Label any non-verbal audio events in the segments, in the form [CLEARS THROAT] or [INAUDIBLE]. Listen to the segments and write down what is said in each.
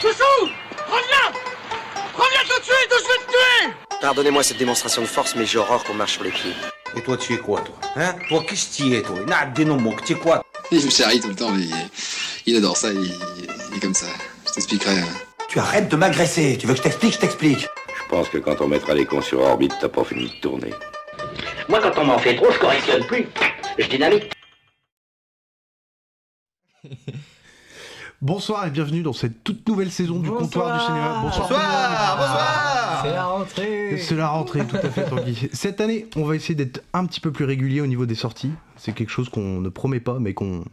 Chouchou Reviens Reviens tout de suite ou je vais te tuer Pardonnez-moi cette démonstration de force, mais j'ai horreur qu'on marche sur les pieds. Et toi, tu es quoi, toi? Hein? Toi, qu'est-ce que tu es, toi? N'a des noms, tu es quoi? Il me charrie tout le temps, mais il adore ça, il, il est comme ça. Je t'expliquerai. hein. Tu arrêtes de m'agresser. Tu veux que je t'explique? Je t'explique. Je pense que quand on mettra les cons sur orbite, t'as pas fini de tourner. Moi, quand on m'en fait trop, je correctionne plus. Je dynamite. [LAUGHS] Bonsoir et bienvenue dans cette toute nouvelle saison du comptoir du cinéma. Bonsoir. Bonsoir C'est la rentrée C'est la rentrée, tout à fait, Tanguy. [LAUGHS] Cette année, on va essayer d'être un petit peu plus régulier au niveau des sorties. C'est quelque chose qu'on ne promet pas, mais qu'on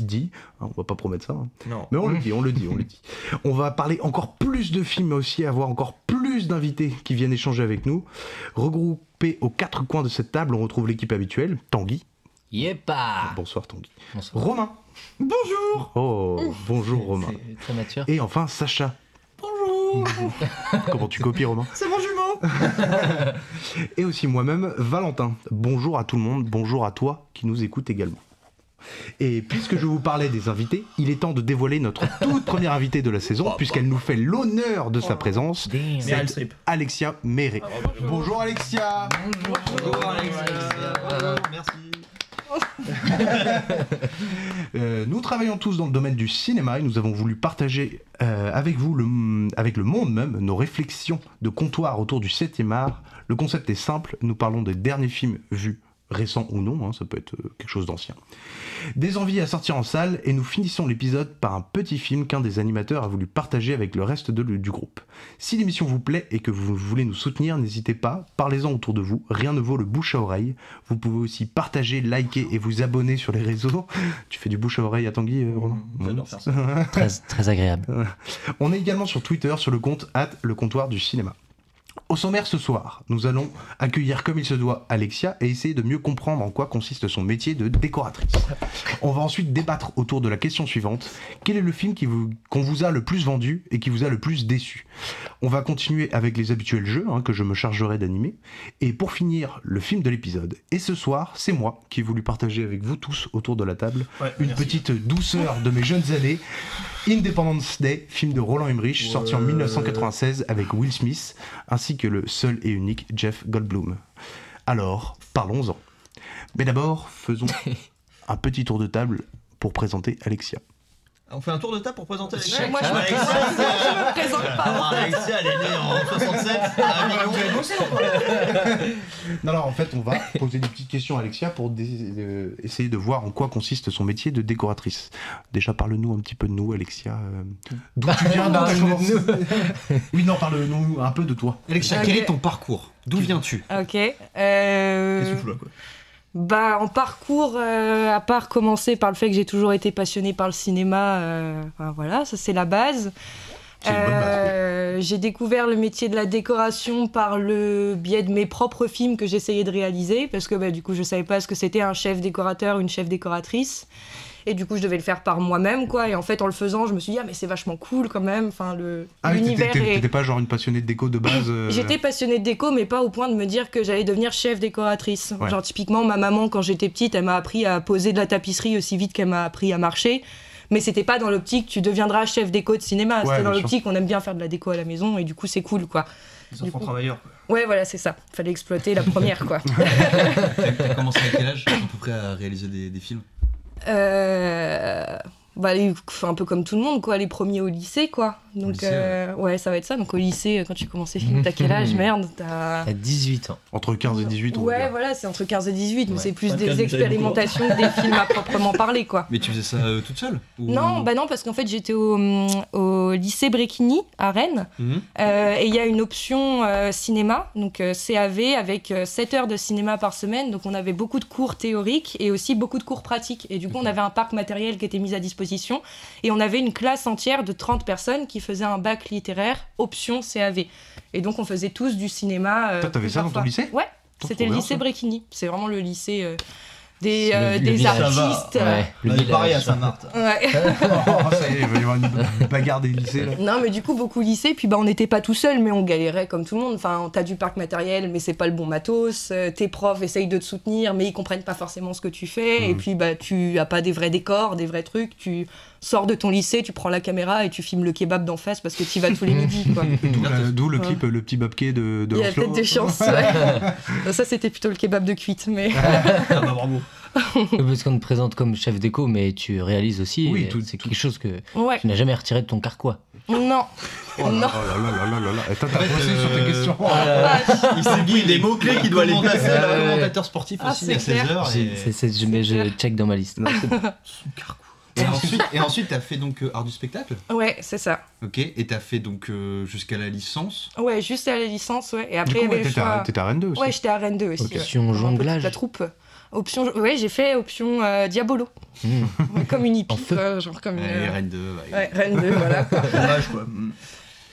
dit. Hein, on va pas promettre ça. hein. Non. Mais on le [LAUGHS] dit, on le dit, on le dit. On va parler encore plus de films, mais aussi avoir encore plus d'invités qui viennent échanger avec nous. Regroupés aux quatre coins de cette table, on retrouve l'équipe habituelle. Tanguy. Yepa Bonsoir Tanguy. Bonsoir. Romain. Bonjour. Oh, bonjour Romain. C'est très mature. Et enfin Sacha. Bonjour. [LAUGHS] Comment tu copies Romain C'est mon jumeau [LAUGHS] Et aussi moi-même, Valentin. Bonjour à tout le monde, bonjour à toi qui nous écoute également. Et puisque je vous parlais des invités, il est temps de dévoiler notre toute première invitée de la saison, puisqu'elle nous fait l'honneur de sa présence. Damn. C'est. Alexia Méré. bonjour Alexia Bonjour Alexia. Merci. Euh, nous travaillons tous dans le domaine du cinéma et nous avons voulu partager euh, avec vous, le, avec le monde même, nos réflexions de comptoir autour du 7e art. Le concept est simple, nous parlons des derniers films vus, récents ou non, hein, ça peut être euh, quelque chose d'ancien. Des envies à sortir en salle et nous finissons l'épisode par un petit film qu'un des animateurs a voulu partager avec le reste de- du groupe. Si l'émission vous plaît et que vous voulez nous soutenir, n'hésitez pas, parlez-en autour de vous, rien ne vaut le bouche à oreille. Vous pouvez aussi partager, liker et vous abonner sur les réseaux. [LAUGHS] Tu fais du bouche à oreille à Tanguy, euh, faire ça. [LAUGHS] Très, très agréable. [LAUGHS] On est également sur Twitter sur le compte at le comptoir du cinéma. Au sommaire ce soir, nous allons accueillir comme il se doit Alexia et essayer de mieux comprendre en quoi consiste son métier de décoratrice. On va ensuite débattre autour de la question suivante. Quel est le film qui vous- qu'on vous a le plus vendu et qui vous a le plus déçu? On va continuer avec les habituels jeux hein, que je me chargerai d'animer. Et pour finir, le film de l'épisode. Et ce soir, c'est moi qui ai voulu partager avec vous tous autour de la table Ouais, une merci. petite douceur de mes jeunes années. Independence Day, film de Roland Emmerich, sorti en Ouais. 1996 avec Will Smith, ainsi que le seul et unique Jeff Goldblum. Alors, parlons-en. Mais d'abord, faisons [LAUGHS] un petit tour de table pour présenter Alexia. On fait un tour de table pour présenter Alexia. Chacun- Moi, je me Alexia, je me présente pas. Alors, Alexia, elle est née en 67 à. [LAUGHS] Non, non, en fait, on va poser des petites questions à Alexia pour euh, essayer de voir en quoi consiste son métier de décoratrice. Déjà, parle-nous un petit peu de nous, Alexia. euh, D'où tu [LAUGHS] viens [LAUGHS] Oui, non, parle-nous un peu de toi. Alexia, quel est ton parcours? D'où viens-tu? Ok. Euh, Qu'est-ce que tu fous là quoi? Bah, en parcours, euh, à part commencer par le fait que j'ai toujours été passionnée par le cinéma, euh, enfin, voilà, ça c'est la base. Euh, J'ai découvert le métier de la décoration par le biais de mes propres films que j'essayais de réaliser, parce que bah, du coup je savais pas ce que c'était un chef décorateur, une chef décoratrice. Et du coup, je devais le faire par moi-même, quoi. Et en fait, en le faisant, je me suis dit, ah, mais c'est vachement cool quand même. Enfin, le Ah l'univers t'étais est. pas genre une passionnée de déco de base euh, J'étais passionnée de déco, mais pas au point de me dire que j'allais devenir chef décoratrice. Ouais. Genre, typiquement, ma maman, quand j'étais petite, elle m'a appris à poser de la tapisserie aussi vite qu'elle m'a appris à marcher. Mais c'était pas dans l'optique, tu deviendras chef déco de cinéma. Ouais, c'était dans l'optique, on aime bien faire de la déco à la maison, et du coup, c'est cool, quoi. Les enfants coup. travailleurs. Ouais, voilà, c'est ça. Fallait exploiter la première, quoi. [LAUGHS] T'as commencé à quel âge à peu près à réaliser des, des films? Euh, bah, les- un peu comme tout le monde, quoi, les premiers au lycée, quoi. Donc, lycée, euh, ouais. ça va être ça. Donc, au lycée, quand tu commences à filmer, t'as quel âge [LAUGHS] Merde, t'as. À 18 ans. Entre 15 et 18, on va Ouais, voilà, c'est entre 15 et 18, mais Ouais. c'est plus 24, des expérimentations que des films à proprement parler, quoi. Mais tu faisais ça euh, toute seule Ou- Non, bah non, parce qu'en fait, j'étais au, hum, au lycée Bréquigny, à Rennes, Mhm. euh, et il y a une option euh, cinéma, donc euh, CAV, avec euh, 7 heures de cinéma par semaine, donc on avait beaucoup de cours théoriques et aussi beaucoup de cours pratiques, et du coup, on avait un parc matériel qui était mis à disposition, et on avait une classe entière de 30 personnes qui faisaient un bac littéraire, option CAV. Et donc, on faisait tous du cinéma. euh, Toi, t'avais ça dans ton lycée? Ouais, c'était le lycée. Bréquigny, c'est vraiment le lycée euh, des, euh, le des village. artistes. Ouais, le pareil à [LAUGHS] ouais. [LAUGHS] Oh, ça y est, il va y avoir une bagarre des lycées là. Non, mais du coup, beaucoup lycée. Puis bah, on n'était pas tout seul, mais on galérait comme tout le monde. Enfin, t'as du parc matériel, mais c'est pas le bon matos. Euh, tes profs essayent de te soutenir, mais ils comprennent pas forcément ce que tu fais. Et Mhm. puis, bah, tu as pas des vrais décors, des vrais trucs. Tu sors de ton lycée, tu prends la caméra et tu filmes le kebab d'en face parce que tu y vas tous les midis. Quoi. [LAUGHS] D'où le Ouais. clip Le petit babquet de, de Il y a peut-être des chances. ouais. Ça, c'était plutôt le kebab de cuite, mais. Ah bah bravo. Parce qu'on te présente comme chef déco, mais tu réalises aussi. Oui, tout- c'est quelque chose que Ouais. tu n'as jamais retiré de ton carquois. Non. Oh là non. là là là là là là. Attends, t'as bossé euh, sur tes questions. Il s'est dit des mots-clés qu'il doit aller placer. Ouais, Le commentateur sportif Ah, aussi c'est à clair. 16h. J'ai- Et... je, mais je clair. check dans ma liste. [LAUGHS] Et [LAUGHS] ensuite, et ensuite, t'as fait donc euh, art du spectacle? Ouais, c'est ça. Ok. Et t'as fait donc euh, jusqu'à la licence? Ouais, juste à la licence, ouais. Et après, il y avait ouais, le t'étais choix. à, t'étais à Rennes 2 aussi. Ouais, j'étais à Rennes 2 aussi. Option ouais. Peu jonglage. La troupe. Option, ouais, j'ai fait option euh, Diabolo. Hmm. Ouais, comme une hippie, En feu. quoi, genre comme une. Ouais, euh, Rennes 2. ouais. Ouais, Rennes 2, voilà. [LAUGHS] Dommage quoi. Mm.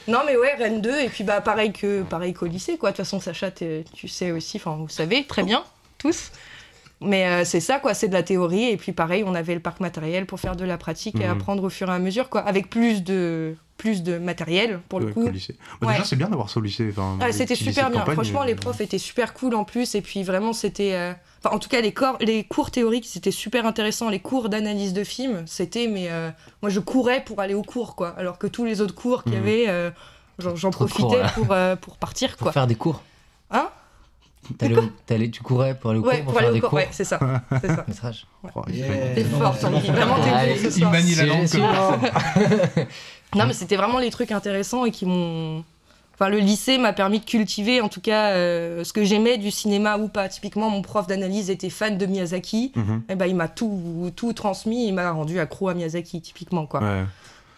Non, mais ouais, Rennes 2, et puis bah pareil que pareil qu'au lycée, quoi. De toute façon, Sacha, t'es- tu sais aussi, enfin, vous savez très bien, tous. Mais euh, c'est ça, quoi, c'est de la théorie, et puis pareil, on avait le parc matériel pour faire de la pratique et Mhm. apprendre au fur et à mesure, quoi, avec plus de, plus de matériel, pour le Ouais, coup. Bah, Ouais. Déjà, c'est bien d'avoir ça au lycée. Enfin, Ah, c'était super bien. campagne, Franchement, euh, les profs étaient super cool en plus. Et puis vraiment, c'était. euh, Enfin, en tout cas, les, corps, les cours théoriques, c'était super intéressant. Les cours d'analyse de film, c'était. Mais euh, moi, je courais pour aller au cours, quoi. Alors que tous les autres cours qu'il y Mhm. avait, euh, j'en profitais cours, pour, euh, pour partir, Pour quoi. faire des cours. Hein? Au- Tu courais pour aller au cours Ouais, pour, pour faire aller des au cours, cours. ouais, c'est ça. c'est ça. [LAUGHS] Métrage. oh, Yeah. T'es fort, Tanguy. Vraiment, t'es bon ce Il soir. manie la langue. [LAUGHS] Non, mais c'était vraiment les trucs intéressants et qui m'ont. Enfin, le lycée m'a permis de cultiver, en tout cas, euh, ce que j'aimais du cinéma ou pas. Typiquement, mon prof d'analyse était fan de Miyazaki. Mhm. Et ben, il m'a tout, tout transmis. Il m'a rendu accro à Miyazaki, typiquement, quoi. Ouais.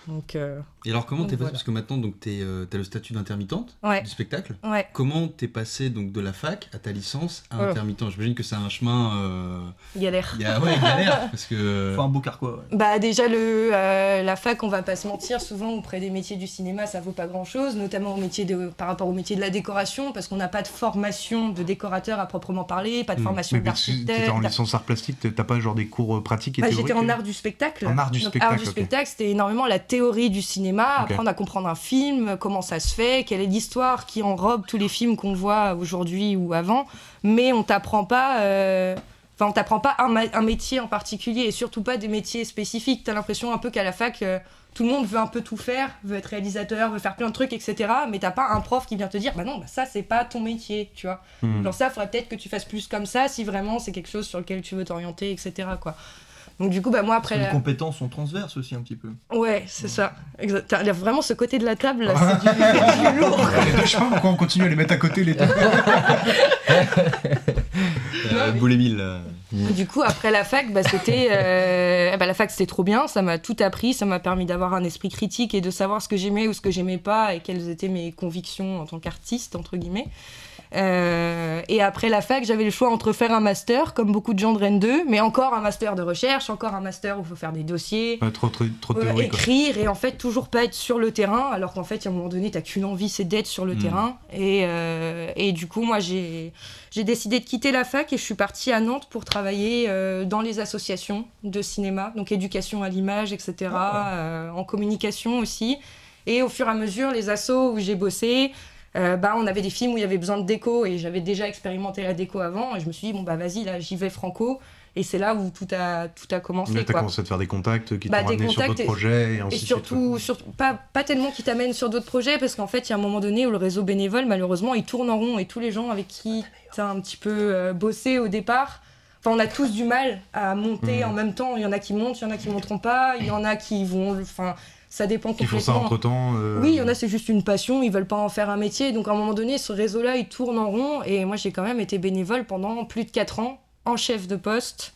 Donc, euh, Et alors comment t'es passé voilà. parce que maintenant donc t'es, euh, t'as le statut d'intermittente ouais, du spectacle. ouais. Comment t'es passé donc de la fac à ta licence à Oh. intermittent? J'imagine que c'est un chemin. euh, Galère. A ouais galère [LAUGHS] parce que. Faut un beau carquois. Ouais. Bah déjà le euh, la fac on va pas se mentir souvent auprès des métiers du cinéma ça vaut pas grand chose notamment au métier de par rapport au métier de la décoration parce qu'on n'a pas de formation de décorateur à proprement parler pas de Mm. formation Mais parce que d'architecte t'étais en licence art plastique, t'as pas genre des cours euh, pratiques et Bah, théoriques j'étais en euh art du spectacle. En art du Donc, spectacle, art du spectacle, c'était énormément la théorie du cinéma, apprendre à comprendre un film, comment ça se fait, quelle est l'histoire qui enrobe tous les films qu'on voit aujourd'hui ou avant. Mais on t'apprend pas. euh, Enfin, on t'apprend pas un, métier en particulier et surtout pas des métiers spécifiques. T'as l'impression un peu qu'à la fac, euh, tout le monde veut un peu tout faire, veut être réalisateur, veut faire plein de trucs, etc. Mais t'as pas un prof qui vient te dire, bah non, bah ça c'est pas ton métier, tu vois. Genre ça, faudrait peut-être que tu fasses plus comme ça si vraiment c'est quelque chose sur lequel tu veux t'orienter, etc. Quoi. Donc du coup, bah moi après. les la- compétences sont transverses aussi un petit peu. Ouais, c'est ça. Exact. Il y a vraiment ce côté de la table, là, c'est du, du lourd. Les deux chemins, pourquoi on continue à les mettre à côté les deux [LAUGHS] Euh, Boulémille. là. Du coup, après la fac, bah, c'était, euh, bah, la fac, c'était trop bien. Ça m'a tout appris. Ça m'a permis d'avoir un esprit critique et de savoir ce que j'aimais ou ce que j'aimais pas et quelles étaient mes convictions en tant qu'artiste, entre guillemets. Euh, et après la fac, j'avais le choix entre faire un master, comme beaucoup de gens de Rennes 2, mais encore un master de recherche, encore un master où il faut faire des dossiers, Ouais, Trop, trop, trop de Ouais, théorie, quoi. écrire et en fait toujours pas être sur le terrain alors qu'en fait à un moment donné t'as qu'une envie c'est d'être sur le Mm. terrain et, euh, et du coup moi j'ai décidé de quitter la fac et je suis partie à Nantes pour travailler euh, dans les associations de cinéma donc éducation à l'image etc euh, en communication aussi et au fur et à mesure les assos où j'ai bossé euh, bah, on avait des films où il y avait besoin de déco et j'avais déjà expérimenté la déco avant et je me suis dit bon bah vas-y là j'y vais franco et c'est là où tout a tout a commencé Là, t'as quoi. commencé à te faire des contacts qui Bah, t'ont des ramené sur d'autres et- projets et ainsi surtout, surtout pas, pas tellement qui t'amènent sur d'autres projets, parce qu'en fait, il y a un moment donné où le réseau bénévole, malheureusement, il tourne en rond et tous les gens avec qui t'as un petit peu euh, bossé au départ, enfin, on a tous du mal à monter Mhm. en même temps. Il y en a qui montent, il y en a qui monteront pas, il y en a qui vont. Enfin, ça dépend complètement. font ça entre temps. Oui, il y en a, c'est juste une passion, ils veulent pas en faire un métier. Donc à un moment donné, ce réseau-là, il tourne en rond. Et moi, j'ai quand même été bénévole pendant plus de 4 ans, en chef de poste.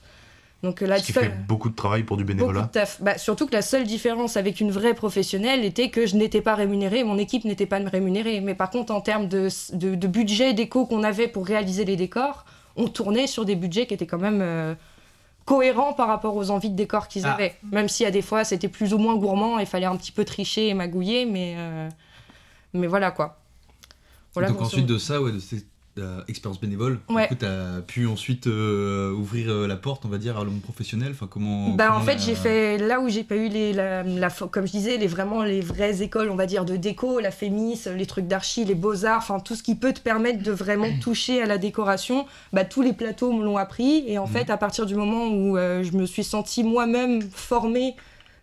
Donc euh, là, Ce qui fait beaucoup de travail pour du bénévolat. de taf. Bah, surtout que la seule différence avec une vraie professionnelle était que je n'étais pas rémunérée, mon équipe n'était pas rémunérée. Mais par contre, en termes de, de, de budget déco qu'on avait pour réaliser les décors, on tournait sur des budgets qui étaient quand même euh, cohérents par rapport aux envies de décors qu'ils Ah. avaient. Même si à des fois c'était plus ou moins gourmand, il fallait un petit peu tricher et magouiller, mais, euh, mais voilà quoi. Voilà, donc ensuite de ça, ouais, de cette euh, expérience bénévole, Ouais. du coup, t'as pu ensuite euh, ouvrir euh, la porte, on va dire, à l'homme professionnel. Enfin, comment Bah en fait la- j'ai fait là où j'ai pas eu les la, la comme je disais les vraiment les vraies écoles on va dire de déco la Fémis les trucs d'archi les beaux arts enfin tout ce qui peut te permettre de vraiment [CLEARS THROAT] toucher à la décoration bah tous les plateaux me l'ont appris et en Mhm. fait à partir du moment où euh, je me suis sentie moi-même formée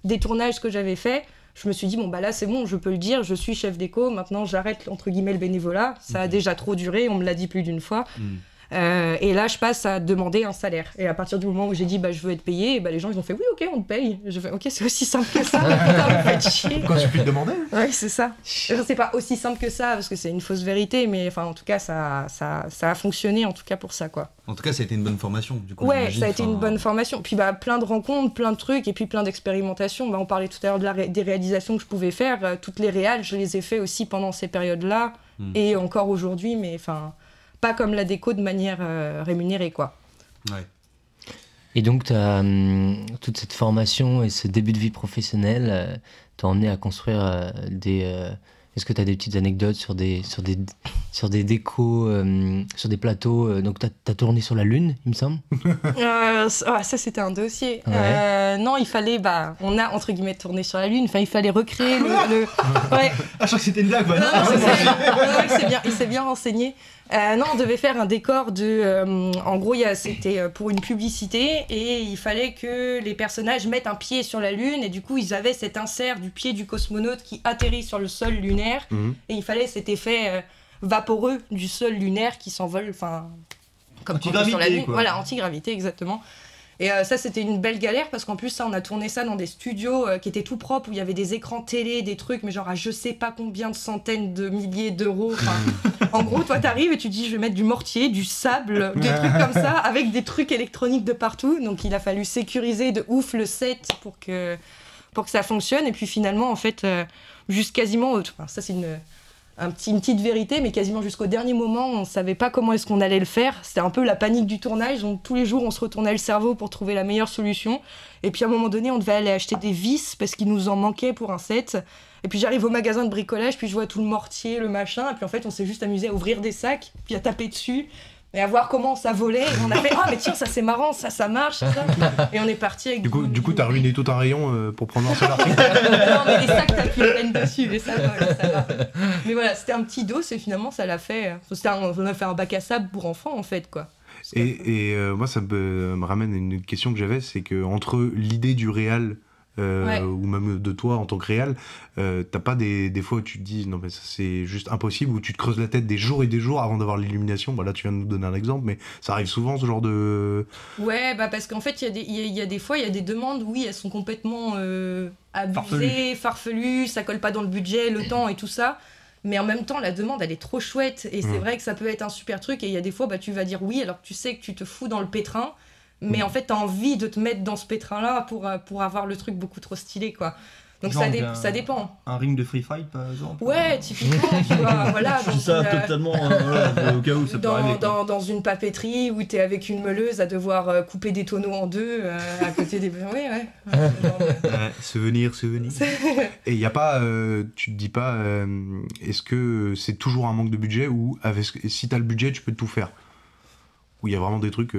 des tournages que j'avais fait, je me suis dit, bon, bah là, c'est bon, je peux le dire, je suis chef déco, maintenant j'arrête, entre guillemets, le bénévolat. Ça a déjà trop duré, on me l'a dit plus d'une fois. Mm. Euh, et là, je passe à demander un salaire. Et à partir du moment où j'ai dit, bah, je veux être payé, et bah, les gens, ils ont fait, oui, ok, on te paye. Je fais, ok, c'est aussi simple que ça. [LAUGHS] Putain, vous faites chier. Quand tu peux te demander? Ouais, c'est ça. C'est pas aussi simple que ça, parce que c'est une fausse vérité, mais enfin, en tout cas, ça, ça, ça a fonctionné, en tout cas, pour ça, quoi. En tout cas, ça a été une bonne formation. Du coup, Ouais, ça a été Enfin, une bonne formation. Puis bah, plein de rencontres, plein de trucs, et puis plein d'expérimentations. Bah, on parlait tout à l'heure de la ré- des réalisations que je pouvais faire. Euh, toutes les réals, je les ai fait aussi pendant ces périodes-là, Hmm. et encore aujourd'hui, mais enfin, pas comme la déco de manière euh, rémunérée, quoi. Ouais. Et donc, t'as, hum, toute cette formation et ce début de vie professionnelle euh, t'ont emmené à construire euh, des. euh, Est-ce que tu as des petites anecdotes sur des, sur des, sur des décos, euh, sur des plateaux euh, Donc, tu as, tourné sur la Lune, il me semble? Euh, ah, ça, c'était un dossier. Ouais. Euh, non, il fallait, bah, on a entre guillemets tourné sur la Lune. Enfin, il fallait recréer le. le- [LAUGHS] Ouais. Ah, je crois que c'était une blague, ouais. Non, non, [LAUGHS] non, non, il s'est bien, il s'est bien renseigné. Euh, non, on devait faire un décor de. euh, en gros, c'était euh, pour une publicité et il fallait que les personnages mettent un pied sur la Lune et du coup, ils avaient cet insert du pied du cosmonaute qui atterrit sur le sol lunaire Mhm. et il fallait cet effet euh, vaporeux du sol lunaire qui s'envole. Enfin, comme Antigravité. Voilà, antigravité, exactement. Et euh, ça, c'était une belle galère parce qu'en plus, ça, on a tourné ça dans des studios euh, qui étaient tout propres où il y avait des écrans télé, des trucs, mais genre à je sais pas combien de centaines de milliers d'euros. Enfin, [LAUGHS] en gros, toi, t'arrives et tu dis, je vais mettre du mortier, du sable, des trucs comme ça, avec des trucs électroniques de partout. Donc, il a fallu sécuriser de ouf le set pour que, pour que ça fonctionne. Et puis finalement, en fait, euh, juste quasiment, enfin, ça c'est une, un petit, une petite vérité, mais quasiment jusqu'au dernier moment, on savait pas comment est-ce qu'on allait le faire. C'était un peu la panique du tournage. Donc, tous les jours, on se retournait le cerveau pour trouver la meilleure solution. Et puis à un moment donné, on devait aller acheter des vis parce qu'il nous en manquait pour un set. Et puis j'arrive au magasin de bricolage, puis je vois tout le mortier, le machin. Et puis en fait, on s'est juste amusé à ouvrir des sacs, puis à taper dessus. Et à voir comment ça volait. Et on a fait Ah, mais tiens, ça c'est marrant, ça, ça marche. ça. Et on est parti avec Du coup, du coup, t'as ruiné tout un rayon euh, pour prendre un seul article. [LAUGHS] non, mais les sacs, t'as la peine dessus, mais ça va, ça va. Mais voilà, c'était un petit dos, et finalement, ça l'a fait. c'était un- on a fait un bac à sable pour enfants, en fait, quoi. Et, et, euh, moi, ça me, me ramène à une question que j'avais, c'est que entre l'idée du réal euh, Ouais. ou même de toi en tant que réal, euh, t'as pas des, des fois où tu te dis non mais ça c'est juste impossible, où tu te creuses la tête des jours et des jours avant d'avoir l'illumination. Bah là, tu viens de nous donner un exemple, mais ça arrive souvent ce genre de. Ouais, bah parce qu'en fait, il y, a y a des fois, il y a des demandes, oui, elles sont complètement euh, abusées, farfelues, ça colle pas dans le budget, le temps et tout ça. Mais en même temps, la demande, elle est trop chouette. Et c'est Mm. vrai que ça peut être un super truc. Et il y a des fois, bah, tu vas dire oui, alors que tu sais que tu te fous dans le pétrin. Mais Mm. en fait, t'as envie de te mettre dans ce pétrin-là pour, euh, pour avoir le truc beaucoup trop stylé, quoi. Donc ça, dé- un- ça dépend. Un ring de free fight par exemple Ouais, typiquement, tu [LAUGHS] vois, voilà. Je dis donc, ça euh, totalement euh, voilà, au cas où ça peut dans, arriver. quoi. dans, dans une papeterie où t'es avec une meuleuse à devoir euh, couper des tonneaux en deux euh, à côté des. Ouais, ouais. Euh, souvenir, souvenir. [LAUGHS] Et il y a pas, euh, tu te dis pas, euh, est-ce que c'est toujours un manque de budget ou avec, si t'as le budget, tu peux tout faire? Ou il y a vraiment des trucs.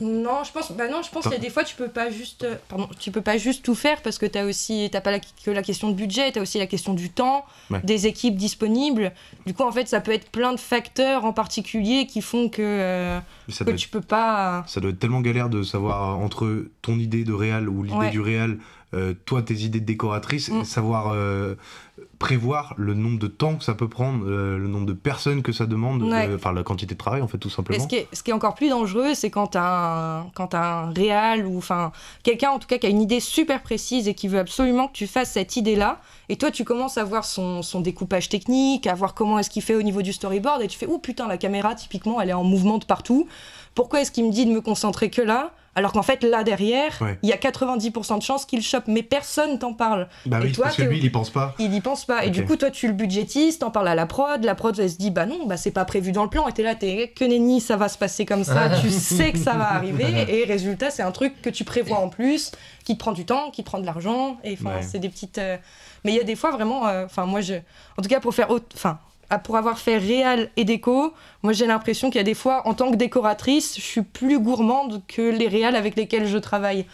Euh, Non, je pense, bah non, je pense qu'il y a des fois tu peux pas juste, euh, pardon, tu peux pas juste tout faire parce que t'as aussi, t'as pas la- que la question de budget, t'as aussi la question du temps, Ouais. des équipes disponibles. Du coup, en fait, ça peut être plein de facteurs en particulier qui font que, euh, ça que tu peux pas. Ça doit être tellement galère de savoir euh, entre ton idée de réal ou l'idée Ouais. du réal, euh, toi tes idées de décoratrice, Mm. savoir euh, prévoir le nombre de temps que ça peut prendre, euh, le nombre de personnes que ça demande, Ouais. euh, enfin la quantité de travail en fait tout Et simplement. ce qui, est, ce qui est encore plus dangereux, c'est quand t'as un, quand un réal ou enfin quelqu'un en tout cas qui a une idée super précise et qui veut absolument que tu fasses cette idée-là. Et toi, tu commences à voir son, son découpage technique, à voir comment est-ce qu'il fait au niveau du storyboard, et tu fais oh putain la caméra typiquement elle est en mouvement de partout. Pourquoi est-ce qu'il me dit de me concentrer que là? Alors qu'en fait là derrière il Ouais. y a 90% de chances qu'il chope mais personne t'en parle Bah Et oui, toi, parce que lui il y pense pas. il y pense pas. Et du coup, toi, tu le budgétises, t'en parles à la prod. La prod, elle se dit, bah non, bah c'est pas prévu dans le plan. Et t'es là, t'es que nenni, ça va se passer comme ça. tu [LAUGHS] sais que ça va arriver. [LAUGHS] Et résultat, c'est un truc que tu prévois en plus, qui te prend du temps, qui te prend de l'argent. Et enfin, Ouais. c'est des petites. euh, Mais il y a des fois vraiment. euh, Enfin, moi, je. En tout cas, pour faire. autre- Enfin. À- Pour avoir fait réal et déco, moi j'ai l'impression qu'il y a des fois, en tant que décoratrice, je suis plus gourmande que les réals avec lesquels je travaille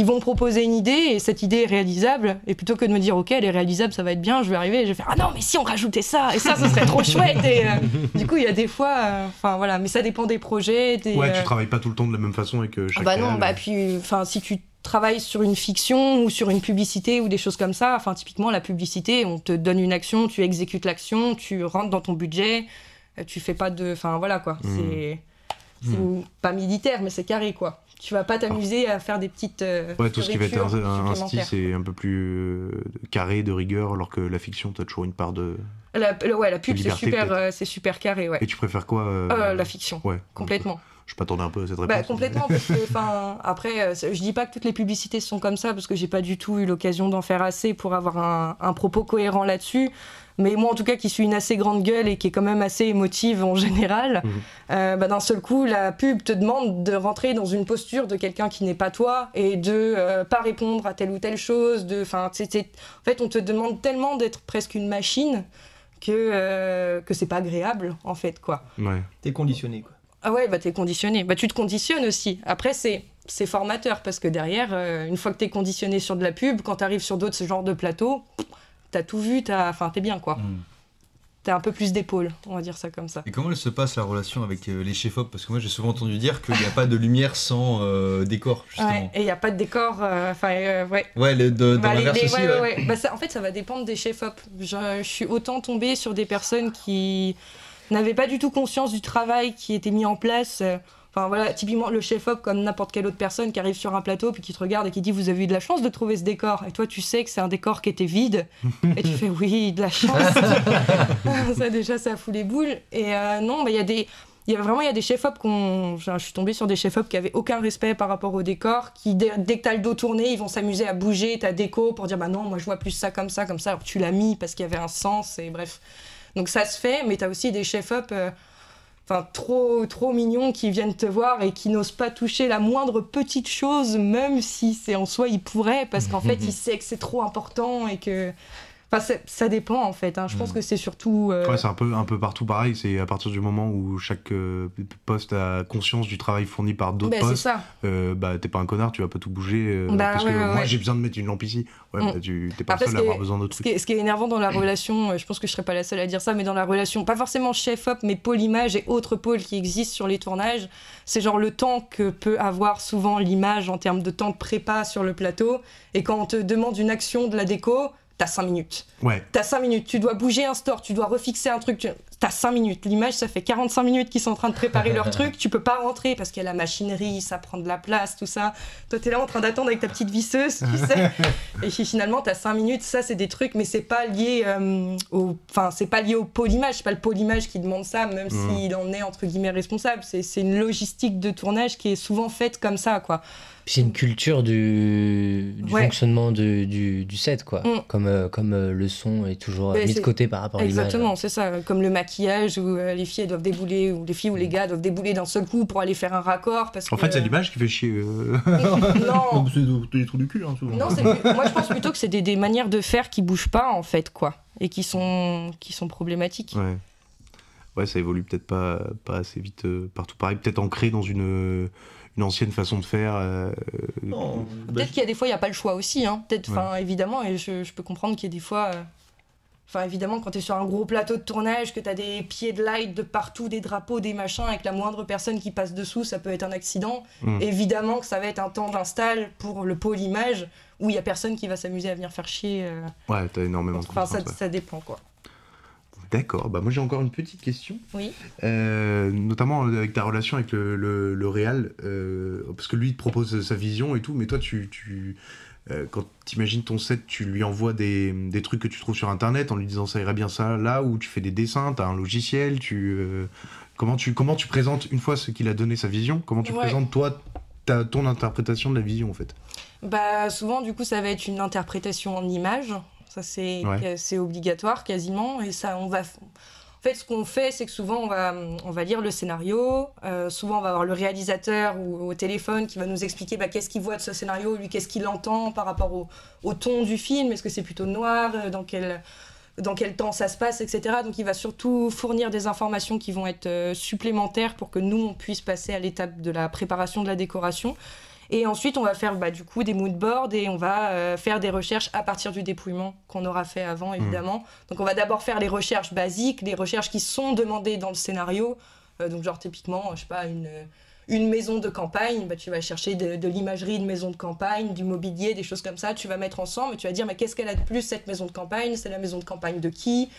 ils vont me proposer une idée et cette idée est réalisable. Et plutôt que de me dire, ok, elle est réalisable, ça va être bien, je vais arriver et je vais faire, ah non, mais si on rajoutait ça, et ça, ce serait trop [LAUGHS] chouette. Et euh, du coup, il y a des fois, euh, enfin voilà, mais ça dépend des projets. Des, Ouais, euh, tu travailles pas tout le temps de la même façon avec euh, ah bah non, réal. bah puis, enfin, si tu travailles sur une fiction ou sur une publicité ou des choses comme ça, enfin typiquement la publicité, on te donne une action, tu exécutes l'action, tu rentres dans ton budget, euh, tu fais pas de, enfin voilà quoi, Mm. c'est c'est Mm. pas militaire mais c'est carré quoi. Tu vas pas t'amuser à faire des petites euh, Ouais, tout ce qui va être un, style, c'est un peu plus euh, carré, de rigueur, alors que la fiction, t'as toujours une part de. La, le- ouais, la pub c'est super, euh, c'est super carré ouais. Et tu préfères quoi la fiction, Ouais. complètement. Je m'attendais un peu à cette réponse. Bah, complètement, parce que, enfin, après, euh, je dis pas que toutes les publicités sont comme ça, parce que j'ai pas du tout eu l'occasion d'en faire assez pour avoir un, un propos cohérent là-dessus. Mais moi, en tout cas, qui suis une assez grande gueule et qui est quand même assez émotive en général, Mhm. euh, bah, d'un seul coup, la pub te demande de rentrer dans une posture de quelqu'un qui n'est pas toi et de euh, pas répondre à telle ou telle chose. De, en fait, on te demande tellement d'être presque une machine que, euh, que c'est pas agréable, en fait, quoi. Ouais. T'es conditionné, quoi. Ah ouais, bah t'es conditionné. Bah tu te conditionnes aussi. Après, c'est c'est formateur parce que derrière, euh, une fois que t'es conditionné sur de la pub, quand t'arrives sur d'autres genres de plateaux, t'as tout vu, t'as... Enfin, t'es bien, quoi. Mm. T'as un peu plus d'épaule, on va dire ça comme ça. Et comment elle se passe la relation avec euh, les chefs-op? Parce que moi j'ai souvent entendu dire qu'il n'y a pas de lumière sans euh, décor, justement. Ouais, et il n'y a pas de décor, enfin, ouais. Ouais, le- de- dans Bah, les- l'inverse les- aussi. ouais, ouais. Bah, ça- en fait, ça va dépendre des chefs-op. Je, je suis autant tombée sur des personnes qui n'avaient pas du tout conscience du travail qui était mis en place. euh, Enfin voilà, typiquement le chef-op comme n'importe quelle autre personne qui arrive sur un plateau puis qui te regarde et qui dit vous avez eu de la chance de trouver ce décor. Et toi tu sais que c'est un décor qui était vide. Et tu fais oui de la chance. [LAUGHS] Ça déjà ça fout les boules. Et euh, non bah il y a des il y a vraiment il y a des chefs-op qu'on je suis tombée sur des chefs-op qui avaient aucun respect par rapport au décor qui dès, dès que t'as le dos tourné ils vont s'amuser à bouger ta déco pour dire bah non moi je vois plus ça comme ça comme ça. Alors tu l'as mis parce qu'il y avait un sens et bref donc ça se fait mais t'as aussi des chefs-op euh, enfin trop trop mignons qui viennent te voir et qui n'osent pas toucher la moindre petite chose même si c'est en soi ils pourraient parce qu'en [LAUGHS] fait ils savent que c'est trop important et que enfin ça dépend en fait hein. je pense que c'est surtout euh, Ouais, c'est un peu, un peu partout pareil. C'est à partir du moment où chaque euh, poste a conscience du travail fourni par d'autres c'est postes, ça. euh, bah t'es pas un connard, tu vas pas tout bouger. euh, Bah, parce ouais, que ouais, moi j'ai besoin de mettre une lampe ici. Ouais, Mm. bah, tu t'es pas Après, le seul à avoir besoin d'autres trucs. qui, ce qui est énervant dans la relation, je pense que je serais pas la seule à dire ça, mais dans la relation, pas forcément chef-op, mais pôle image et autres pôles qui existent sur les tournages, c'est genre le temps que peut avoir souvent l'image en termes de temps de prépa sur le plateau. Et quand on te demande une action de la déco, t'as 5 minutes. Ouais. T'as 5 minutes, tu dois bouger un store, tu dois refixer un truc, tu... t'as 5 minutes. L'image, ça fait 45 minutes qu'ils sont en train de préparer leur [LAUGHS] truc, tu peux pas rentrer parce qu'il y a la machinerie, ça prend de la place, tout ça. Toi, t'es là en train d'attendre avec ta petite visseuse, tu sais. [LAUGHS] Et finalement, t'as 5 minutes, ça, c'est des trucs, mais c'est pas lié euh, au. Enfin, c'est pas lié au pôle image, c'est pas le pôle image qui demande ça, même Mhm. s'il en est entre guillemets responsable. C'est une logistique de tournage qui est souvent faite comme ça, quoi. C'est une culture du, du Ouais. fonctionnement de- du, du set, quoi. Mm. Comme, euh, comme euh, le son est toujours Mais mis de côté par rapport à l'image. Exactement, c'est ça. Comme le maquillage où euh, les filles doivent débouler, ou les filles ou les gars doivent débouler d'un seul coup pour aller faire un raccord. Parce En que... fait, c'est l'image qui fait chier. euh. [LAUGHS] Non. C'est des trous du cul, hein, souvent. Non, moi je pense plutôt que c'est des, des manières de faire qui bougent pas en fait, quoi. Et qui sont, qui sont problématiques. Ouais. Ouais, ça évolue peut-être pas, pas assez vite euh, partout pareil. Peut-être ancré dans une, une ancienne façon de faire. euh, Peut-être qu'il y a des fois, il n'y a pas le choix aussi. Hein. Peut-être, enfin, évidemment, et je, je peux comprendre qu'il y a des fois. euh, Enfin, évidemment, quand tu es sur un gros plateau de tournage, que tu as des pieds de light de partout, des drapeaux, des machins, avec la moindre personne qui passe dessous, ça peut être un accident. Mm. Évidemment que ça va être un temps d'install pour le pôle image, où il y a personne qui va s'amuser à venir faire chier. euh. Ouais, t'as énormément de Enfin, ça, ouais. ça dépend, quoi. D'accord, bah moi j'ai encore une petite question. Oui. Euh, notamment avec ta relation avec le, le, le réal, euh, parce que lui il te propose sa vision et tout, mais toi tu, tu euh, quand t'imagines ton set, tu lui envoies des, des trucs que tu trouves sur internet en lui disant ça irait bien ça là, ou tu fais des dessins, t'as un logiciel, tu euh, comment tu comment tu présentes une fois ce qu'il a donné sa vision, comment tu Ouais. présentes toi ta, ton interprétation de la vision en fait? Bah, souvent, du coup, ça va être une interprétation en image. Ça, c'est Ouais. c'est obligatoire quasiment. Et ça, on va. En fait, ce qu'on fait, c'est que souvent, on va, on va lire le scénario. Euh, souvent, on va avoir le réalisateur au téléphone qui va nous expliquer bah, qu'est-ce qu'il voit de ce scénario, lui, qu'est-ce qu'il entend par rapport au, au ton du film. Est-ce que c'est plutôt noir euh, Dans quel dans quel temps ça se passe, etc. Donc il va surtout fournir des informations qui vont être euh, supplémentaires pour que nous, on puisse passer à l'étape de la préparation de la décoration. Et ensuite, on va faire bah, du coup des moodboards et on va euh, faire des recherches à partir du dépouillement qu'on aura fait avant, évidemment. Donc on va d'abord faire les recherches basiques, les recherches qui sont demandées dans le scénario. Euh, donc genre typiquement, je sais pas, une, une maison de campagne, bah, tu vas chercher de, de l'imagerie de maison de campagne, du mobilier, des choses comme ça, tu vas mettre ensemble et tu vas dire mais qu'est-ce qu'elle a de plus cette maison de campagne? C'est la maison de campagne de qui?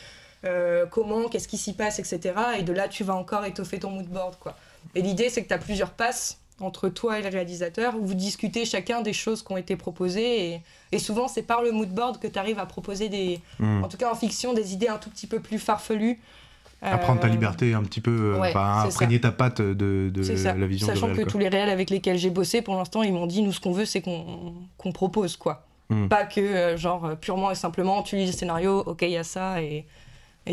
Euh, Comment? Qu'est-ce qui s'y passe? Etc. Et de là, tu vas encore étoffer ton mood board. Quoi. Et l'idée, c'est que tu as plusieurs passes entre toi et le réalisateur où vous discutez chacun des choses qui ont été proposées. Et, et souvent, c'est par le mood board que tu arrives à proposer des, Mm. en tout cas en fiction, des idées un tout petit peu plus farfelues. À prendre ta Euh, liberté un petit peu, euh, ouais, enfin, imprégner ta patte de, de la vision Sachant de que tous les réels avec lesquels j'ai bossé, pour l'instant, ils m'ont dit nous, ce qu'on veut, c'est qu'on propose, quoi. Mm. Pas que, euh, genre, euh, purement et simplement, tu lis le scénario, ok, il y a ça, et,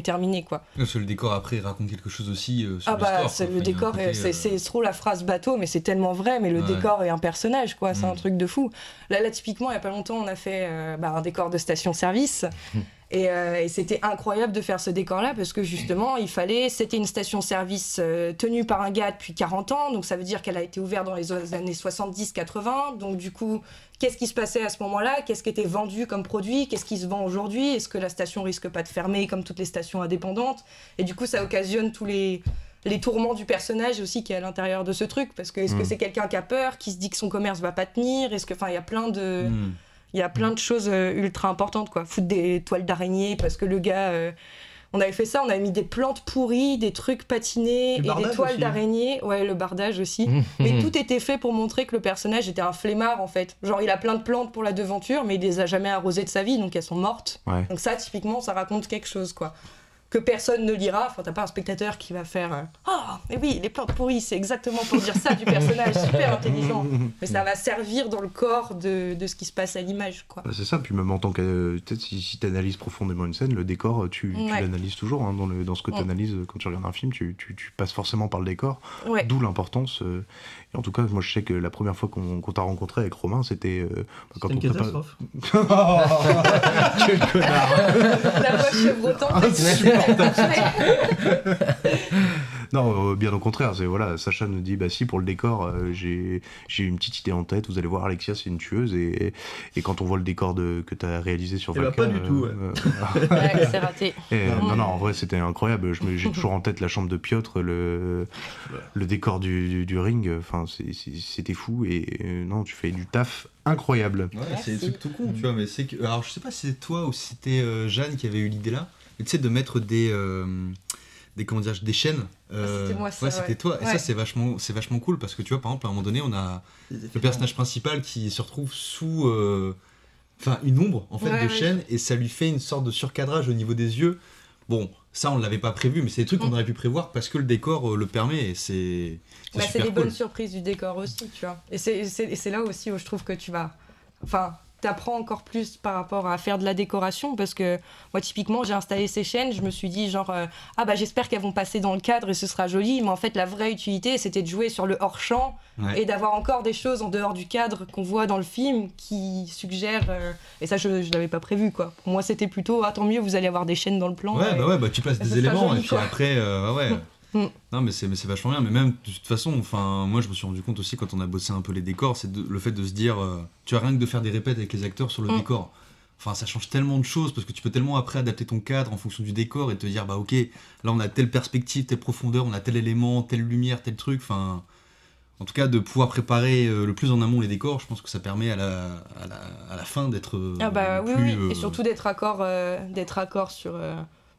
terminé, quoi. Parce que le décor après raconte quelque chose aussi euh, sur Ah bah, le un décor, euh, c'est trop la phrase bateau, mais c'est tellement vrai, mais le Ouais. décor est un personnage, quoi, c'est Mm. un truc de fou. Là, là, typiquement, il y a pas longtemps, on a fait euh, bah, un décor de station-service, et, euh, et c'était incroyable de faire ce décor-là, parce que justement, il fallait, c'était une station-service euh, tenue par un gars depuis 40 ans, donc ça veut dire qu'elle a été ouverte dans les années 70-80, donc du coup, qu'est-ce qui se passait à ce moment-là? Qu'est-ce qui était vendu comme produit? Qu'est-ce qui se vend aujourd'hui? Est-ce que la station risque pas de fermer comme toutes les stations indépendantes? Et du coup, ça occasionne tous les, les tourments du personnage aussi qui est à l'intérieur de ce truc. Parce que est-ce que Mm. c'est quelqu'un qui a peur, qui se dit que son commerce va pas tenir? Est-ce que, enfin, il y a plein de, hmm. Il y a plein de choses euh, ultra importantes, quoi. Foutre des toiles d'araignée parce que le gars. euh, on avait fait ça, on avait mis des plantes pourries, des trucs patinés et des toiles d'araignée. Ouais, le bardage aussi. Mais tout était fait pour montrer que le personnage était un flemmard en fait. Genre il a plein de plantes pour la devanture, mais il les a jamais arrosées de sa vie, donc elles sont mortes. Ouais. Donc ça, typiquement, ça raconte quelque chose quoi. Que personne ne lira. Enfin, t'as pas un spectateur qui va faire Ah, mais oui, les plantes pourries, c'est exactement pour dire ça du personnage, [LAUGHS] super intelligent. Mais ça va servir dans le corps de, de ce qui se passe à l'image quoi. Bah, c'est ça, puis même en tant que. euh, Peut-être si, si tu analyses profondément une scène, le décor, euh, tu, tu Ouais. l'analyses toujours. hein, dans, le, dans ce que Mm. tu analyses quand tu regardes un film, tu, tu- tu passes forcément par le décor. Ouais. D'où l'importance. euh, en tout cas, moi je sais que la première fois qu'on t'a rencontré avec Romain, c'était. euh, bah, quand une on prépare- catastrophe. [LAUGHS] Quel connard La voix chevrotante. Non, euh, bien au contraire. C'est voilà, Sacha nous dit bah si pour le décor, euh, j'ai j'ai une petite idée en tête. Vous allez voir, Alexia, c'est une tueuse et, et quand on voit le décor de, que tu as réalisé sur Eh ben, Valka, pas du tout, ouais. euh, [LAUGHS] Ouais, c'est raté. [LAUGHS] Et, euh, non, non, en vrai, c'était incroyable. Je me- J'ai toujours en tête la chambre de Piotr, le, le décor du, du, du ring. Enfin, c'était fou. Et euh, non, tu fais du taf incroyable. Ouais, c'est des Merci. trucs tout con, tu vois, mais c'est que. Alors, je sais pas si c'est toi ou si c'était euh, Jeanne qui avait eu l'idée là, mais tu sais, de mettre des. euh, des, comment dire, des chaînes. euh, c'était moi, ça, Ouais, c'était ouais. toi. Et Ouais. ça, c'est vachement, c'est vachement cool parce que tu vois, par exemple, à un moment donné, on a le personnage principal qui se retrouve sous. euh, Enfin, une ombre en fait Ouais, de ouais. chaîne et ça lui fait une sorte de surcadrage au niveau des yeux. Bon, ça on l'avait pas prévu, mais c'est des trucs qu'on Mm. aurait pu prévoir parce que le décor euh, le permet et c'est. c'est Bah, cool. bonnes surprises du décor aussi, tu vois. Et c'est- c'est et c'est là aussi où je trouve que tu vas. Enfin, t'apprends encore plus par rapport à faire de la décoration parce que moi, typiquement, j'ai installé ces chaînes, je me suis dit, genre, euh, ah bah j'espère qu'elles vont passer dans le cadre et ce sera joli, mais en fait, la vraie utilité, c'était de jouer sur le hors-champ Ouais. et d'avoir encore des choses en dehors du cadre qu'on voit dans le film qui suggèrent. euh, Et ça, je, je l'avais pas prévu, quoi. Pour moi, c'était plutôt, ah tant mieux, vous allez avoir des chaînes dans le plan. Ouais, et- bah ouais, bah tu places des éléments joli, et puis quoi. après, euh, ouais. [LAUGHS] Mm. Non, mais c'est, mais c'est vachement bien. Mais même, de toute façon, enfin, moi je me suis rendu compte aussi quand on a bossé un peu les décors, c'est de- le fait de se dire, euh, tu as rien que de faire des répètes avec les acteurs sur le Mm. décor. Enfin, ça change tellement de choses parce que tu peux tellement après adapter ton cadre en fonction du décor et te dire, bah ok, là on a telle perspective, telle profondeur, on a tel élément, telle lumière, tel truc. Enfin, en tout cas, de pouvoir préparer euh, le plus en amont les décors, je pense que ça permet à la, à la, à la fin d'être. euh, Ah bah oui, plus, oui. euh, Et surtout d'être accord, euh, d'être accord sur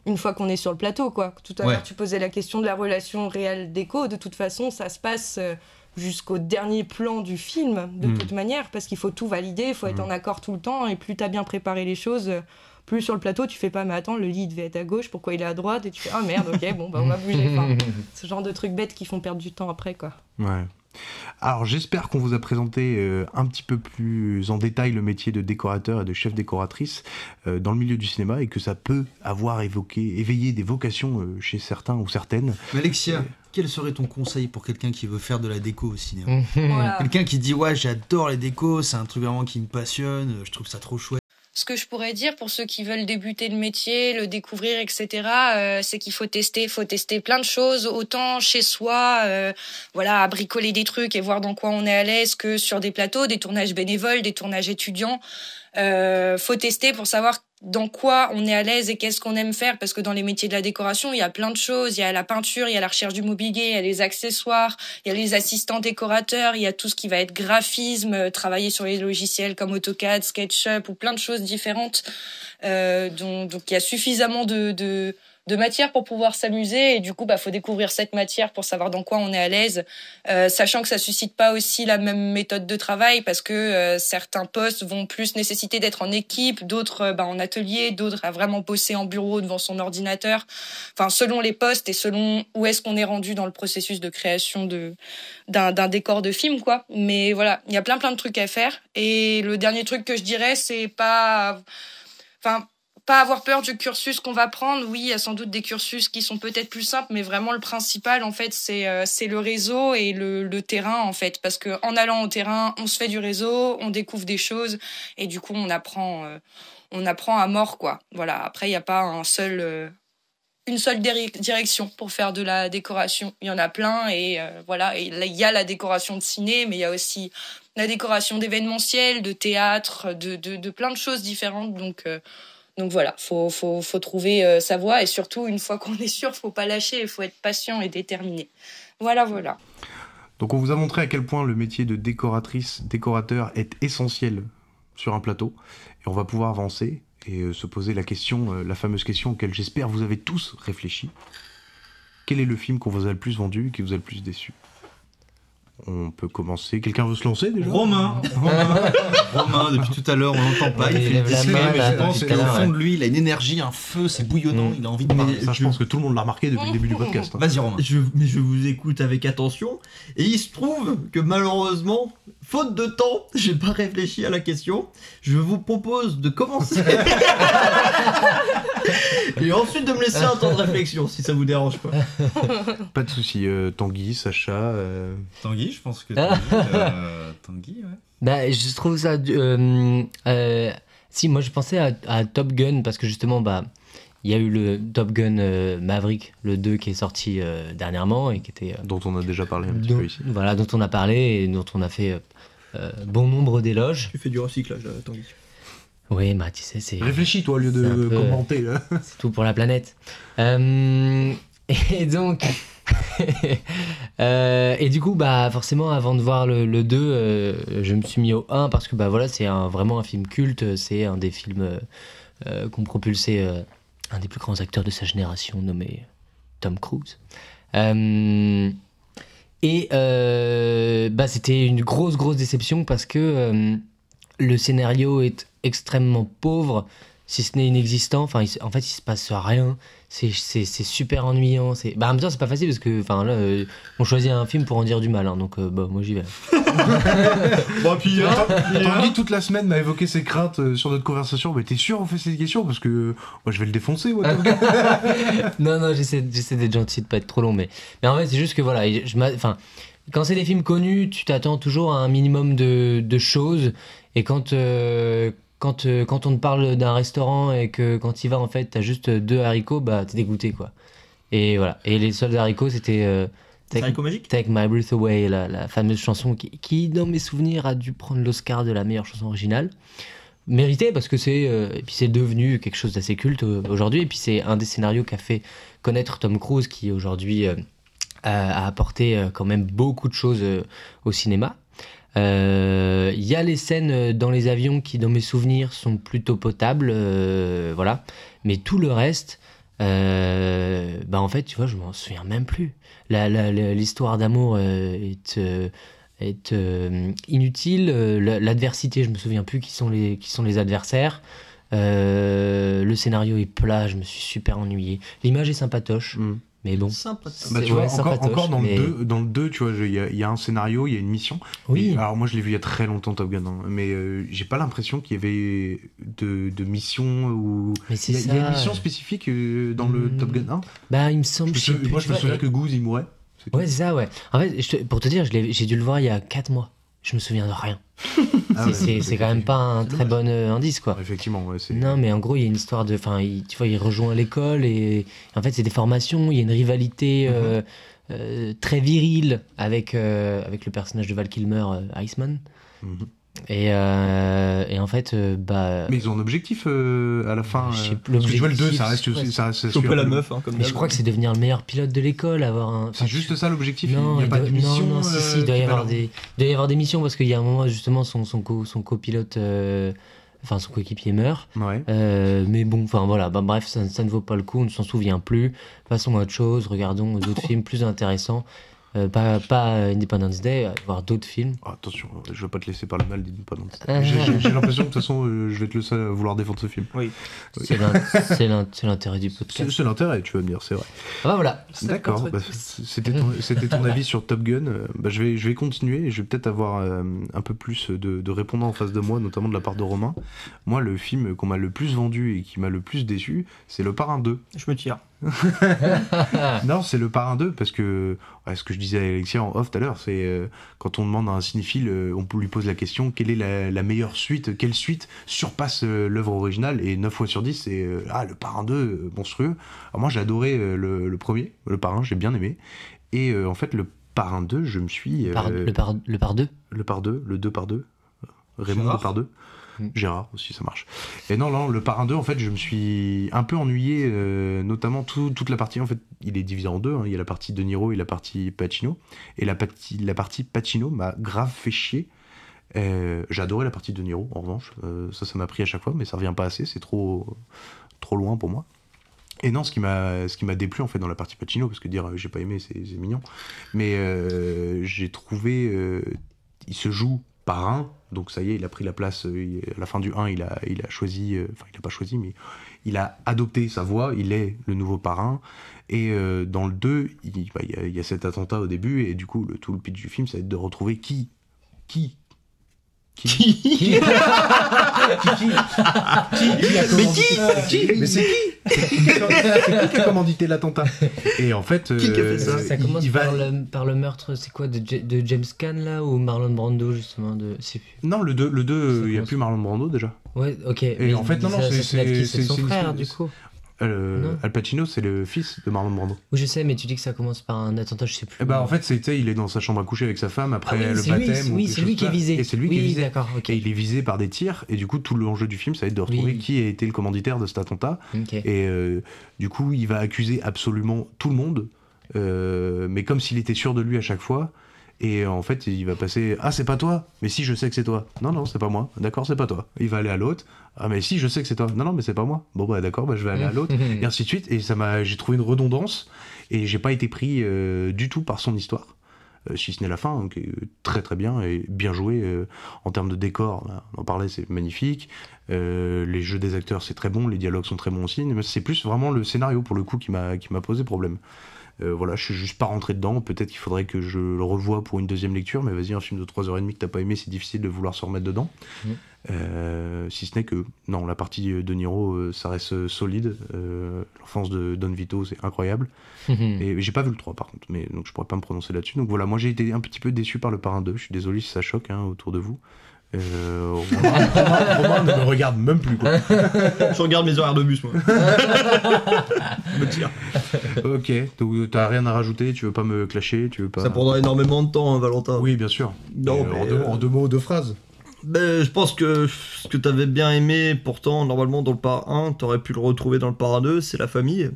une fois qu'on est sur le plateau, quoi. Tout à l'heure, tu posais la question de la relation réelle d'écho. De toute façon, ça se passe euh, jusqu'au dernier plan du film, de Mm. toute manière, parce qu'il faut tout valider, il faut être Mm. en accord tout le temps. Et plus t'as bien préparé les choses, euh, plus sur le plateau, tu fais pas, mais attends, le lit devait être à gauche, pourquoi il est à droite Et tu fais, ah merde, ok, bon, bah on va bouger. Enfin, [LAUGHS] ce genre de trucs bêtes qui font perdre du temps après, quoi. Ouais. Alors j'espère qu'on vous a présenté euh, un petit peu plus en détail le métier de décorateur et de chef décoratrice euh, dans le milieu du cinéma et que ça peut avoir évoqué, éveillé des vocations euh, chez certains ou certaines. Mais Alexia, quel serait ton conseil pour quelqu'un qui veut faire de la déco au cinéma? [LAUGHS] Voilà. Quelqu'un qui dit ouais j'adore les décos, c'est un truc vraiment qui me passionne, je trouve ça trop chouette. Ce que je pourrais dire pour ceux qui veulent débuter le métier, le découvrir, etc., euh, c'est qu'il faut tester, faut tester plein de choses, autant chez soi, euh, voilà, à bricoler des trucs et voir dans quoi on est à l'aise, que sur des plateaux, des tournages bénévoles, des tournages étudiants. Euh, faut tester pour savoir dans quoi on est à l'aise et qu'est-ce qu'on aime faire parce que dans les métiers de la décoration il y a plein de choses. Il y a la peinture il y a la recherche du mobilier il y a les accessoires il y a les assistants décorateurs il y a tout ce qui va être graphisme euh, travailler sur les logiciels comme AutoCAD SketchUp ou plein de choses différentes. Euh, donc, donc il y a suffisamment de, de de matière pour pouvoir s'amuser. Et du coup bah faut découvrir cette matière pour savoir dans quoi on est à l'aise. Euh, sachant que ça suscite pas aussi la même méthode de travail parce que euh, certains postes vont plus nécessiter d'être en équipe d'autres euh, bah, en atelier d'autres à vraiment bosser en bureau devant son ordinateur. Enfin selon les postes et selon où est-ce qu'on est rendu dans le processus de création de d'un d'un décor de film quoi. Mais voilà il y a plein plein de trucs à faire. Et le dernier truc que je dirais c'est pas enfin pas avoir peur du cursus qu'on va prendre. Oui, il y a sans doute des cursus qui sont peut-être plus simples, mais vraiment le principal, en fait, c'est euh, le réseau et le, terrain, en fait, parce que en allant au terrain, on se fait du réseau, on découvre des choses et du coup, on apprend, euh, on apprend à mort, quoi. Voilà. Après, il n'y a pas un seul euh, une seule direction pour faire de la décoration. Il y en a plein et voilà. Il y a la décoration de ciné, mais il y a aussi la décoration d'événementiel, de théâtre, de, de, de plein de choses différentes. Donc donc voilà, faut faut trouver euh, sa voie et surtout une fois qu'on est sûr, faut pas lâcher, il faut être patient et déterminé. Voilà voilà. Donc on vous a montré à quel point le métier de décoratrice, décorateur est essentiel sur un plateau. Et on va pouvoir avancer et euh, se poser la question, euh, la fameuse question auquel j'espère vous avez tous réfléchi. Quel est le film qu'on vous a le plus vendu et qui vous a le plus déçu? On peut commencer. Quelqu'un veut se lancer déjà? Romain Romain, [LAUGHS] Romain, depuis tout à l'heure, on l'entend pas. Il Il fait lève la discret, main, mais là, je pense qu'au fond ouais. de lui, il a une énergie, un feu, c'est bouillonnant, Mm. il a envie de parler. Ça, je pense que tout le monde l'a remarqué depuis le début du podcast. hein. Vas-y, Romain. Je, mais je vous écoute avec attention. Et il se trouve que malheureusement, faute de temps, [LAUGHS] j'ai pas réfléchi à la question. Je vous propose de commencer. [LAUGHS] Et ensuite de me laisser un temps de réflexion, si ça vous dérange pas. [LAUGHS] Pas de souci. euh, Tanguy, Sacha. euh, Tanguy, je pense que Tanguy, euh, Tanguy, ouais. Bah, je trouve ça. euh, euh, si, moi je pensais à, à Top Gun parce que justement, bah, il y a eu le Top Gun euh, Maverick, le 2 qui est sorti euh, dernièrement et qui était. euh, dont on a déjà parlé un petit dont- peu ici. Voilà, dont on a parlé et dont on a fait euh, bon nombre d'éloges. Tu fais du recyclage là, Tanguy. Oui, bah, tu sais, c'est. Réfléchis toi au lieu de peu- commenter là. [LAUGHS] C'est tout pour la planète. Euh, [LAUGHS] et donc. [LAUGHS] euh, et du coup, bah, forcément, avant de voir le, le 2, euh, je me suis mis au 1 parce que bah, voilà, c'est un, vraiment un film culte. C'est un des films euh, euh, qu'ont propulsé euh, un des plus grands acteurs de sa génération, nommé Tom Cruise. Et euh, bah, c'était une grosse, grosse déception parce que euh, le scénario est extrêmement pauvre, si ce n'est inexistant. Enfin, en fait, il se passe rien. C'est c'est- c'est super ennuyant. c'est- Bah, en même temps, c'est pas facile parce que enfin, là, euh, on choisit un film pour en dire du mal. hein, donc, euh, bah, moi, j'y vais. [LAUGHS] Bon, puis hein, Tanguy toute la semaine m'a évoqué ses craintes euh, sur notre conversation. Mais t'es sûr on fait cette question parce que euh, moi je vais le défoncer. Moi, [LAUGHS] non, non, j'essaie j'essaie d'être gentil, de pas être trop long. Mais, mais en fait, c'est juste que voilà, je enfin, quand c'est des films connus, tu t'attends toujours à un minimum de, de choses. Et quand, euh, quand, euh, quand on te parle d'un restaurant et que quand il va, en fait, t'as juste deux haricots, bah t'es dégoûté, quoi. Et voilà. Et les seuls haricots, c'était. euh, Take, Take My Breath Away, la, la fameuse chanson qui, qui, dans mes souvenirs, a dû prendre l'Oscar de la meilleure chanson originale. Mérité parce que c'est euh, et puis c'est devenu quelque chose d'assez culte euh, aujourd'hui et puis c'est un des scénarios qui a fait connaître Tom Cruise qui aujourd'hui a, apporté quand même beaucoup de choses au cinéma. Euh, Il y a les scènes euh, dans les avions qui, dans mes souvenirs, sont plutôt potables, euh, voilà. Mais tout le reste, euh, bah en fait, tu vois, je m'en souviens même plus. L'histoire d'amour euh, est, euh, euh, inutile. Euh, la- L'adversité, je me souviens plus qui sont les, adversaires. Euh, le scénario est plat, je me suis super ennuyé. L'image est sympatoche, Mm. Mais bon. Sympa. Bah, C'est- tu vois, ouais, encore, sympatoche, encore dans, mais- le 2, dans le 2, tu vois, il y, y a un scénario, il y a une mission. Oui. Et alors moi, je l'ai vu il y a très longtemps, Top Gun, hein, mais euh, j'ai pas l'impression qu'il y avait de, de mission ou. Il y, y a une mission spécifique euh, dans le Mm. Top Gun 1. Bah, il me semble. Je je sais moi, je me souviens et- que Goose, il mourait. Ouais, c'est ça, ouais. En fait, je te- pour te dire, j'ai dû le voir il y a 4 mois. Je me souviens de rien. [LAUGHS] Ah C'est- ouais, quand même pas un très bon euh, indice, quoi. Effectivement, ouais. Non, mais en gros, il y a une histoire de. Enfin, tu vois, il rejoint l'école et en fait, c'est des formations. Il y a une rivalité euh, euh, très virile avec, avec le personnage de Val Kilmer, Iceman. Mhm. Et, euh, et en fait, euh, bah. Mais ils ont un objectif euh, à la fin. Je sais plus, parce que tu vois, le 2, l'objectif, ça reste aussi. Ça reste Choper la meuf, hein, comme Mais je crois que c'est devenir le meilleur pilote de l'école, avoir un. C'est juste ça l'objectif Non, Il n'y a pas de mission. non, non, si, si, il doit y avoir des, il doit y avoir des missions parce qu'il y a un moment justement son son co, son copilote, euh, enfin son coéquipier meurt. Ouais. Euh, mais bon, enfin voilà, bah, bref, ça, ça ne vaut pas le coup, on ne s'en souvient plus. Passons à autre chose, regardons d'autres [LAUGHS] films plus intéressants. Euh, pas, pas Independence Day, euh, voir d'autres films. Ah, attention, je vais pas te laisser parler mal d'Independence. Ah. J'ai l'impression que de toute façon, euh, je vais te le seul à vouloir défendre ce film. Oui. C'est l'in- c'est l'in- c'est l'intérêt du podcast. c'est l'intérêt, tu vas me dire, c'est vrai. Ah bah voilà. D'accord, bah, c'était ton, avis sur Top Gun. Euh, Bah, je, vais, je vais continuer et je vais peut-être avoir euh, un peu plus de, de répondants en face de moi, notamment de la part de Romain. Moi, le film qu'on m'a le plus vendu et qui m'a le plus déçu, c'est Le Parrain 2. Je me tire. [LAUGHS] Non, c'est Le Parrain 2 parce que ouais, ce que je disais à Alexia en off tout à l'heure, c'est euh, quand on demande à un cinéphile, euh, on lui poser la question quelle est la, la meilleure suite, quelle suite surpasse euh, l'œuvre originale? Et 9 fois sur 10, c'est euh, ah, Le Parrain 2, euh, monstrueux. Alors moi, j'ai adoré euh, le, le premier, Le Parrain, j'ai bien aimé. Et euh, en fait, Le Parrain 2, je me suis. euh, Par- le, par, le par deux? le par deux, le 2 par 2. Raymond le par 2. Gérard aussi, ça marche. Et non, non, le parrain 2, en fait, je me suis un peu ennuyé, euh, notamment tout- toute la partie, en fait, il est divisé en deux. hein. Il y a la partie De Niro et la partie Pacino. Et la partie, la partie Pacino m'a grave fait chier. Euh, J'ai adoré la partie De Niro, en revanche. Euh, ça, ça m'a pris à chaque fois, mais ça revient pas assez. C'est trop, trop loin pour moi. Et non, ce qui m'a, ce qui m'a déplu en fait dans la partie Pacino, parce que dire euh, j'ai pas aimé, c'est mignon, mais j'ai trouvé, il se joue par un, donc ça y est, il a pris la place. euh, à la fin du 1, il a, il a choisi, euh, enfin il a pas choisi, mais il a adopté sa voix, il est le nouveau parrain. Et euh, dans le 2, il, bah, il y a, il y a cet attentat au début, et du coup, le, tout le pitch du film, ça va être de retrouver qui, qui, qui, qui, qui, [LAUGHS] qui qui? Mais c'est qui? C'est qui? Qui? C'est qui qui a commandité l'attentat Et en fait, Qui qui a fait ça commence il va- par, le, par le meurtre, c'est quoi, de, Ja- de James Caan là ou Marlon Brando justement de... Non, le 2, le 2 Ça il n'y a plus Marlon Brando déjà. Ouais, ok. Et mais en fait, non, non, c'est- son frère du coup. Euh. Al Pacino, c'est le fils de Marlon Brando. Oui, je sais, mais tu dis que ça commence par un attentat, je sais plus. Bah en fait, sais, il est dans sa chambre à coucher avec sa femme Ah après oui, le lui, baptême. ou oui, c'est lui qui est visé. Et c'est lui oui, qui est visé. d'accord, ok. Et il est visé par des tirs, et du coup, tout l'enjeu du film, ça va être de retrouver Oui. qui a été le commanditaire de cet attentat. Et euh, du coup, il va accuser absolument tout le monde, euh, mais comme s'il était sûr de lui à chaque fois. Et en fait, il va passer Ah, c'est pas toi Mais si, je sais que c'est toi. Non, non, c'est pas moi. D'accord, c'est pas toi. Il va aller à l'autre. Ah, mais si, je sais que c'est toi. Non, non, mais c'est pas moi. Bon, bah d'accord, bah, je vais aller à l'autre. [LAUGHS] et ainsi de suite. Et ça m'a, j'ai trouvé une redondance. Et j'ai pas été pris euh, du tout par son histoire. Euh, si ce n'est la fin, hein, qui est très très bien et bien joué euh, en termes de décor. bah, on en parlait, c'est magnifique. Les jeux des acteurs, c'est très bon. Les dialogues sont très bons aussi. Mais c'est plus vraiment le scénario pour le coup qui m'a qui m'a posé problème. Euh, voilà, je suis juste pas rentré dedans. Peut-être qu'il faudrait que je le revoie pour une deuxième lecture. Mais vas-y, un film de 3h30 que t'as pas aimé, c'est difficile de vouloir se remettre dedans. Mhm. Euh, si ce n'est que, non, la partie de Niro, euh, ça reste euh, solide. Euh, L'enfance de Don Vito, c'est incroyable. Et j'ai pas vu le 3 par contre, mais donc je pourrais pas me prononcer là-dessus. Donc voilà, moi j'ai été un petit peu déçu par le parrain 2. Je suis désolé si ça choque hein, autour de vous. Euh, Romain, [LAUGHS] ne me regarde même plus quoi. [LAUGHS] Je regarde mes horaires de bus, moi. Je [LAUGHS] me tire. ok, donc t'as rien à rajouter, tu veux pas me clasher, tu veux pas. Ça prendra énormément de temps, hein, Valentin. Oui, bien sûr. Non, Euh, mais, en, deux, euh, en deux mots, deux phrases. Ben, je pense que ce que t'avais bien aimé, pourtant, normalement, dans le par 1, t'aurais pu le retrouver dans le par 2, c'est la famille.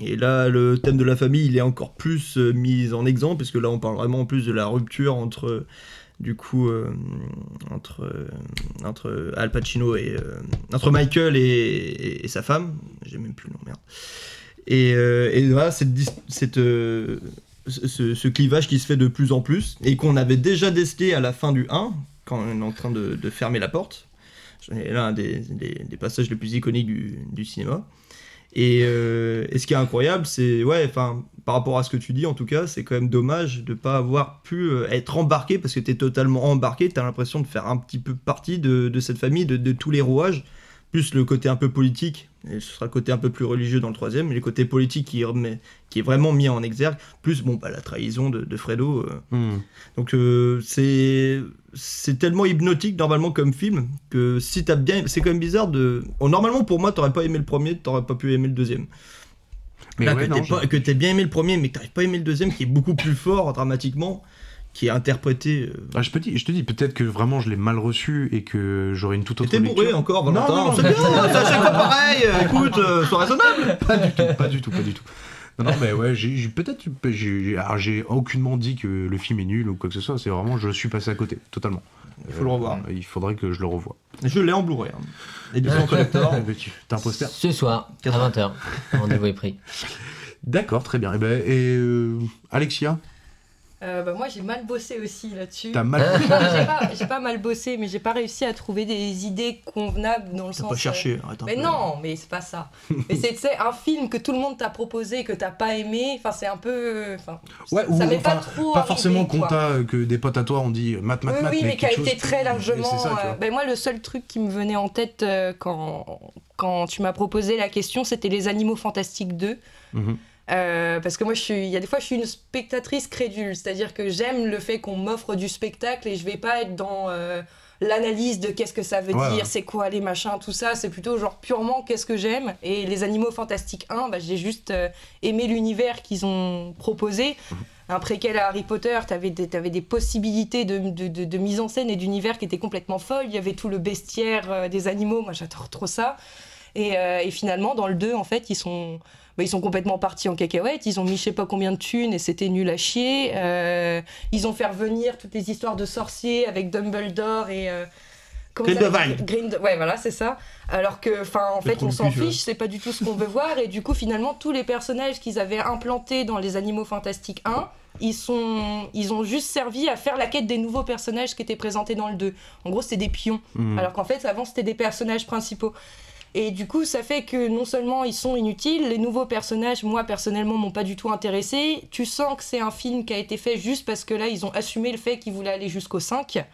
Et là, le thème de la famille, il est encore plus euh, mis en exemple, puisque là, on parle vraiment en plus de la rupture entre, du coup, euh, entre, euh, entre Al Pacino et. euh, entre Michael et, et- sa femme. J'ai même plus le nom, merde. Et, et voilà, cette, cette, ce, ce clivage qui se fait de plus en plus, et qu'on avait déjà décelé à la fin du 1, quand on est en train de, de fermer la porte. C'est l'un des, des- des passages les plus iconiques du, du cinéma. Et, euh, et ce qui est incroyable, c'est, ouais, enfin, par rapport à ce que tu dis, en tout cas, c'est quand même dommage de pas avoir pu euh, être embarqué, parce que tu es totalement embarqué, tu as l'impression de faire un petit peu partie de, de cette famille, de, de tous les rouages, plus le côté un peu politique, et ce sera le côté un peu plus religieux dans le troisième, mais le côté politique qui, remet- qui est vraiment mis en exergue, plus bon, bah, la trahison de, de Fredo. euh, Hmm. donc euh, c'est c'est tellement hypnotique normalement comme film que si t'as bien c'est quand même bizarre de oh, normalement pour moi t'aurais pas aimé le premier t'aurais pas pu aimer le deuxième Mais Là, ouais, que non, t'aies pas- je- que t'aies bien aimé le premier mais que t'arrives pas aimé le deuxième qui est beaucoup plus fort dramatiquement qui est interprété. euh, Ah, je, peux dire- je te dis, peut-être que vraiment je l'ai mal reçu et que j'aurais une toute autre T'es bourré lecture. encore, Non, Valentin. non, non, c'est bien, c'est à chaque fois pareil. euh, Écoute, euh, sois raisonnable. [LAUGHS] pas du tout, pas du tout, pas du tout. Non, non, mais ouais, j'ai j'ai- peut-être. j'ai- j'ai- alors, J'ai aucunement dit que le film est nul ou quoi que ce soit, c'est vraiment, je suis passé à côté, totalement. Il faut le revoir. Il faudrait que je le revoie. Je l'ai en Blu-ray. hein. Édition collector. Mais [LAUGHS] tu- T'as un poster Ce soir, à 20h. Rendez-vous est pris. [LAUGHS] D'accord, très bien. Et, ben, et euh, Alexia? Euh, bah, moi j'ai mal bossé aussi là-dessus. T'as mal- j'ai pas, pas mal bossé, mais j'ai pas réussi à trouver des idées convenables dans le T'as sens. pas cherché, euh, arrête un Mais peu. non, mais c'est pas ça. mais c'est un film que tout le monde t'a proposé, que t'as pas aimé. Enfin, c'est un peu. Enfin, Ouais, ça ou enfin, pas trop. pas arrivé, forcément qu'on t'a, que des potes à toi ont dit mat, mat, Oui, mat, oui, mais qui a été très largement. ça, euh, ben moi, le seul truc qui me venait en tête euh, quand, quand tu m'as proposé la question, c'était Les Animaux Fantastiques 2. Mhm. Euh, parce que moi, je suis, il y a des fois, je suis une spectatrice crédule, c'est-à-dire que j'aime le fait qu'on m'offre du spectacle et je vais pas être dans euh, l'analyse de qu'est-ce que ça veut Ouais, dire, c'est quoi les machins, tout ça. C'est plutôt genre purement qu'est-ce que j'aime. Et les Animaux Fantastiques 1, bah, j'ai juste euh, aimé l'univers qu'ils ont proposé. Mhm. Un préquel à Harry Potter, des, t'avais des possibilités de, de- de- de mise en scène et d'univers qui étaient complètement folles. Il y avait tout le bestiaire des animaux, moi j'adore trop ça. Et, euh, et finalement, dans le 2, en fait, ils sont, bah, ils sont complètement partis en cacahuète. Ils ont mis je sais pas combien de thunes et c'était nul à chier. Euh, ils ont fait revenir toutes les histoires de sorciers avec Dumbledore et. euh, Grindelwald. Grind- Ouais, voilà, c'est ça. Alors que, enfin, en fait, on s'en fiche, c'est pas du tout ce qu'on veut voir. Et du coup, finalement, tous les personnages qu'ils avaient implantés dans les Animaux Fantastiques 1, ils, sont, ils ont juste servi à faire la quête des nouveaux personnages qui étaient présentés dans le 2. En gros, c'était des pions. Mhm. Alors qu'en fait, avant, c'était des personnages principaux. Et du coup, ça fait que non seulement ils sont inutiles, les nouveaux personnages, moi personnellement, m'ont pas du tout intéressé. Tu sens que c'est un film qui a été fait juste parce que là, ils ont assumé le fait qu'ils voulaient aller jusqu'au 5.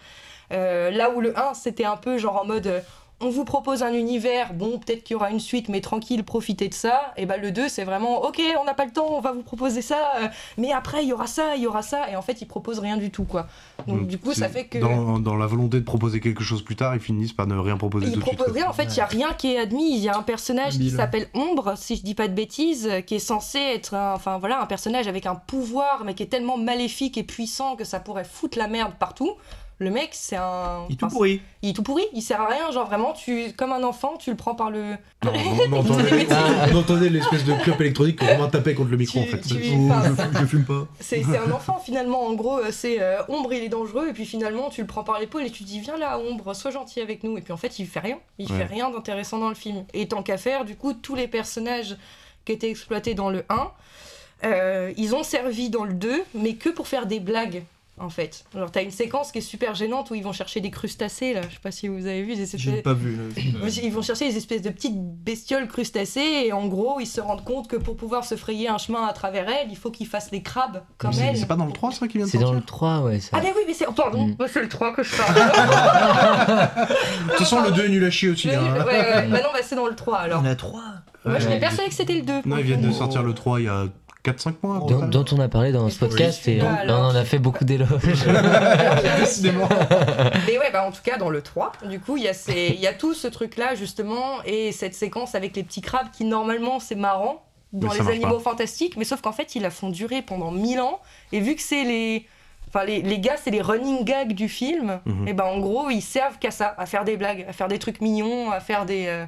Euh, là où le 1, c'était un peu genre en mode on vous propose un univers, bon, peut-être qu'il y aura une suite, mais tranquille, profitez de ça. Et bah le 2, c'est vraiment ok, on n'a pas le temps, on va vous proposer ça, euh, mais après, il y aura ça, il y aura ça. Et en fait, ils proposent rien du tout, quoi. Donc, Donc, du coup, ça fait que. Dans, dans la volonté de proposer quelque chose plus tard, ils finissent par ne rien proposer Ils tout de suite. proposent quoi. rien, en fait, il y a rien qui est admis. Il y a un personnage qui s'appelle Ombre, si je dis pas de bêtises, euh, qui est censé être un, enfin, voilà, un personnage avec un pouvoir, mais qui est tellement maléfique et puissant que ça pourrait foutre la merde partout. Le mec, c'est un. Il est tout pourri. Il est tout pourri, il sert à rien, genre vraiment, tu, comme un enfant, tu le prends par le. Non, on, [LAUGHS] on entendait, on entendait l'espèce de clope électronique que Romain tapait contre le micro en fait. tu- Oh, enfin, je, fume- je fume pas. C'est un enfant finalement, en gros, euh, c'est euh, Ombre, il est dangereux, et puis finalement, tu le prends par l'épaule et tu te dis, viens là, Ombre, sois gentil avec nous. Et puis en fait, il fait rien, il Ouais. fait rien d'intéressant dans le film. Et tant qu'à faire, du coup, tous les personnages qui étaient exploités dans le 1, euh, ils ont servi dans le 2, mais que pour faire des blagues. En fait, genre t'as une séquence qui est super gênante où ils vont chercher des crustacés là, je sais pas si vous avez vu, des J'ai espèces- pas vu. le- ils vont chercher des espèces de petites bestioles crustacées et en gros ils se rendent compte que pour pouvoir se frayer un chemin à travers elles, il faut qu'ils fassent les crabes comme C'est elles. c'est pas dans le 3 ça qui vient de C'est dans le 3, ouais. Ça. Ah mais oui mais c'est... oh, pardon, Mm. bah, c'est le 3 que je parle. De toute façon, le 2 est nul à chier aussi. Le- hein. ouais, ouais, bah non bah c'est dans le 3 alors. Il y en a trois. Moi je Ouais. l'ai persuadé que c'était le 2. Non, ils viennent de sortir le 3 il y a 4-5 mois. Dont, dont on a parlé dans ce podcast et on, Ah, alors. on en a fait beaucoup d'éloges. [LAUGHS] Décidément. [LAUGHS] Mais ouais, bah en tout cas, dans le 3, du coup, il y, a ces- y a tout ce truc-là, justement, et cette séquence avec les petits crabes qui, normalement, c'est marrant dans Mais les animaux pas. fantastiques, mais sauf qu'en fait, ils la font durer pendant 1000 ans, et vu que c'est les. Enfin, les, les gars, c'est les running gags du film, Mhm. et ben en gros, ils servent qu'à ça, à faire des blagues, à faire des trucs mignons, à faire des. euh,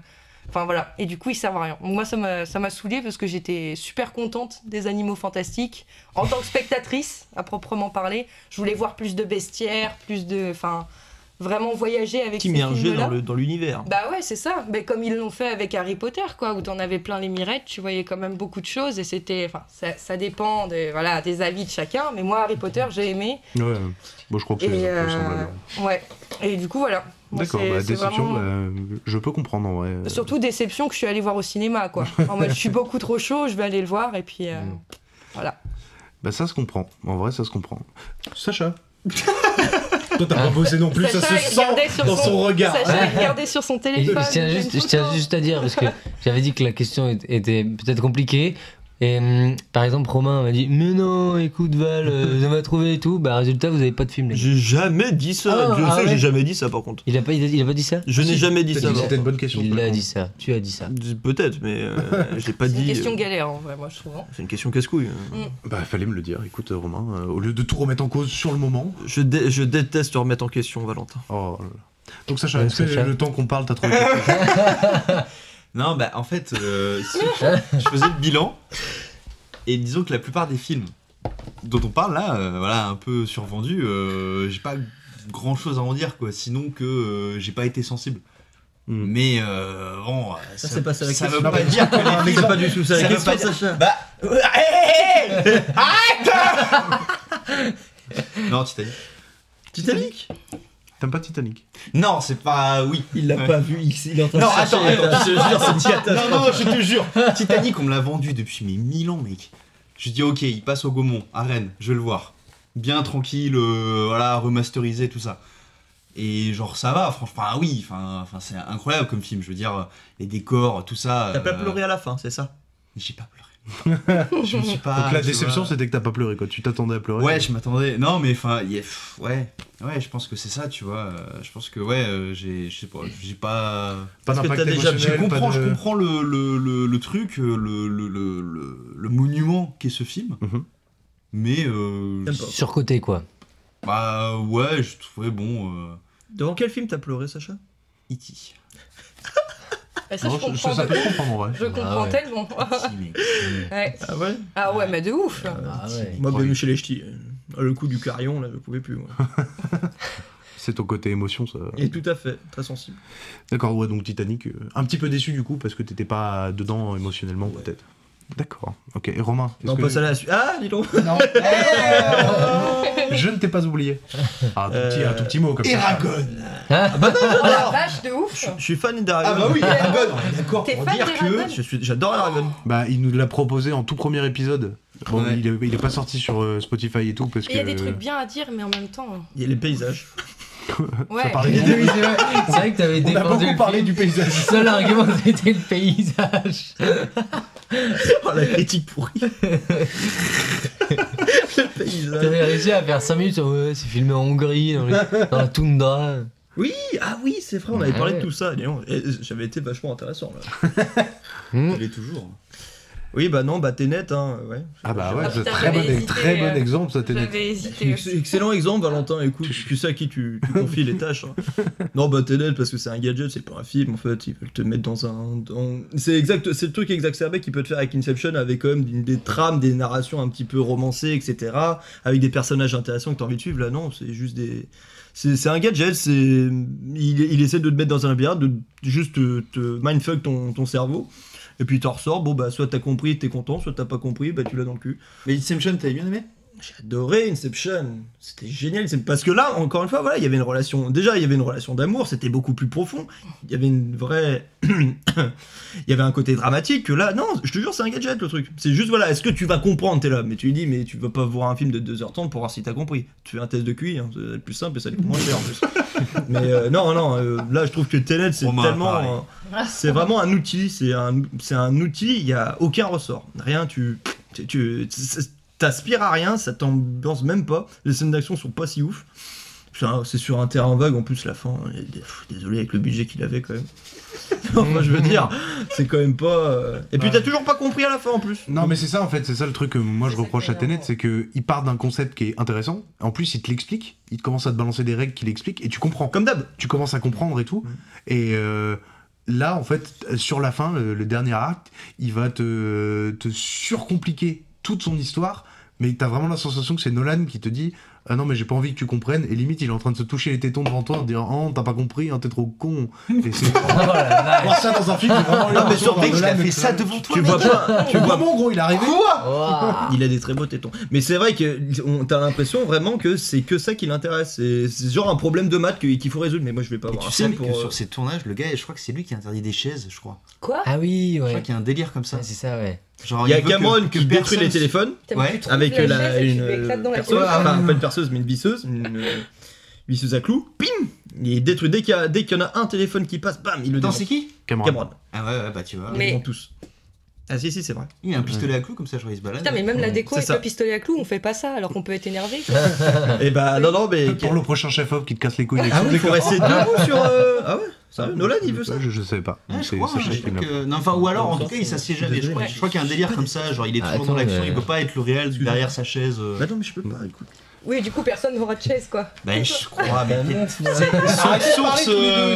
Enfin voilà, et du coup ils servent à rien. Donc, moi ça m'a ça m'a saoulé parce que j'étais super contente des animaux fantastiques. En tant que spectatrice, à proprement parler, je voulais voir plus de bestiaires, plus de. Enfin, vraiment voyager avec ces films-là. dans le- dans l'univers. Bah ouais, c'est ça. Mais comme ils l'ont fait avec Harry Potter, quoi, où t'en avais plein les mirettes, tu voyais quand même beaucoup de choses et c'était. Enfin, ça, ça dépend des, voilà, des avis de chacun. Mais moi, Harry Potter, j'ai aimé. Ouais, bon, je crois que c'est euh, ouais. Et du coup, voilà. D'accord, bah, déception, vraiment- bah, je peux comprendre en vrai. Surtout déception que je suis allée voir au cinéma, quoi. [LAUGHS] En mode, je suis beaucoup trop chaud, je vais aller le voir et puis. euh, Mm. Voilà. Bah ça se comprend, en vrai ça se comprend. Sacha [LAUGHS] Toi t'as pas bossé non plus, ça Sacha, se il regardait sent sur dans son regard. Sacha, il regardait sur son téléphone. je, tiens juste, une je tiens photo. juste à dire, parce que j'avais dit que la question était peut-être compliquée. Et hum, par exemple, Romain m'a dit Mais non, écoute, Val, euh, [LAUGHS] ça m'a trouvé et tout. Bah, résultat, vous avez pas de film. J'ai jamais dit ça. Ah, Dieu ah que ouais j'ai jamais dit ça par contre. Il a pas, il a, il a pas dit ça Je n'ai jamais dit ça. C'était une bonne question. Il a dit ça. Tu as dit ça. Peut-être, mais euh, [LAUGHS] j'ai pas C'est dit. une question euh, galère en vrai, moi je trouve. hein. C'est une question casse-couille. Bah, fallait me le dire. Écoute, euh, Romain, euh, au lieu de tout remettre en cause sur le moment. Je, dé- je déteste te remettre en question, Valentin. Oh là là. Donc, Sacha, Ouais, est-ce que le temps qu'on parle, t'as trouvé [LAUGHS] quelque chose? Non, bah en fait, euh, [LAUGHS] si je, faisais le bilan, et disons que la plupart des films dont on parle là, euh, voilà, un peu survendus, euh, j'ai pas grand chose à en dire, quoi, sinon que euh, j'ai pas été sensible. Hmm. Mais euh, bon, Ça, c'est pas ça la ça question. veut pas dire que les [LAUGHS] films- pas du tout ça ça veut pas dire-. Bah, euh, hé, hé, hé, arrête [LAUGHS] Non, Titanic. Titanic? T'aimes pas Titanic Non, c'est pas. Oui. Il l'a Ouais. pas vu, il, il est en train Non, de attends, attends, je te jure, c'est. [LAUGHS] Non, non, je te jure. Titanic, on me l'a vendu depuis mais mille ans, mec. Je dis, ok, il passe au Gaumont, à Rennes, je vais le voir. Bien tranquille, euh, voilà, remasterisé, tout ça. Et genre, ça va, franchement, enfin, oui, enfin, enfin, c'est incroyable comme film, je veux dire, les décors, tout ça. T'as pas euh, pleuré à la fin, c'est ça? J'ai pas pleuré. Je me suis pas. Donc, la déception, vois. c'était que t'as pas pleuré, quoi. Tu t'attendais à pleurer. Ouais, je m'attendais. Non, mais enfin, il y a- pff, ouais, ouais, je pense que c'est ça, tu vois. euh, Je pense que ouais, euh, j'ai, je sais pas, j'ai pas. Pas Parce que d'impact t'as déjà- Je comprends, je comprends le, le, le, le truc, euh, le, le, le, le, le monument qu'est ce film. Mhm. Mais euh. Surcoté, quoi. bah ouais, je trouvais bon. Euh, Devant quel film t'as pleuré, Sacha? E.T. [LAUGHS] Bah, ça, Non, je ça- comprends, ça peut comprendre, en vrai. je comprends ouais. tellement. [LAUGHS] Ouais. Ah ouais Ah ouais, mais de ouf. Ah ouais. Moi, Bienvenue chez les Ch'tis. euh, Le coup du carillon, là, je pouvais plus. Moi. [LAUGHS] C'est ton côté émotion, ça. Et tout à fait, très sensible. D'accord, ouais, donc Titanic, euh, un petit peu déçu du coup, parce que t'étais pas dedans émotionnellement, peut-être. D'accord, ok. Et Romain est-ce on que- passe à la suite. Ah, dis donc Non. [LAUGHS] Je ne t'ai pas oublié. Ah, un tout, petit, Euh, un tout petit mot comme ça. Eragon Ah bah non, Oh la vache, de ouf. Je suis fan Ah d'Aragon. bah oui, Eragon, on est d'accord T'es pour fan dire d'Eragon que. Je suis, j'adore Aragon. Bah, il nous l'a proposé en tout premier épisode. Bon, Ouais. il, est, il est pas sorti sur euh, Spotify et tout, parce Il y a des trucs bien à dire, mais en même temps. Il y a les paysages. Ouais. parlait Oui, c'est vrai, c'est vrai que t'avais On a défendu beaucoup le parlé film. du paysage. Le seul argument, c'était le paysage. Oh, la critique pourrie. le paysage. T'avais réussi à faire 5 minutes ouais, c'est filmé en Hongrie, dans, les- dans la toundra. Oui, ah oui, c'est vrai, on avait parlé de tout ça. Et J'avais été vachement intéressant là. Hmm. Il est toujours. Oui, bah non, bah t'es net, hein, ouais. Ah bah ouais, c'est très, bon, hésité, très bon euh, exemple, ça hésité. Ex- Excellent exemple, Valentin. Écoute, tu sais à qui tu, tu confies les tâches. hein. [LAUGHS] Non, bah t'es net parce que c'est un gadget, c'est pas un film en fait. Ils veulent te mettre dans un. dans- C'est exact, c'est le truc exacerbé qu'il peut te faire avec Inception, avec quand même des, trames, des narrations un petit peu romancées, etc. Avec des personnages intéressants que t'as envie de suivre. Là, non, c'est juste des. C'est c'est un gadget, c'est il, il essaie de te mettre dans un labyrinthe, de juste te, te mindfuck ton, ton cerveau. Et puis t'en ressors, bon bah soit t'as compris, t'es content, soit t'as pas compris, bah tu l'as dans le cul. Mais Inception, t'avais bien aimé? J'ai adoré Inception. C'était génial. Parce que là, encore une fois, voilà, il y avait une relation. Déjà, il y avait une relation d'amour. C'était beaucoup plus profond. Il y avait une vraie. [COUGHS] il y avait un côté dramatique que là, non, je te jure, c'est un gadget le truc. C'est juste, voilà, est-ce que tu vas comprendre T'es là? Mais tu lui dis, mais tu vas pas voir un film de 2h30 pour voir si t'as compris. Tu fais un test de QI, hein, c'est plus simple et ça coûte moins cher en plus. [LAUGHS] [LAUGHS] mais euh, non, non, euh, là, je trouve que Tenet, c'est Romain, tellement. c'est vraiment un outil. C'est un, c'est un outil. Il y a aucun ressort. Rien. Tu. tu, tu- c'est- T'aspires à rien, ça t'ambiance même pas. Les scènes d'action sont pas si ouf. C'est sur un terrain vague en plus la fin. pff, Désolé avec le budget qu'il avait quand même. [LAUGHS] Enfin, je veux dire, c'est quand même pas. euh, Et puis Ouais. t'as toujours pas compris à la fin en plus. Non, mais c'est ça en fait, c'est ça le truc que moi je reproche à Tenet, c'est qu'il part d'un concept qui est intéressant, en plus il te l'explique, il te commence à te balancer des règles qu'il explique, et tu comprends. Comme d'hab. Tu commences à comprendre et tout. Et euh, là, en fait, sur la fin, le, le dernier acte, il va te, te surcompliquer toute son histoire, mais t'as vraiment la sensation que c'est Nolan qui te dit Ah non, mais j'ai pas envie que tu comprennes, et limite il est en train de se toucher les tétons devant toi en disant Oh, t'as pas compris, hein, t'es trop con. Et c'est. [LAUGHS] Oh. Voir ça dans un film, vraiment Non, mais surtout, a fait ça devant toi, Tu vois pas. Tu vois mon gros, il est arrivé. Ouah. Il a des très beaux tétons. Mais c'est vrai que on- t'as l'impression vraiment que c'est que ça qui l'intéresse. C'est genre un problème de maths qu'il faut résoudre. Mais moi je vais pas voir tu pour. que euh, sur ces tournages, le gars, je crois que c'est lui qui interdit des chaises, je crois. Quoi? Ah oui, Je crois ouais. qu'il y a un délire comme ça. Ouais, c'est ça, ouais. Genre, Il y a Cameron que qui détruit les téléphones Ouais. avec la la, une la perceuse, enfin pas une perceuse mais une visseuse, une euh, visseuse à clous. Pim Il détruit dès qu'il y, en a un téléphone qui passe, bam, il le démonte. c'est qui Cameron. Cameron. Ah ouais, ouais, bah tu vois. Ils Mais- vont tous. Ah si, si, c'est vrai. Il y a un pistolet à clous comme ça, genre il se balade. Putain, mais même la déco avec ça. le pistolet à clous, on fait pas ça alors qu'on peut être énervé. [LAUGHS] Et bah, non, non, mais. Pour le prochain chef-op qui te casse les couilles avec Ah oui, il faut décor. rester debout sur. euh, Ah ouais Sérieux Nolan, il veut ça Je, je sais pas. Ouais, je crois, je que- non, enfin, ou alors en tout cas il s'assied jamais. Je crois, je crois qu'il y a un délire comme ça, genre il est Ah, toujours dans l'action, il peut pas être le réel derrière sa chaise. euh. Bah non, mais je peux pas, écoute. Oui, du coup, personne n'aura de chaise, quoi. Ben je crois, mais non, c'est [LAUGHS] deux,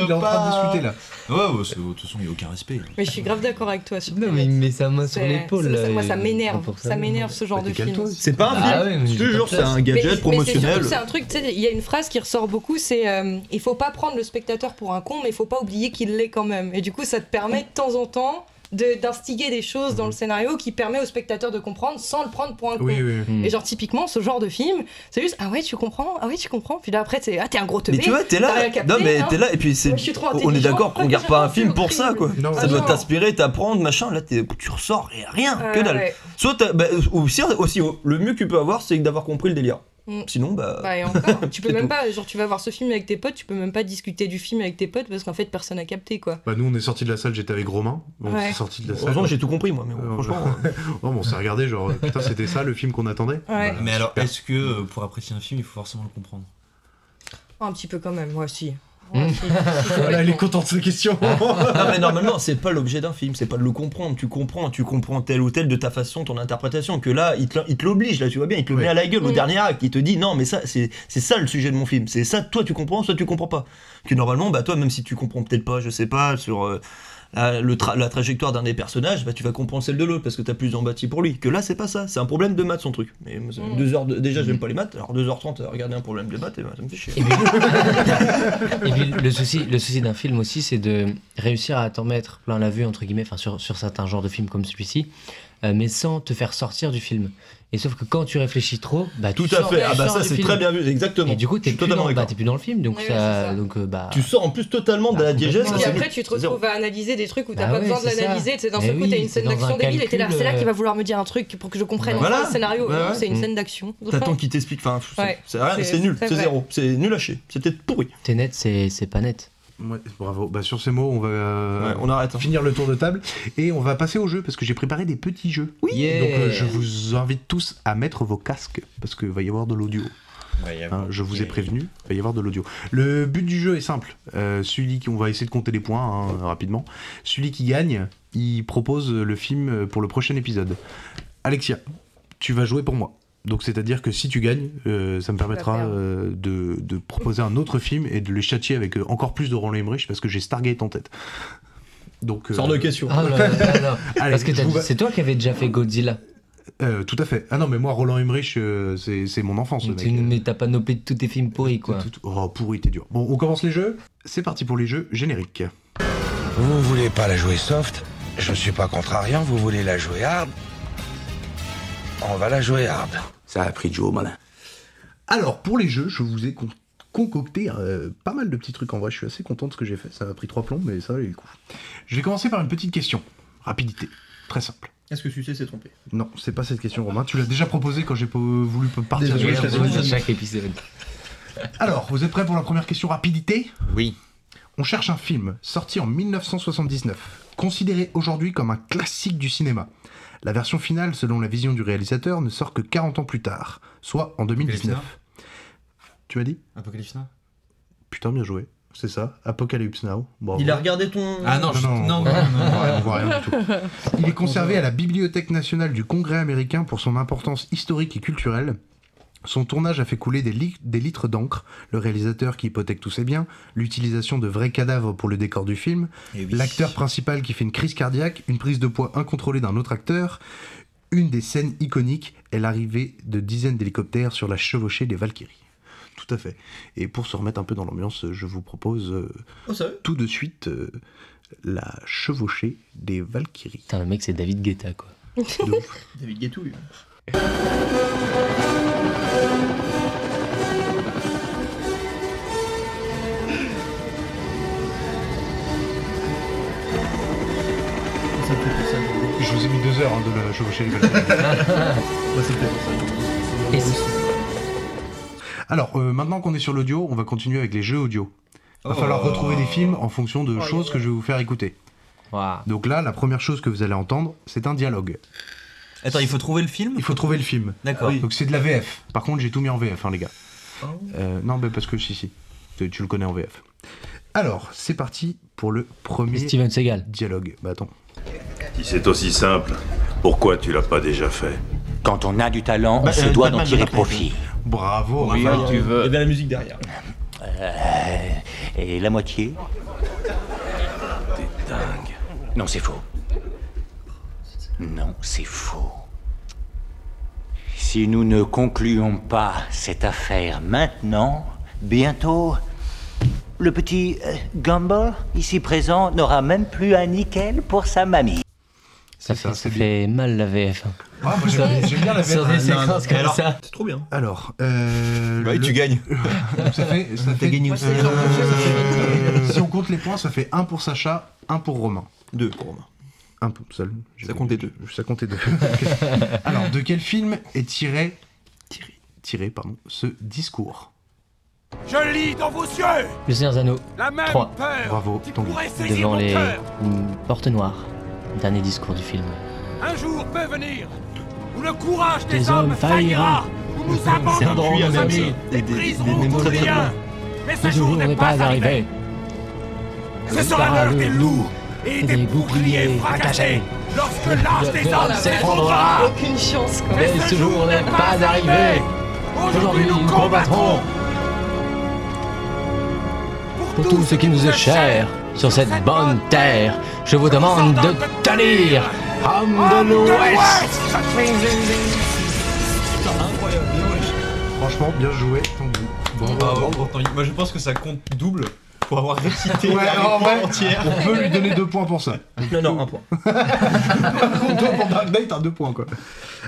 il est en train de pas- discuter là. Ouais, ouais, de toute façon il y a aucun respect. Mais je suis grave d'accord avec toi sur Non, mais il met sa main sur l'épaule. Moi, ça m'énerve. Ça m'énerve ce genre Bah, de film. C'est pas un film. Ah mais je te jure, c'est un gadget promotionnel. C'est un truc, tu sais, il y a une phrase qui ressort beaucoup, c'est euh, il faut pas prendre le spectateur pour un con, mais il faut pas oublier qu'il l'est quand même. Et du coup, ça te permet de temps en temps de- d'instiguer des choses dans le scénario qui permet au spectateur de comprendre sans le prendre pour un con. Oui, oui. Et genre typiquement ce genre de film, c'est juste ah ouais tu comprends, ah ouais tu comprends, puis là après c'est ah t'es un gros teubé. Mais tu vois, t'es là. capté, non, mais hein. t'es là, et puis c'est. Moi, je suis trop On est d'accord qu'on regarde pas un film pour ça, quoi. Non, Ça Ah doit t'inspirer, t'apprendre, machin. Là, t'es- tu ressors et rien, Ah que dalle. ouais. Soit bah, aussi, aussi, oh, le mieux que tu peux avoir, c'est d'avoir compris le délire. Mm. Sinon, bah. Bah, et encore, [LAUGHS] tu peux même tout. pas, genre tu vas voir ce film avec tes potes, tu peux même pas discuter du film avec tes potes parce qu'en fait personne a capté quoi. Bah, nous, on est sortis de la salle, j'étais avec Romain. On Ouais. est sortis de la salle. J'ai tout compris, moi. Mais Euh, franchement. [LAUGHS] euh, bon, on s'est regardé, genre, putain, c'était ça le film qu'on attendait Ouais. Bah, Mais alors, est-ce que euh, pour apprécier un film il faut forcément le comprendre? Un petit peu quand même, moi si, [LAUGHS] Voilà, elle est contente de cette question. [LAUGHS] non mais normalement c'est pas l'objet d'un film, c'est pas de le comprendre, tu comprends, tu comprends tel ou tel de ta façon, ton interprétation, que là il te, l'oblige, là tu vois bien, il te le Ouais. met à la gueule au Mm. dernier acte, il te dit non mais ça c'est c'est ça le sujet de mon film, c'est ça toi tu comprends, soit tu comprends pas. Que normalement bah toi même si tu comprends peut-être pas, je sais pas, sur euh, la, le tra- la trajectoire d'un des personnages, bah tu vas comprendre celle de l'autre parce que t'as plus d'empathie pour lui. Que là c'est pas ça, c'est un problème de maths son truc. Mais moi, ça- Mm. deux heures de- déjà j'aime pas les maths, alors 2h30 à regarder un problème de maths, et bah, ça me fait chier. Et puis, [LAUGHS] et puis, le souci, le souci d'un film aussi, c'est de réussir à t'en mettre plein la vue, entre guillemets, enfin, sur, sur certains genres de films comme celui-ci, mais sans te faire sortir du film. Et sauf que quand tu réfléchis trop, bah, Tout tu à sors- fait, ah bah ça c'est film. très bien vu, exactement. Et du coup, t'es plus, totalement dans- bah, plus dans le film, donc ça, donc euh, bah. Tu sors en plus totalement de Bah, la diégèse. complètement. Et après, tu te retrouves à analyser des trucs où t'as Bah pas ouais, besoin de l'analyser. Tu sais, dans Mais ce coup, t'as une scène d'action débile et t'es là. C'est là qu'il va vouloir me dire un truc pour que je comprenne Voilà. le scénario. Ouais, Non, ouais. C'est une Mm. scène d'action. T'attends qu'il t'explique, enfin, c'est- nul, c'est zéro, c'est nul à chier, c'était pourri. T'es net, c'est c'est pas net. Ouais, bravo. Bah, sur ces mots, on va euh, Ouais, on arrête. hein. finir le tour de table et on va passer au jeu parce que j'ai préparé des petits jeux. Yeah. Donc, euh, je vous invite tous à mettre vos casques parce qu'il va y avoir de l'audio. Hein, je vous ai prévenu, il va y avoir de l'audio. Le but du jeu est simple. Euh, celui qui, on va essayer de compter les points hein, rapidement. Celui qui gagne, il propose le film pour le prochain épisode. Alexia, tu vas jouer pour moi. Donc c'est-à-dire que si tu gagnes, euh, ça me permettra euh, de, de proposer un autre film et de les châtier avec euh, encore plus de Roland Emmerich parce que j'ai Stargate en tête. Donc, euh, Sors de question. Ah, non, non, non, non. Allez, Parce que t'as vous c'est toi qui avais déjà fait Godzilla. euh, tout à fait. Ah non, mais moi, Roland Emmerich, euh, c'est mon enfance. ce Tu mec. nous mets ta panoplie de tous tes films pourris, quoi. Tout- tout- Oh, pourri, t'es dur. Bon, on commence les jeux. C'est parti pour les jeux génériques. Vous voulez pas la jouer soft? Je suis pas contrariant, vous voulez la jouer hard On va la jouer hard. Ça a pris Joe, malin. Alors, pour les jeux, je vous ai con- concocté euh, pas mal de petits trucs en vrai. Je suis assez content de ce que j'ai fait. Ça m'a pris trois plombs, mais ça valait le coup. Je vais commencer par une petite question. Rapidité. Très simple. Est-ce que Sucé s'est trompé? Non, c'est pas cette question, Romain. Tu l'as déjà proposé quand j'ai voulu partir Désolé, la question. Chaque épisode. Alors, vous êtes prêts pour la première question rapidité? Oui. On cherche un film sorti en 1979, considéré aujourd'hui comme un classique du cinéma. La version finale, selon la vision du réalisateur, ne sort que 40 ans plus tard, soit en 2019. Tu m'as dit? Apocalypse Now Putain, bien joué. C'est ça, Apocalypse Now. Bravo. Il a regardé ton. Ah non, je- non, non, non, non. on voit rien du tout. Il est conservé à la Bibliothèque nationale du Congrès américain pour son importance historique et culturelle. Son tournage a fait couler des, li- des litres d'encre, le réalisateur qui hypothèque tous ses biens, l'utilisation de vrais cadavres pour le décor du film, Eh oui. l'acteur principal qui fait une crise cardiaque, une prise de poids incontrôlée d'un autre acteur. Une des scènes iconiques est l'arrivée de dizaines d'hélicoptères sur la chevauchée des Valkyries. Tout à fait. Et pour se remettre un peu dans l'ambiance, je vous propose euh, Oh, tout de suite euh, la chevauchée des Valkyries. Putain, le mec, c'est David Guetta, quoi. David Guettou, lui. Je vous ai mis deux heures hein, de la [LAUGHS] Django. Et c'est- Alors, euh, maintenant qu'on est sur l'audio, on va continuer avec les jeux audio. Il va Oh. falloir retrouver des films en fonction de Oh, choses que je vais vous faire écouter. Donc là, la première chose que vous allez entendre, c'est un dialogue. Attends, il faut trouver le film Il faut trouver le film. D'accord. Donc c'est de la VF. Par contre, j'ai tout mis en VF, hein, les gars. Oh. Euh, non, mais parce que si, si. Tu, tu le connais en VF. Alors, c'est parti pour le premier Steven Seagal. dialogue. Bah attends. Si c'est aussi simple, pourquoi tu l'as pas déjà fait? Quand on a du talent, Bah, on se euh, doit d'en tirer profit. Bravo, Oui, Raphaël. tu veux. Il y a de la musique derrière. Euh, et la moitié? T'es dingue. Non, c'est faux. Non, c'est faux. Si nous ne concluons pas cette affaire maintenant, bientôt, le petit euh, Gumball, ici présent, n'aura même plus un nickel pour sa mamie. Ça, fait, ça fait mal la VF. hein. Ah, moi, j'aime bien la VF. Sur des non, séquences comme alors, ça. C'est trop bien. Alors, euh, Bah oui, le- tu gagnes. [LAUGHS] Ça fait, ça fait, gagné aussi. euh, si on compte les points, ça fait 1 pour Sacha, 1 pour Romain. Deux pour Romain. Un pour seul. Ça comptait deux. Ça comptait deux. [LAUGHS] Alors, de quel film est tiré, Tiré. tiré pardon, ce discours? Je lis dans vos yeux Le Seigneur Anneaux, la même Trois. peur Bravo, Tanguy. devant mon les portes noires. Dernier discours du film. Un jour peut venir où le courage des, Des hommes faillira, où nous abandonnerons nos amis ça. et Des- des- briserons des tout mémoires lien. très Mais ce Ce jour n'est pas arrivé. Ce sera l'heure des loups et des boucliers fracassés lorsque l'âge des hommes s'effondrera. Aucune chance, quoi. Mais ce jour n'est pas arrivé. Aujourd'hui, nous combattrons Pour tout ce qui nous est cher, sur cette bonne terre, je vous demande de tenir Homme de l'Ouest Franchement, bien joué. Bravo. Moi je pense que ça compte double pour avoir récité Ouais, la en réponse vrai, entière. on peut lui donner deux points pour ça. Non, non, un point. [LAUGHS] Toi, pour Dark Knight, t'as deux points, quoi.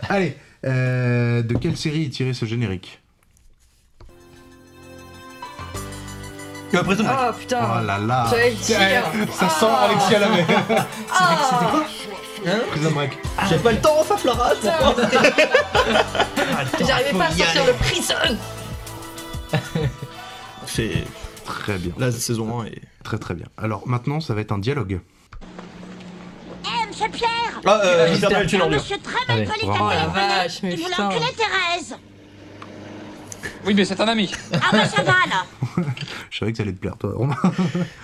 Allez, euh, de quelle série est tiré ce générique Prison Break. Oh Oh putain. là là J'allais le dire. Ça sent Alexia l'avait Ah. Prison Break. J'ai pas le temps, je comprends. J'arrivais pas à sortir le prison. C'est Très bien. la saison 1 et. Très très bien. Alors maintenant, ça va être un dialogue. Eh, monsieur Pierre Ah, euh, Père Noël, tu l'endures. monsieur très Ah ouais, mal poli bravo. Oh la vache, mais Il voulait putain. enculer Thérèse Oui, mais c'est un ami. Ah bah ça va alors [LAUGHS] Je savais que ça allait te plaire, toi, Romain.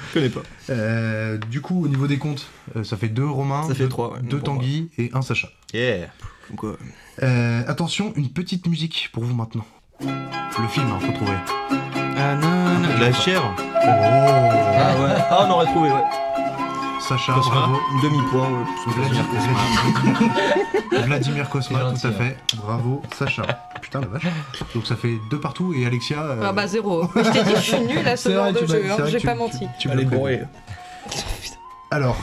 Je connais pas. Euh, du coup, au niveau des comptes, euh, ça fait deux Romain, Ça fait deux, trois, ouais. deux Bon, Tanguy et un Sacha. Yeah. Comme quoi. Euh, attention, une petite musique pour vous maintenant. Le film, hein, faut trouver. Ah non, non, la chèvre. Oh Ah ouais. Ah, on aurait trouvé, ouais. Sacha, Cosma. bravo. Demi-point, ouais. Vladimir Cosma. Vladimir Cosma, tout à fait. Bravo, Sacha. Putain, la vache. Donc ça fait deux partout et Alexia. euh, Ah bah zéro. Je t'ai dit, je suis nulle à ce c'est genre vrai, de tu m'as- jeu. c'est hein, vrai que J'ai tu- pas tu- menti. tu me l'as prévenu. bourré. Alors,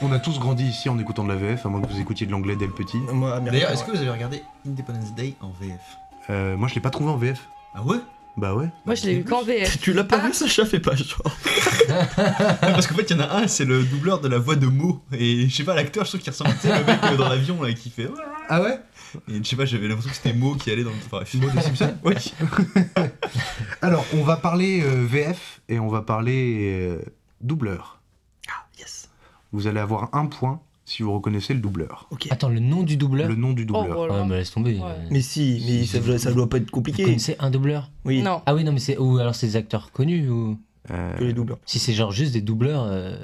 on a tous grandi ici en écoutant de la VF, à moins que vous écoutiez de l'anglais dès le petit. Moi, américain. D'ailleurs, est-ce que vous avez regardé Independence Day en VF Euh, moi, je l'ai pas trouvé en VF. Ah ouais? Bah ouais. Moi, je l'ai eu qu'en VF. Tu l'as pas vu, Sacha? Fais pas genre. [LAUGHS] Parce qu'en fait, il y en a un, c'est le doubleur de la voix de Mo. Et je sais pas, l'acteur, je trouve qu'il ressemble, tu sais, le mec euh, dans l'avion là qui fait. Ah ouais? Et je sais pas, j'avais l'impression que c'était Mo qui allait dans le. Bref. Mo de [LAUGHS] Simpson Oui. [LAUGHS] Alors, on va parler euh, VF et on va parler euh, doubleur. Ah, yes. Vous allez avoir un point si vous reconnaissez le doubleur. Ok. Attends, le nom du doubleur Le nom du doubleur. Oh, voilà. Ouais, mais laisse tomber. Ouais. euh, Mais si, mais ça, doit- ça doit pas être Vous compliqué. connaissez un doubleur? Oui. Non. Ah oui, non, mais c'est. Ou alors c'est des acteurs connus ou. Euh, Que les doubleurs. Si c'est genre juste des doubleurs. euh,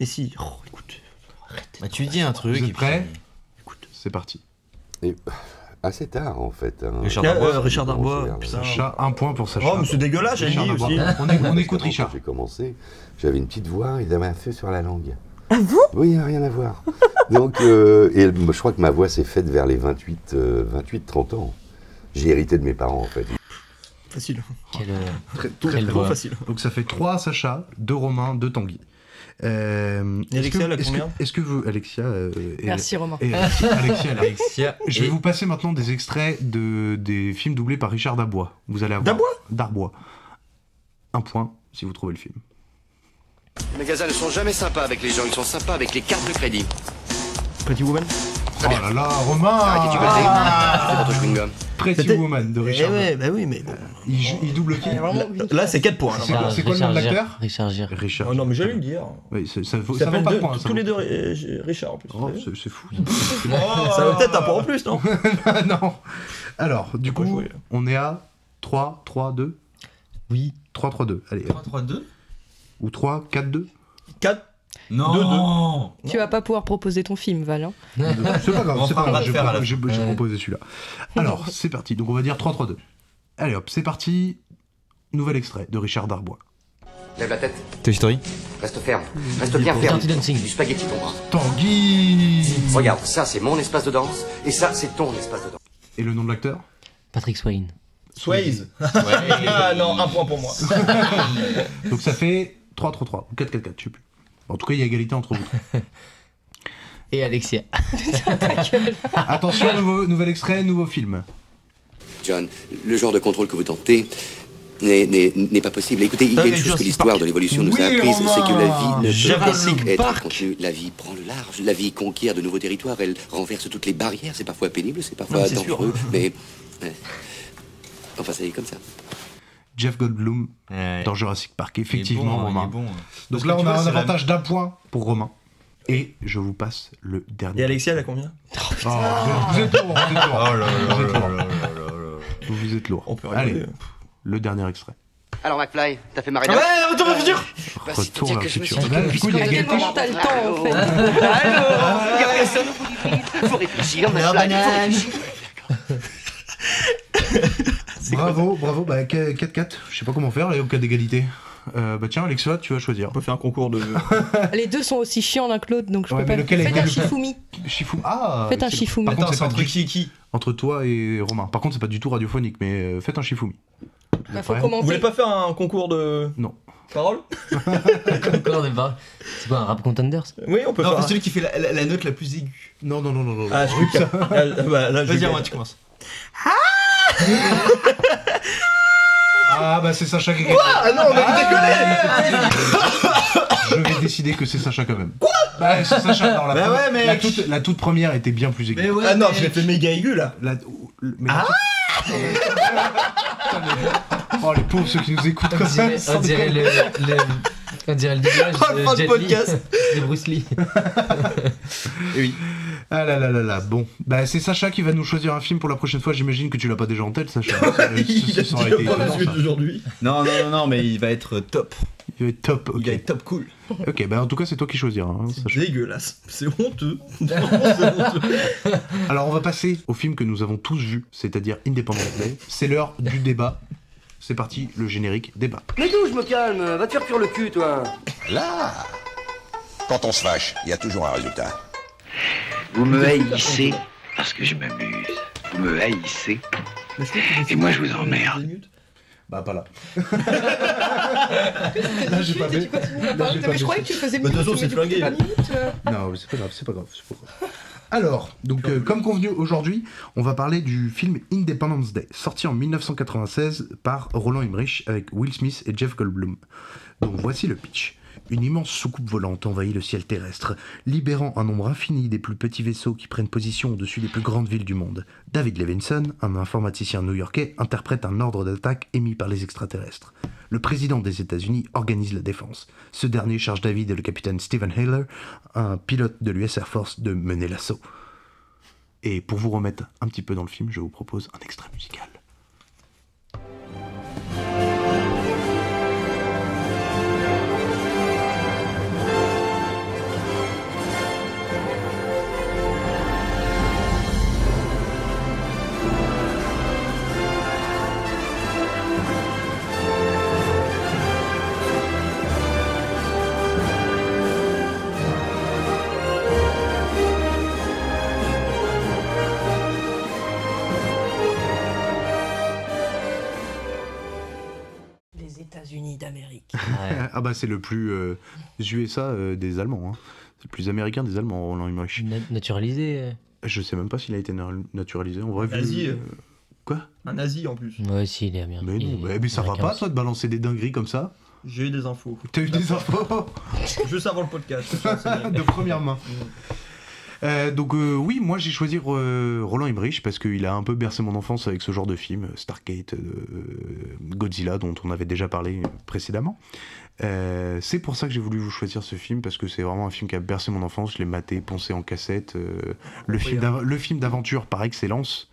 Et si. Oh, écoute. Bah, tu dis un truc. Vous êtes et prêts? puis- C'est parti. Et assez tard, en fait. hein. Richard Ah, Darbois. euh, Richard Darbois. Putain. Sacha, un point pour Sacha. Oh, mais c'est dégueulasse, j'ai Richard dit Darbois. aussi. On, est- on Parce écoute qu'avant, Richard. J'ai commencé, j'avais une petite voix, ils avaient un feu sur la langue. Ah vous Oui, rien à voir. [LAUGHS] Donc, euh, et je crois que ma voix s'est faite vers les 28, euh, 28-30 ans. J'ai hérité de mes parents, en fait. Facile. quel, euh, Très, Quelle voix. facile. Donc ça fait 3 Sacha, 2 Romain, 2 Tanguy. Euh, Et est-ce Alexia, que- elle a est-ce que- combien Est-ce que vous, Alexia euh, et- Merci Romain. et Alexia, [LAUGHS] Alexia, elle a- Alexia. Je vais et- vous passer maintenant des extraits de, des films doublés par Richard Darbois. Vous allez avoir... Darbois Darbois. Un point si vous trouvez le film. Les magasins ne sont jamais sympas avec les gens, ils sont sympas avec les cartes de crédit. Pretty Woman. Oh là là, Romain Arrêtez. Ah. C'est votre chewing-gum. Pretty C'était- Woman de Eh Richard. ouais, bah oui, mais bon. Il, jou- il double qui Là, c'est 4 points. C'est quoi, c'est quoi le nom de l'acteur Richard Gere. Richard. Oh non, mais j'allais le dire. Oui, c'est- ça vaut, Ils ça vaut s'appellent pas de deux- points. ça tous vaut- les deux euh, Richard en plus. Oh, c'est c'est fou. Ça vaut peut-être un point en plus, non [LAUGHS] non. Alors, du coup, on est à 3, 3, 2 Oui. 3, 3, 2. Allez. 3, 3, 2 Ou 3, 4, 2 4 Non Tu vas pas pouvoir proposer ton film, Val. hein. C'est pas grave, c'est pas grave. j'ai- j'ai Ouais. proposé celui-là. Alors, [LAUGHS] c'est parti. Donc, on va dire 3, 3, 2. Allez hop, c'est parti. Nouvel extrait de Richard Darbois. Lève la tête. Toy Story Reste ferme. Reste bien ferme. Dirty Dancing. Du spaghetti, ton bras. Tanguy Regarde, ça c'est mon espace de danse, et ça c'est ton espace de danse. Et le nom de l'acteur Patrick Swayne. Swayze. [LAUGHS] ah non, un point pour moi. [LAUGHS] Donc, ça fait 3, 3, 3. Ou 4, 4, 4, je sais plus. En tout cas, il y a égalité entre vous. [LAUGHS] Et Alexia. [LAUGHS] Attention, nouveau, nouvel extrait, nouveau film. John, le genre de contrôle que vous tentez n'est- n'est n'est pas possible. Écoutez, il y a une mais chose que Jurassic l'histoire Park. de l'évolution nous a Oui, apprise, c'est que la vie ne peut Jurassic pas être Park. contenue. La vie prend le large, la vie conquiert de nouveaux territoires, elle renverse toutes les barrières. C'est parfois pénible, c'est parfois mais c'est sûr. dangereux, mais... ouais. Enfin, c'est comme ça. Jeff Goldblum Ouais. dans Jurassic Park. Effectivement, bon, hein, Romain. bon. Donc Parce là, on a vois, un c'est la- avantage d'un point pour Romain. Et je vous passe le dernier. Et Alexia, elle a combien? Oh, vous êtes lourd, vous êtes lourd. Oh là là Vous êtes là lourd. On peut Allez, rigoler. le dernier extrait. Alors McFly, t'as fait marrer Ah ouais, retour au futur Retour me futur. du coup, il y a quel moment t'as le temps, en fait [LAUGHS] Alors, y a personne au. Faut réfléchir, McFly, faut réfléchir. [LAUGHS] Bravo, bravo. Bah, 4-4. Je sais pas comment faire, et au cas d'égalité. Euh, bah tiens, Alexa, tu vas choisir. On peut faire un concours de. [LAUGHS] Les deux sont aussi chiants l'un que l'autre, donc je Ouais, peux pas. lequel Faites un Shifumi. Shifumi. Ah Faites un Shifumi. Par contre, Attends, c'est entre du- qui et qui Entre toi et Romain. Par contre, c'est pas du tout radiophonique, mais euh, faites un Shifumi. Bah, faut. Vous voulez pas faire un concours de. Non. Parole. [LAUGHS] C'est quoi un rap contenders? Oui, on peut Non, faire. c'est celui qui fait la, la- la note la plus aiguë. Non, non, non, non, non. Ah, je suis ça. Ah, bah, là, Vas-y, moi, tu commences. Ah, bah c'est Sacha qui. Ah non, on a décollé [LAUGHS] Je vais décider que c'est Sacha quand même. Quoi Bah, c'est Sacha. Non, la, Bah première- ouais, mec. la, toute, la toute première était bien plus aiguë. ouais, Ah non, je l'ai fait méga aigu là. La- mais la toute- Oh, les pauvres ceux qui nous écoutent On comme ça. dirait, on dirait le, déconner. le- on dirait [LAUGHS] le doublage Oh, de Jet podcast. [LAUGHS] de Bruce Lee. [LAUGHS] oui. Ah là là là là, bon. Bah, c'est Sacha qui va nous choisir un film pour la prochaine fois. J'imagine que tu l'as pas déjà en tête, Sacha. D'aujourd'hui. Non, non, non, non, mais il va être top. Il va être top, ok. Il va être top cool. Ok, bah en tout cas, c'est toi qui choisiras. hein, C'est dégueulasse. C'est honteux. Honteux. Alors, on va passer au film que nous avons tous vu, c'est-à-dire Independence Day. C'est l'heure du débat. C'est parti, le générique débat. Mais d'où je me calme Va te faire cuire le cul, toi Là, quand on se fâche, il y a toujours un résultat. Vous me haïssez parce que je m'amuse. Vous me haïssez. Et moi, je vous emmerde. Bah, pas là. [LAUGHS] Là, j'ai pas vu. Là, j'ai pas Mais je croyais que tu faisais Bah, de toute façon, c'est flingué. euh. Non, mais c'est pas grave, c'est pas grave, c'est pas grave. Alors, donc euh, comme convenu aujourd'hui, on va parler du film Independence Day, sorti en 1996 par Roland Emmerich avec Will Smith et Jeff Goldblum. Donc voici le pitch. Une immense soucoupe volante envahit le ciel terrestre, libérant un nombre infini des plus petits vaisseaux qui prennent position au-dessus des plus grandes villes du monde. David Levinson, un informaticien new-yorkais, interprète un ordre d'attaque émis par les extraterrestres. Le président des États-Unis organise la défense. Ce dernier charge David et le capitaine Stephen Haler, un pilote de l'US Air Force, de mener l'assaut. Et pour vous remettre un petit peu dans le film, je vous propose un extrait musical. [LAUGHS] Ah bah c'est le plus euh, USA euh, des Allemands. hein. C'est le plus américain des Allemands, Roland Emmerich. Na- naturalisé. euh. Je sais même pas s'il a été na- naturalisé. En vrai, vu- Nazi, euh. Quoi? Un nazi en plus. Ouais, si, il est américain. Mais non, Il mais, mais ça va américain pas, toi, de balancer des dingueries comme ça? J'ai eu des infos. T'as eu des infos? Juste avant le podcast. [LAUGHS] je de première main. Euh, donc euh, oui, moi j'ai choisi euh, Roland Emmerich parce qu'il a un peu bercé mon enfance avec ce genre de film, Stargate, Godzilla, dont on avait déjà parlé précédemment. C'est pour ça que j'ai voulu vous choisir ce film parce que c'est vraiment un film qui a bercé mon enfance. Je l'ai maté, poncé en cassette. film le film d'aventure par excellence.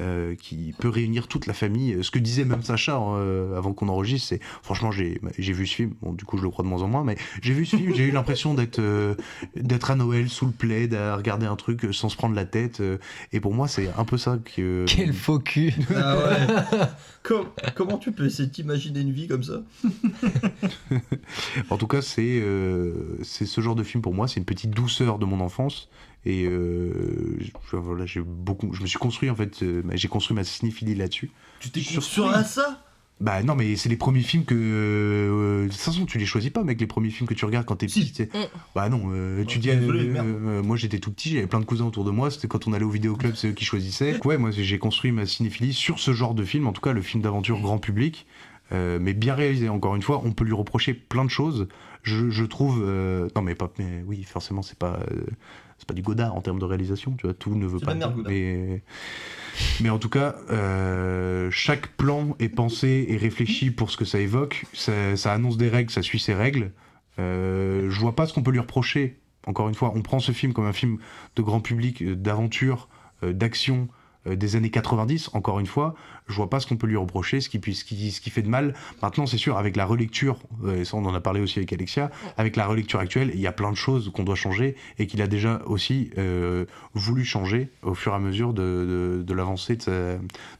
Euh, qui peut réunir toute la famille. Ce que disait même Sacha euh, avant qu'on enregistre, c'est franchement j'ai j'ai vu ce film. Bon du coup je le crois de moins en moins, mais j'ai vu ce film, j'ai eu l'impression d'être euh, d'être à Noël sous le plaid à regarder un truc euh, sans se prendre la tête. euh, et pour moi c'est un peu ça que. Quel faux cul Ah ouais. Com- comment tu peux essayer de t'imaginer une vie comme ça? [LAUGHS] En tout cas, c'est euh, c'est ce genre de film pour moi, c'est une petite douceur de mon enfance. Et euh, je, voilà, j'ai beaucoup, je me suis construit en fait, euh, j'ai construit ma cinéphilie là-dessus. Tu t'es construit à ça? Bah non, mais c'est les premiers films que. euh, de toute façon, tu les choisis pas, mec, les premiers films que tu regardes quand t'es petit. sais. Bah non, euh, tu dis. désolé, euh, euh, moi j'étais tout petit, j'avais plein de cousins autour de moi, c'était quand on allait au vidéoclub, c'est eux qui choisissaient. Ouais, moi j'ai construit ma cinéphilie sur ce genre de film, en tout cas le film d'aventure grand public. euh, mais bien réalisé, encore une fois, on peut lui reprocher plein de choses. Je, je trouve. euh, non, mais pas. Mais oui, forcément, c'est pas. euh, c'est pas du Godard en termes de réalisation, tu vois, tout ne veut pas dire, mais, mais en tout cas, euh, chaque plan est pensé et réfléchi pour ce que ça évoque. Ça, ça annonce des règles, ça suit ses règles. Euh, je vois pas ce qu'on peut lui reprocher. Encore une fois, on prend ce film comme un film de grand public, euh, d'aventure, euh, d'action des années 90. Encore une fois, je vois pas ce qu'on peut lui reprocher, ce qui, puis- ce qui, ce qui fait de mal. Maintenant, c'est sûr, avec la relecture, euh, et ça on en a parlé aussi avec Alexia, avec la relecture actuelle, il y a plein de choses qu'on doit changer et qu'il a déjà aussi euh, voulu changer au fur et à mesure de, de, de l'avancée de sa,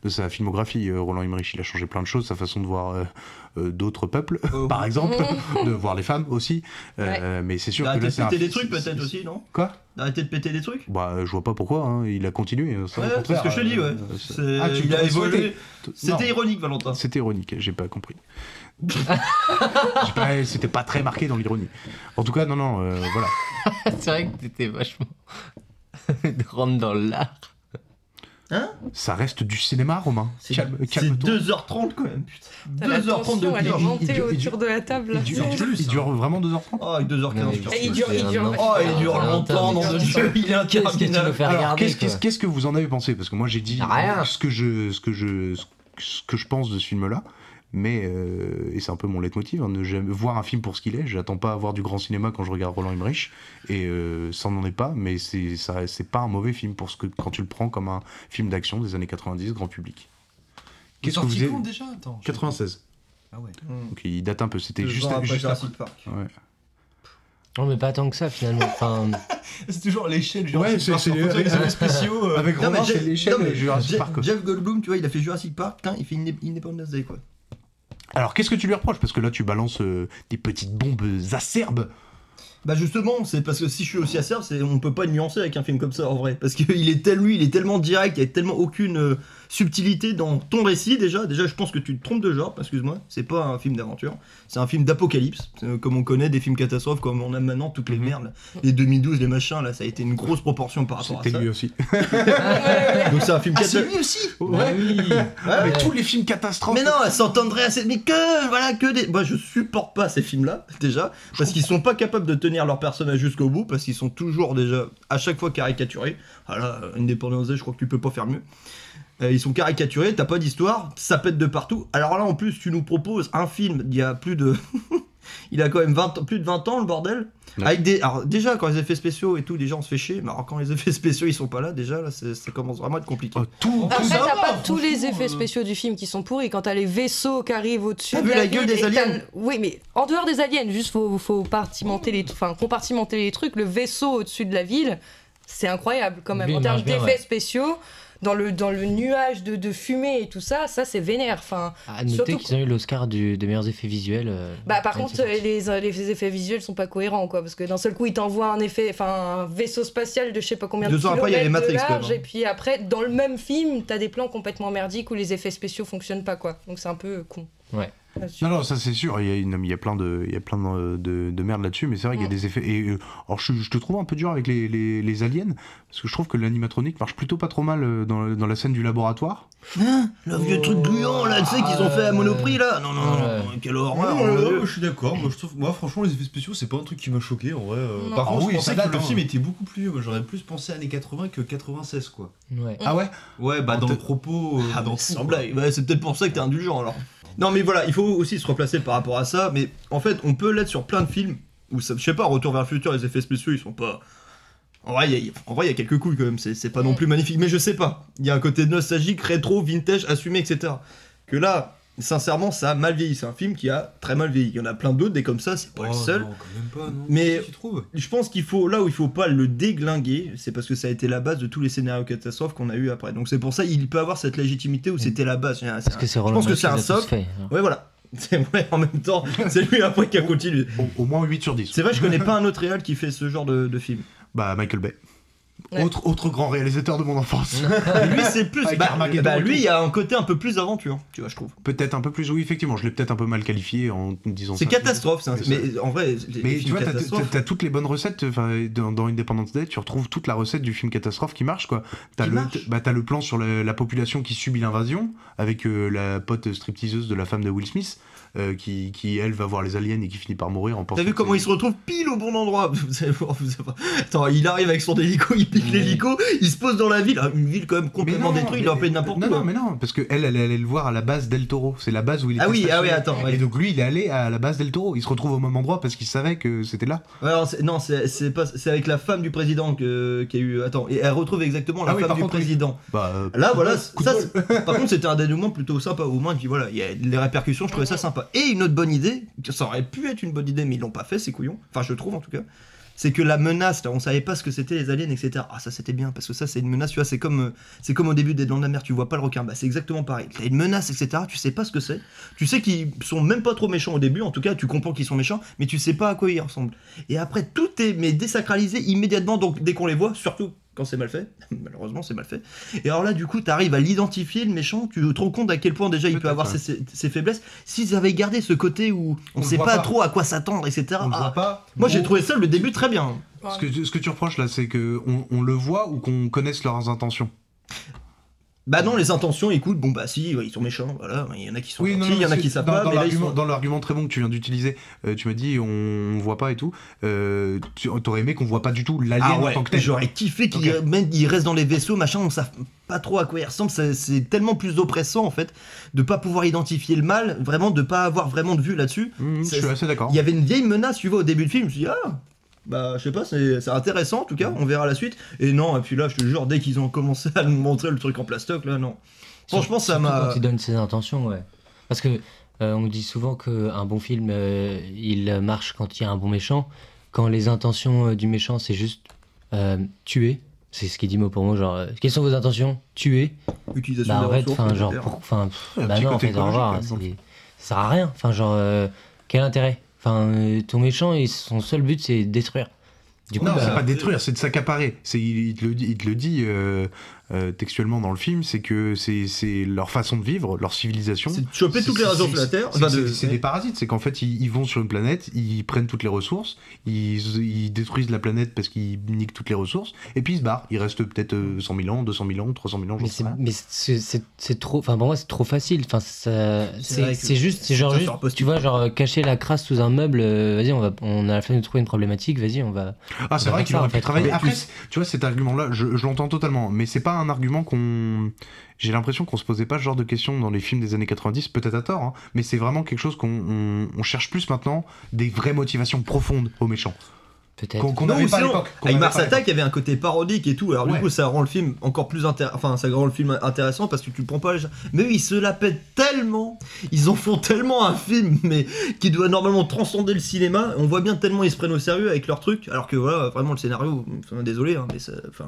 de sa filmographie. Euh, Roland Emmerich, il a changé plein de choses, sa façon de voir euh, euh, d'autres peuples, [LAUGHS] par exemple, [LAUGHS] de voir les femmes aussi. Euh, Mais c'est sûr que là, de c'est un- péter des trucs peut-être aussi, non? Quoi? D'arrêter de péter des trucs? Bah, je vois pas pourquoi, hein, il a continué. hein, ça, Ouais, c'est ce que je te dis, ouais. euh, c'est- Ah, tu il a évolué. C'était ironique, Valentin. C'était ironique, j'ai pas compris. [LAUGHS] C'était pas très marqué dans l'ironie. En tout cas, non, non, euh, voilà. c'est vrai que t'étais vachement. de rentrer dans l'art. Hein Ça reste du cinéma, Romain. Calme, C'est calme-toi. 2h30 quand même, putain. T'as la 2h30 de elle est montée autour de la table. là. Il dure, il dure vraiment 2h30 Oh, avec 2h15. Et il dure, il dure. Oh, il dure longtemps dans le jeu, il est interminable. Qu'est-ce que vous en avez pensé? Parce que moi, j'ai dit Rien. ce que je, ce que je, ce que je pense de ce film-là. Mais euh, et c'est un peu mon leitmotiv, hein, de j'aime voir un film pour ce qu'il est. J'attends pas à voir du grand cinéma quand je regarde Roland Emmerich, et euh, ça n'en est pas. Mais c'est ça, c'est pas un mauvais film pour ce que quand tu le prends comme un film d'action des années 90 grand public. Il est Qu'est-ce que vous sorti avez quand déjà? Attends, je sais 96. Ah ouais. Donc il date un peu. C'était juste, après juste Jurassic après. Park. Ouais. Non, mais pas tant que ça finalement. Enfin, [LAUGHS] C'est toujours l'échelle du Ouais, Jurassic c'est les spéciaux. euh, avec Romain, c'est Jeff- l'échelle Jurassic Park. Jeff Goldblum, tu vois, il a fait Jurassic Park, putain, il fait une Independence Day, quoi. Alors qu'est-ce que tu lui reproches? Parce que là, tu balances euh, des petites bombes acerbes. Bah justement, c'est parce que si je suis aussi acerbe, on peut pas nuancer avec un film comme ça en vrai, parce qu'il est tel lui, il est tellement direct, il y a tellement aucune euh, subtilité dans ton récit déjà. Déjà, je pense que tu te trompes de genre, excuse-moi, c'est pas un film d'aventure, c'est un film d'apocalypse, euh, comme on connaît des films catastrophes, comme on a maintenant toutes les merdes, là. les 2012, les machins, là, ça a été une grosse proportion par rapport à C'était ça. lui aussi. [LAUGHS] Donc c'est un film Ah, c'est lui aussi Ouais. Ah, mais ouais. tous les films catastrophes. Mais non, elle s'entendrait assez. Mais que, voilà, que des. Moi, je supporte pas ces films-là, déjà, parce qu'ils sont pas capables de tenir leur personnage jusqu'au bout, parce qu'ils sont toujours déjà à chaque fois caricaturés. Ah là, Independence Day, je crois que tu peux pas faire mieux. Euh, ils sont caricaturés, t'as pas d'histoire, ça pète de partout. Alors là, en plus, tu nous proposes un film d'il y a plus de. [LAUGHS] Il a quand même 20, ans- plus de 20 ans, le bordel. Ouais. Avec des, alors déjà, quand les effets spéciaux et tout, déjà on se fait chier. Mais alors quand les [LAUGHS] effets spéciaux ils sont pas là, déjà, là, ça commence vraiment à être compliqué. Oh, tout, Après, t'as pas tous les franchement, effets euh. spéciaux du film qui sont pourris. Quand t'as les vaisseaux qui arrivent au-dessus. T'as vu la gueule des aliens Oui, mais en dehors des aliens, juste faut, faut compartimenter les, enfin, compartimenter les trucs. Le vaisseau au-dessus de la ville, c'est incroyable quand même. En termes d'effets ouais. spéciaux, dans le, dans le nuage de, de fumée et tout ça, ça c'est vénère. Enfin, à noter surtout qu'ils ont eu l'Oscar du- des meilleurs effets visuels. euh, Bah par contre les, les effets visuels sont pas cohérents quoi parce que d'un seul coup il t'envoie un effet enfin un vaisseau spatial de je sais pas combien de Deux ans kilomètres après, il y a les de Matrix, large hein. et puis après dans le même film t'as des plans complètement merdiques où les effets spéciaux fonctionnent pas quoi donc c'est un peu con. Ouais. Non, non, ça c'est sûr. Il y a, une- il y a plein de, il y a plein de, de- de merde là-dessus, mais c'est vrai qu'il y a des effets. Et euh, alors, je, je te trouve un peu dur avec les, les- les aliens, parce que je trouve que l'animatronique marche plutôt pas trop mal euh, dans, dans la scène du laboratoire. Hein? Le vieux truc gluant là, tu sais, qu'ils ont fait à Monoprix là? Non, non, non, quelle horreur Dieu. je suis d'accord. Moi, je trouve, moi, franchement, les effets spéciaux, c'est pas un truc qui m'a choqué en vrai. euh. Non. Par Ah contre, oui, je pensais que le hein. film était beaucoup plus. moi, J'aurais plus pensé années 80 que 96, quoi. Ouais. Ah ouais? Ouais, bah dans le propos. euh, Ah [LAUGHS] bah c'est peut-être pour ça que t'es indulgent alors. Non mais voilà, il faut aussi se replacer par rapport à ça, mais en fait on peut l'être sur plein de films où ça, je sais pas, Retour vers le futur, les effets spéciaux ils sont pas... En vrai, il y a, y quelques couilles quand même, c'est c'est pas non plus magnifique, mais je sais pas. Il y a un côté nostalgique, rétro, vintage, assumé, etc. Que là, sincèrement, ça a mal vieilli. C'est un film qui a très mal vieilli. Il y en a plein d'autres, des comme ça, c'est pas le Oh, seul. non, quand même pas, non. Mais que je pense qu'il faut là où il faut pas le déglinguer, c'est parce que ça a été la base de tous les scénarios catastrophes qu'on a eu après. Donc c'est pour ça il peut avoir cette légitimité où c'était la base. Parce que c'est je pense que c'est un socle. hein. Ouais voilà. [LAUGHS] C'est vrai en même temps, [LAUGHS] c'est lui après qui a continué. Au, moins 8 sur 10. C'est vrai, je connais pas un autre réal qui fait ce genre de, de film. Bah, Michael Bay. Autre, autre grand réalisateur de mon enfance. [LAUGHS] lui c'est plus. Bah, bah, lui il y a un côté un peu plus aventure, tu vois, je trouve. Peut-être un peu plus, oui, effectivement, je l'ai peut-être un peu mal qualifié en disant C'est ça. catastrophe, c'est un- mais en vrai, les- mais les tu films vois, t'as- t'as toutes les bonnes recettes. Enfin, dans, dans Independence Day, tu retrouves toute la recette du film catastrophe qui marche, quoi. T'as Qui le, marche bah, t'as le plan sur la, la population qui subit l'invasion avec euh, la pote stripteaseuse de la femme de Will Smith. Euh, qui, qui, elle, va voir les aliens et qui finit par mourir en pensant. T'as vu comment il se retrouve pile au bon endroit [LAUGHS] Vous vous. Attends, il arrive avec son hélico, il pique l'hélico, il se pose dans la ville, Ah, une ville quand même complètement non, détruite, il leur paye n'importe non, quoi. Non, mais non, parce que elle, elle est allée le voir à la base d'El Toro. C'est la base où il était Ah oui, ah oui, attends, ouais. Et donc lui, il est allé à la base d'El Toro. Il se retrouve au même endroit parce qu'il savait que c'était là. Alors, non, c'est pas, avec la femme du président que, qui a eu. Attends, et elle retrouve exactement la Ah femme du contre, président. Bah, euh, Là, voilà, ça, par contre, c'était un dénouement plutôt sympa. Au moins, puis voilà, il y a les répercussions, je trouvais ça sympa. Et une autre bonne idée, ça aurait pu être une bonne idée, mais ils l'ont pas fait, ces couillons. Enfin, je trouve en tout cas. C'est que la menace, là, on savait pas ce que c'était les aliens, etc. Ah, ça c'était bien, parce que ça c'est une menace, tu vois, c'est comme, euh, c'est comme au début des Dents de la Mer, tu vois pas le requin, bah c'est exactement pareil. T'as une menace, etc. Tu sais pas ce que c'est. Tu sais qu'ils sont même pas trop méchants au début, en tout cas, tu comprends qu'ils sont méchants, mais tu sais pas à quoi ils ressemblent. Et après, tout est mais désacralisé immédiatement, donc dès qu'on les voit, surtout quand c'est mal fait, [LAUGHS] malheureusement c'est mal fait. Et alors là, du coup, t'arrives à l'identifier, le méchant, tu te rends compte à quel point déjà il peut avoir ses, ses- ses faiblesses. S'ils avaient gardé ce côté où on, le sait pas, pas. trop à quoi s'attendre, etc. On ah, voit pas. Moi j'ai trouvé ça le début très bien. Ce que, ce que tu reproches là, c'est que on, on le voit ou qu'on connaisse leurs intentions? Bah non, les intentions, écoute, bon bah si, ouais, ils sont méchants, voilà, il y en a qui sont Oui, gentils, il y en a qui savent dans, pas, dans mais l'argument, sont... dans l'argument très bon que tu viens d'utiliser, euh, tu m'as dit on, on voit pas et tout. Euh, tu aurais aimé qu'on voit pas du tout l'alien Ah ouais, en tant que tel. j'aurais kiffé qu'ils Ok. même ils restent dans les vaisseaux, machin, on sait pas trop à quoi ils ressemblent, c'est- c'est tellement plus oppressant en fait, de pas pouvoir identifier le mal, vraiment de pas avoir vraiment de vue là-dessus. Mmh, je suis assez d'accord. Il y avait une vieille menace, tu vois, au début du film, je me suis dit, ah, bah je sais pas, c'est intéressant en tout cas, on verra la suite. Et non, et puis là, je te jure, dès qu'ils ont commencé à nous montrer le truc en plastoc, là, non. Franchement, ça m'a... Quand il donne ses intentions, ouais. Parce que euh, on dit souvent qu'un bon film, euh, il marche quand il y a un bon méchant. Quand les intentions euh, du méchant, c'est juste euh, tuer. C'est ce qu'il dit mot pour mot, genre, euh, quelles sont vos intentions? Tuer. Utilisation bah, des arrête, ressources, enfin, genre, enfin, bah non, en fait, au revoir, ça sert à rien. Enfin, genre, euh, quel intérêt? Enfin, euh, ton méchant, il- son seul but, c'est détruire. Du coup, non, bah, c'est pas détruire, c'est de s'accaparer. C'est, il, il te le dit, il te le dit euh, euh, textuellement dans le film, c'est que c'est, leur façon de vivre, leur civilisation. C'est de choper toutes les ressources de la Terre, C'est, de- des parasites, c'est qu'en fait ils, ils vont sur une planète, ils prennent toutes les ressources, ils, ils détruisent la planète parce qu'ils niquent toutes les ressources, et puis ils se barrent. Il reste peut-être euh, 100 000 ans, 200 000 ans, 300 000 ans, Mais sais c'est, trop. Enfin, pour moi, c'est trop facile. Enfin, C'est juste, c'est genre juste, tu vois, genre euh, cacher la crasse sous un meuble. euh, vas-y, on va, on a la flemme de trouver une problématique. Vas-y, on va. Ah, c'est vrai qu'il aurait pu travailler. Après, tu- vois, cet argument-là, je, je l'entends totalement, mais c'est pas un argument qu'on. J'ai l'impression qu'on se posait pas ce genre de questions dans les films des années 90, peut-être à tort, hein, mais c'est vraiment quelque chose qu'on on- on cherche plus maintenant, des vraies motivations profondes aux méchants. Peut-être. Qu'on n'avait à l'époque. Mars Attack, il y avait un côté parodique et tout. Alors Ouais. du coup, ça rend le film encore plus intéressant. Enfin, ça rend le film intéressant parce que tu le prends pas. les gens. Mais eux, ils se la pètent tellement. Ils en font tellement un film, mais qui doit normalement transcender le cinéma. On voit bien tellement ils se prennent au sérieux avec leur truc. Alors que voilà, vraiment le scénario. Enfin, désolé, hein, mais ça, enfin,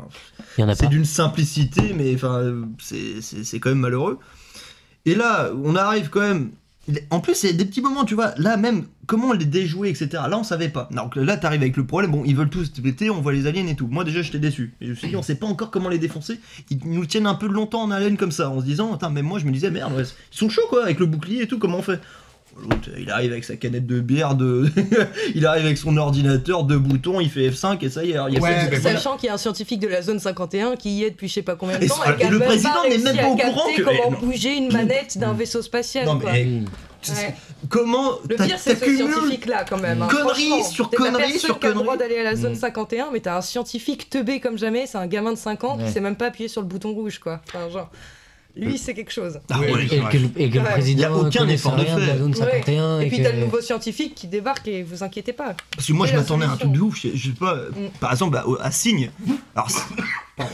c'est d'une simplicité, mais enfin, c'est- c'est c'est quand même malheureux. Et là, on arrive quand même. En plus, c'est des petits moments, tu vois. Là, même, comment les déjouer, etc. Là, on savait pas. Donc là, t'arrives avec le problème. Bon, ils veulent tous te péter, on voit les aliens et tout. Moi, déjà, j'étais déçu. Et je me suis dit, on sait pas encore comment les défoncer. Ils nous tiennent un peu longtemps en haleine comme ça, en se disant, attends, même moi, je me disais, merde, ouais, ils sont chauds, quoi, avec le bouclier et tout, comment on fait? L'autre, il arrive avec sa canette de bière, de... [LAUGHS] il arrive avec son ordinateur, deux boutons, il fait F5 et ça y est. il y a Ouais, pas de- mais voilà. Sachant qu'il y a un scientifique de la zone 51 qui y est depuis je sais pas combien de Et temps et et le président n'est même pas au courant que- comment non. bouger une manette d'un vaisseau spatial. Non, quoi. mais Ouais. comment Le t'as- pire, c'est ce t'accumules scientifique là, quand même. hein. Conneries sur conneries sur qui a le droit conneries. d'aller à la zone Mm. 51, mais t'as un scientifique teubé comme jamais, c'est un gamin de 5 ans Ouais. qui sait même pas appuyer sur le bouton rouge, quoi. Enfin, genre, lui, c'est quelque chose. Ah ouais, et que, et que le Ouais. président Il y a aucun effort de rien de fait. la zone Ouais. 51 Et et, puis que- t'as le nouveau scientifique qui débarque et vous inquiétez pas. Parce que moi, je m'attendais à un truc de ouf. Je, je sais pas, euh, par exemple, bah, au- à Signe. Alors, c'est- [LAUGHS]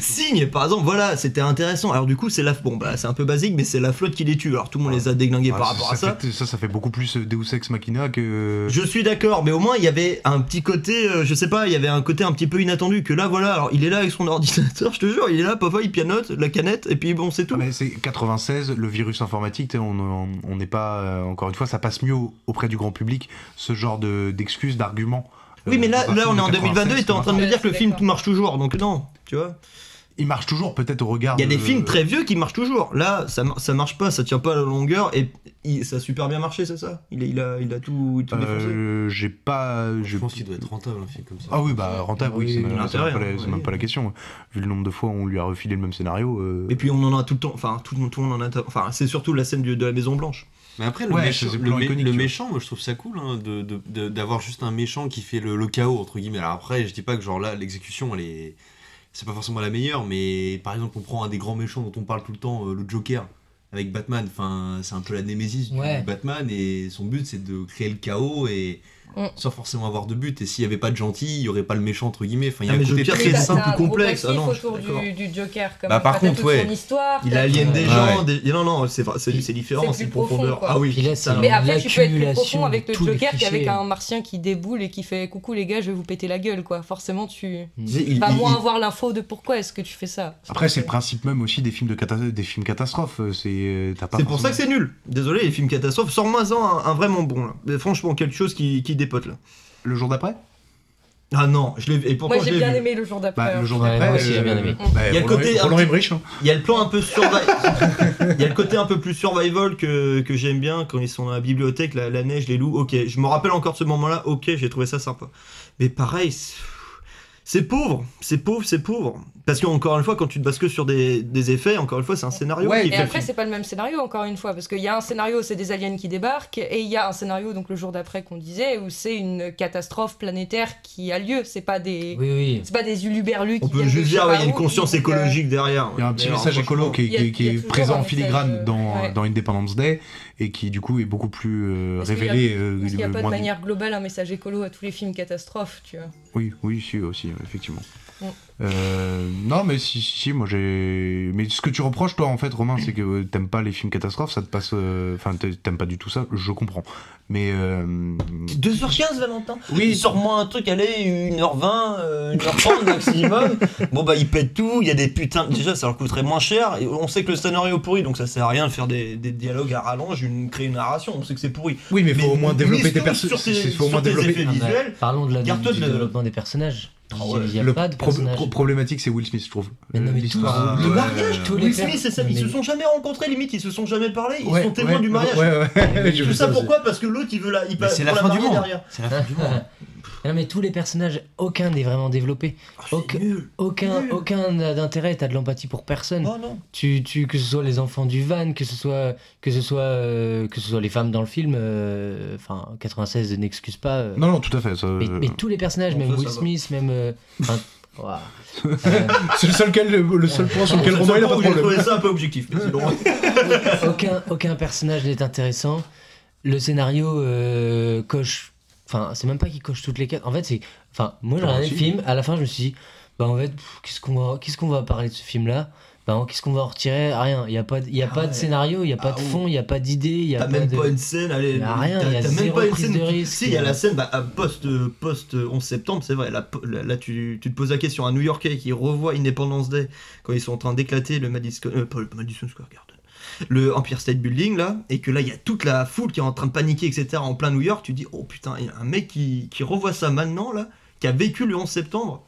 Signe, par exemple, voilà, c'était intéressant. Alors, du coup, c'est la. Bon, bah, c'est un peu basique, mais c'est la flotte qui les tue. Alors, tout le monde les a déglingués Ah, par rapport à ça. Fait, ça, ça fait beaucoup plus euh, Deus Ex Machina que. Je suis d'accord, mais au moins il y avait un petit côté, euh, je sais pas, il y avait un côté un petit peu inattendu. Que là, voilà, alors il est là avec son [LAUGHS] ordinateur, je te jure, il est là, papa, il pianote, la canette, et puis bon, c'est tout. Ah, mais c'est 96, le virus informatique, tu sais, on n'est pas. euh, encore une fois, ça passe mieux au- auprès du grand public, ce genre de- d'excuses, d'arguments. Oui, mais là, là, on est en de 2022 et t'es en train de me dire que le film marche toujours, donc non, tu vois. Il marche toujours, peut-être au regard. Il y a des de- films très vieux qui marchent toujours. Là, ça, mar- ça marche pas, ça tient pas à la longueur, et il- ça a super bien marché, c'est ça? Il, a- il, a, il a tout, tout défoncé. Euh, J'ai pas. Je pense qu'il doit être rentable un film comme ça. Ah oui, bah rentable, oui, Oui, c'est même, c'est intérêt, même pas, la- hein, même pas la question. Vu le nombre de fois où on lui a refilé le même scénario. euh, Et puis on en a tout le temps, enfin, tout, le monde- tout le monde en a. Enfin, c'est surtout la scène du- de la Maison Blanche. Mais après, le, Ouais, méchant, le, mé- méchant, moi je trouve ça cool hein, de- de- de- d'avoir juste un méchant qui fait le, le chaos, entre guillemets. Alors après, je dis pas que genre là, l'exécution, elle est. C'est pas forcément la meilleure, mais par exemple, on prend un des grands méchants dont on parle tout le temps, euh, le Joker, avec Batman. Enfin, c'est un peu la némésis du. Batman, et son but c'est de créer le chaos et. Mm. Sans forcément avoir de but, et s'il y avait pas de gentil, il y aurait pas le méchant entre guillemets. Enfin, il y a Ah, un côté Joker, très simple, plus complexe. Ah non, autour du, du Joker, quand Bah, par contre, ouais. son histoire. Il aliène des Ouais. gens, des- non, non, c'est différent, C'est profondeur. Ah oui, Mais après, tu peux être plus profond avec le Joker qu'avec clichés. un martien qui déboule et qui fait coucou les gars, je vais vous péter la gueule, quoi. Forcément, tu il- vas il- moins il- avoir l'info de pourquoi est-ce que tu fais ça. Après, c'est le principe même aussi des films, de cata- des films catastrophes. euh, C'est euh, C'est pour ça que c'est nul. Désolé, les films catastrophes, sors-moi un, un vraiment bon là. Mais franchement, quelque chose qui, qui dépote là. Le jour d'après? Ah non, je l'ai et pourtant Moi, je j'ai l'ai bien vu? aime le jour d'après. Bah, hein. le jour Ouais, d'après. moi aussi, j'ai bien aimé. bah, Il y a le Roland- côté un Roland petit- Emmerich, hein. Il y a le plan un peu survival. [LAUGHS] Il y a le côté un peu plus survival que, que j'aime bien quand ils sont dans la bibliothèque, la, la neige, les loups. Ok, je me rappelle encore de ce moment-là. Ok, j'ai trouvé ça sympa. Mais pareil, c'est- c'est pauvre, c'est pauvre, c'est pauvre. Parce qu'encore une fois, quand tu te bases que sur des, des effets, encore une fois, c'est un scénario. Ouais, qui Et fait après, c'est pas le même scénario, encore une fois, parce qu'il y a un scénario, c'est des aliens qui débarquent, et il y a un scénario, donc le jour d'après qu'on disait, où c'est une catastrophe planétaire qui a lieu. C'est pas des, Oui, oui. c'est pas des uluberlus qui On peut viennent de juste dire, il y a une conscience qui, euh, écologique derrière. Il y a un petit alors, message écolo qui est, il a- qui qui il présent en filigrane dans, ouais. dans Independence Day et qui du coup est beaucoup plus euh, a- révélé. euh, qu'il n'y a pas de manière globale un message écolo à tous les films catastrophes, tu vois. Oui, oui, si, aussi, effectivement. Euh, non, mais si, si, si, moi j'ai. Mais ce que tu reproches, toi, en fait, Romain, c'est que euh, t'aimes pas les films catastrophes, ça te passe. euh, Enfin, t'a- t'aimes pas du tout ça, je comprends. Mais. euh, 2h15 Valentin Oui. Sors-moi un truc, allez, 1h20, euh, 1h30 maximum. [LAUGHS] bon bah ils pètent tout, il y a des putains... Déjà ça leur coûterait moins cher, et on sait que le scénario est pourri, donc ça sert à rien de faire des, des dialogues à rallonge, une, créer une narration, on sait que c'est pourri. Oui, mais il faut au moins développer tout personnages. sur tes- Il faut au moins développer. Ah bah, visuels. parlons de la, du, développement des personnages. Il n'y a Le pas de pro- personnages. pro- problématique, c'est Will Smith, je trouve. Mais non, mais L'histoire. tous- euh, Le Ouais, mariage, tous les Will Smith et Sam, ils mais- se sont jamais rencontrés, limite, ils se sont jamais parlé, ils Ouais, sont témoins ouais, du mariage. Ouais, ouais, j'ai [LAUGHS] Tout ça pourquoi? Parce que l'autre il veut la, il Mais pa- c'est pour la fin du marier monde. derrière. C'est la fin du monde. [LAUGHS] Non, mais tous les personnages, aucun n'est vraiment développé. aucun, aucun, aucun n'a d'intérêt, t'as de l'empathie pour personne. Oh non. Tu, tu, que ce soit les enfants du van, que ce soit, que ce soit, euh, que ce soit les femmes dans le film, euh, enfin, 96 n'excuse pas. euh, Non, non, tout à fait. ça, mais, mais tous les personnages, Bon, même ça, Will ça va. Smith, même. euh. [LAUGHS] C'est le seul, quel- le seul point sur lequel Romain il le a pas de problème. trouvé ça un peu objectif. mais sinon- [LAUGHS] aucun, aucun personnage n'est intéressant. Le scénario euh, coche. Enfin, c'est même pas qu'il coche toutes les cases. En fait, c'est. Enfin, moi, j'ai Ah, regardé le film. À la fin, je me suis dit, bah, en fait, qu'est-ce qu'on va, qu'est-ce qu'on va parler de ce film-là? Bah, Qu'est-ce qu'on va en retirer? Rien. Il n'y a pas, de- il y a Ah pas de ouais. scénario, il n'y a pas Ah de ouais. fond, il n'y a pas d'idée, il n'y a pas même de. pas une scène, allez, Y a rien, a t'as même zéro pas une scène. de risque, Si, il y a la scène bah, à post, post 11 septembre, c'est vrai. Là, là, là, tu, tu te poses la question. Un New Yorkais qui revoit Independence Day quand ils sont en train d'éclater le Madison, euh, pas le Madison Square Garden, le Empire State Building là, et que là il y a toute la foule qui est en train de paniquer, etc. En plein New York, tu dis oh putain, il y a un mec qui, qui revoit ça maintenant là, qui a vécu le 11 septembre.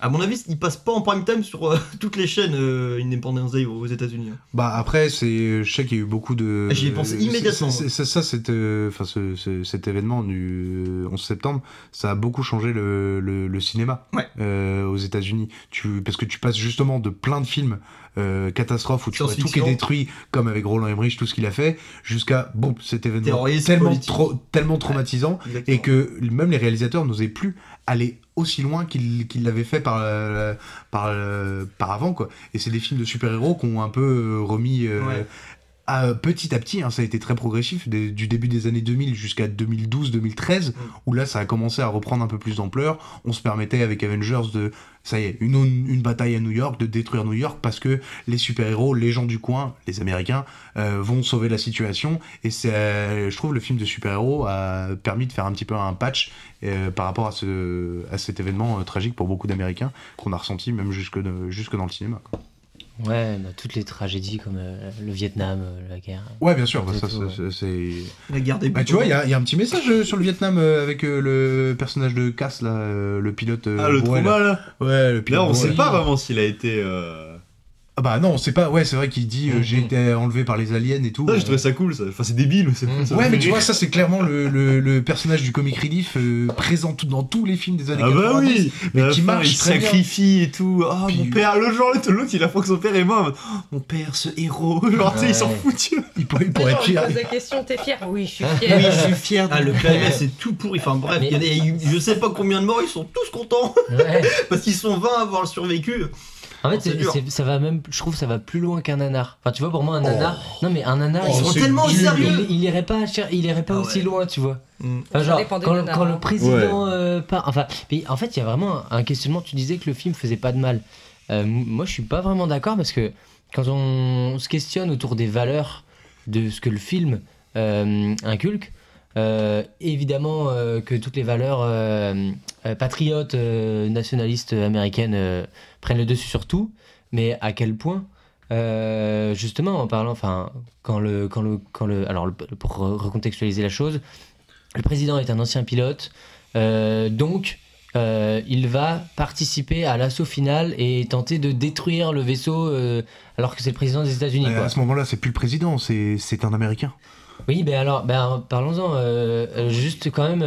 À mon avis, il passe pas en prime time sur euh, [LAUGHS] toutes les chaînes euh, Independence Day aux États-Unis. hein. Bah après, c'est, je sais qu'il y a eu beaucoup de. J'y ai pensé immédiatement. c'est- c'est- ça, c'est, euh, enfin, ce- ce- cet événement du euh, 11 septembre, ça a beaucoup changé le, le- le cinéma euh, aux États-Unis. Tu, parce que tu passes justement de plein de films euh, catastrophes où tu vois tout qui est Science-fiction. détruit, comme avec Roland Emmerich, tout ce qu'il a fait, jusqu'à bon, cet événement tellement, politique. trop- tellement traumatisant et que même les réalisateurs n'osaient plus aller aussi loin qu'ils l'avaient fait par, euh, par, euh, par avant quoi. Et c'est des films de super-héros qui ont un peu euh, remis. À- petit à petit, hein, ça a été très progressif des- du début des années 2000 jusqu'à 2012-2013 où là ça a commencé à reprendre un peu plus d'ampleur. On se permettait avec Avengers de ça y est, une, une bataille à New York, de détruire New York parce que les super-héros, les gens du coin, les Américains, euh, vont sauver la situation. Et euh, je trouve, le film de super-héros a permis de faire un petit peu un patch euh, par rapport à, ce, à cet événement euh, tragique pour beaucoup d'Américains qu'on a ressenti même jusque, de- jusque dans le cinéma. quoi. Ouais, bah, toutes les tragédies comme euh, le Vietnam, euh, la guerre. Ouais, bien sûr, bah, ça, c'est- ouais. c'est. La guerre des Bah, tu vois, il y, a- il y a un petit message euh, sur le Vietnam euh, avec euh, le personnage de Cass, là, euh, le pilote. euh, Ah, le bourré, trauma, là Ouais, le pilote. Là, on bourré. sait pas vraiment s'il a été. Euh, Ah bah non, c'est pas. Ouais, c'est vrai qu'il dit euh, j'ai été enlevé par les aliens et tout. Ça, j'ai Euh, trouvé ça cool, ça. Enfin, c'est débile, mais c'est ça me Ouais, mais tu [LAUGHS] vois, ça c'est clairement le, le- le personnage du comic relief euh, présent tout- dans tous les films des années Ah bah 90, oui mais À la qui fin, marche il très bien. sacrifie et tout. Ah, mon père, l'autre genre, l'autre, l'autre, il apprend que son père est mort. mon père, ce héros. [LAUGHS] Genre, tu sais, il s'en Ouais. fout, tu vois. Il pourrait, il Genre, il pose la question, t'es fier Oui, je suis fier. Oui, je suis fier. Ah, le climax c'est tout pourri. Enfin bref, il y a des- je sais pas combien de morts, ils sont tous contents. [LAUGHS] Parce qu'ils sont 20 à avoir survécu. En fait, c'est ça va même, je trouve, ça va plus loin qu'un nanar. Enfin, tu vois, pour moi, un nanar. Non, mais un nanar, Oh, ils sont c'est tellement dur. sérieux. Il, il irait pas, cher- il irait pas Ah aussi ouais. loin, tu vois. Mm. Enfin, Ça genre, quand, nanars, quand le hein. président euh, part. Enfin, mais en fait, il y a vraiment un, questionnement. Tu disais que le film faisait pas de mal. Euh, moi, je suis pas vraiment d'accord parce que quand on, se questionne autour des valeurs de ce que le film euh, inculque, euh, évidemment euh, que toutes les valeurs euh, patriotes, euh, nationalistes américaines euh, prennent le dessus sur tout, mais à quel point euh, justement en parlant, enfin, quand le, quand le, quand le, alors le- pour re- recontextualiser la chose, le président est un ancien pilote, euh, donc euh, il va participer à l'assaut final et tenter de détruire le vaisseau alors que c'est le président des États-Unis. À ce moment-là, c'est plus le président, c'est c'est un Américain. Oui, ben alors, ben, parlons-en. juste quand même,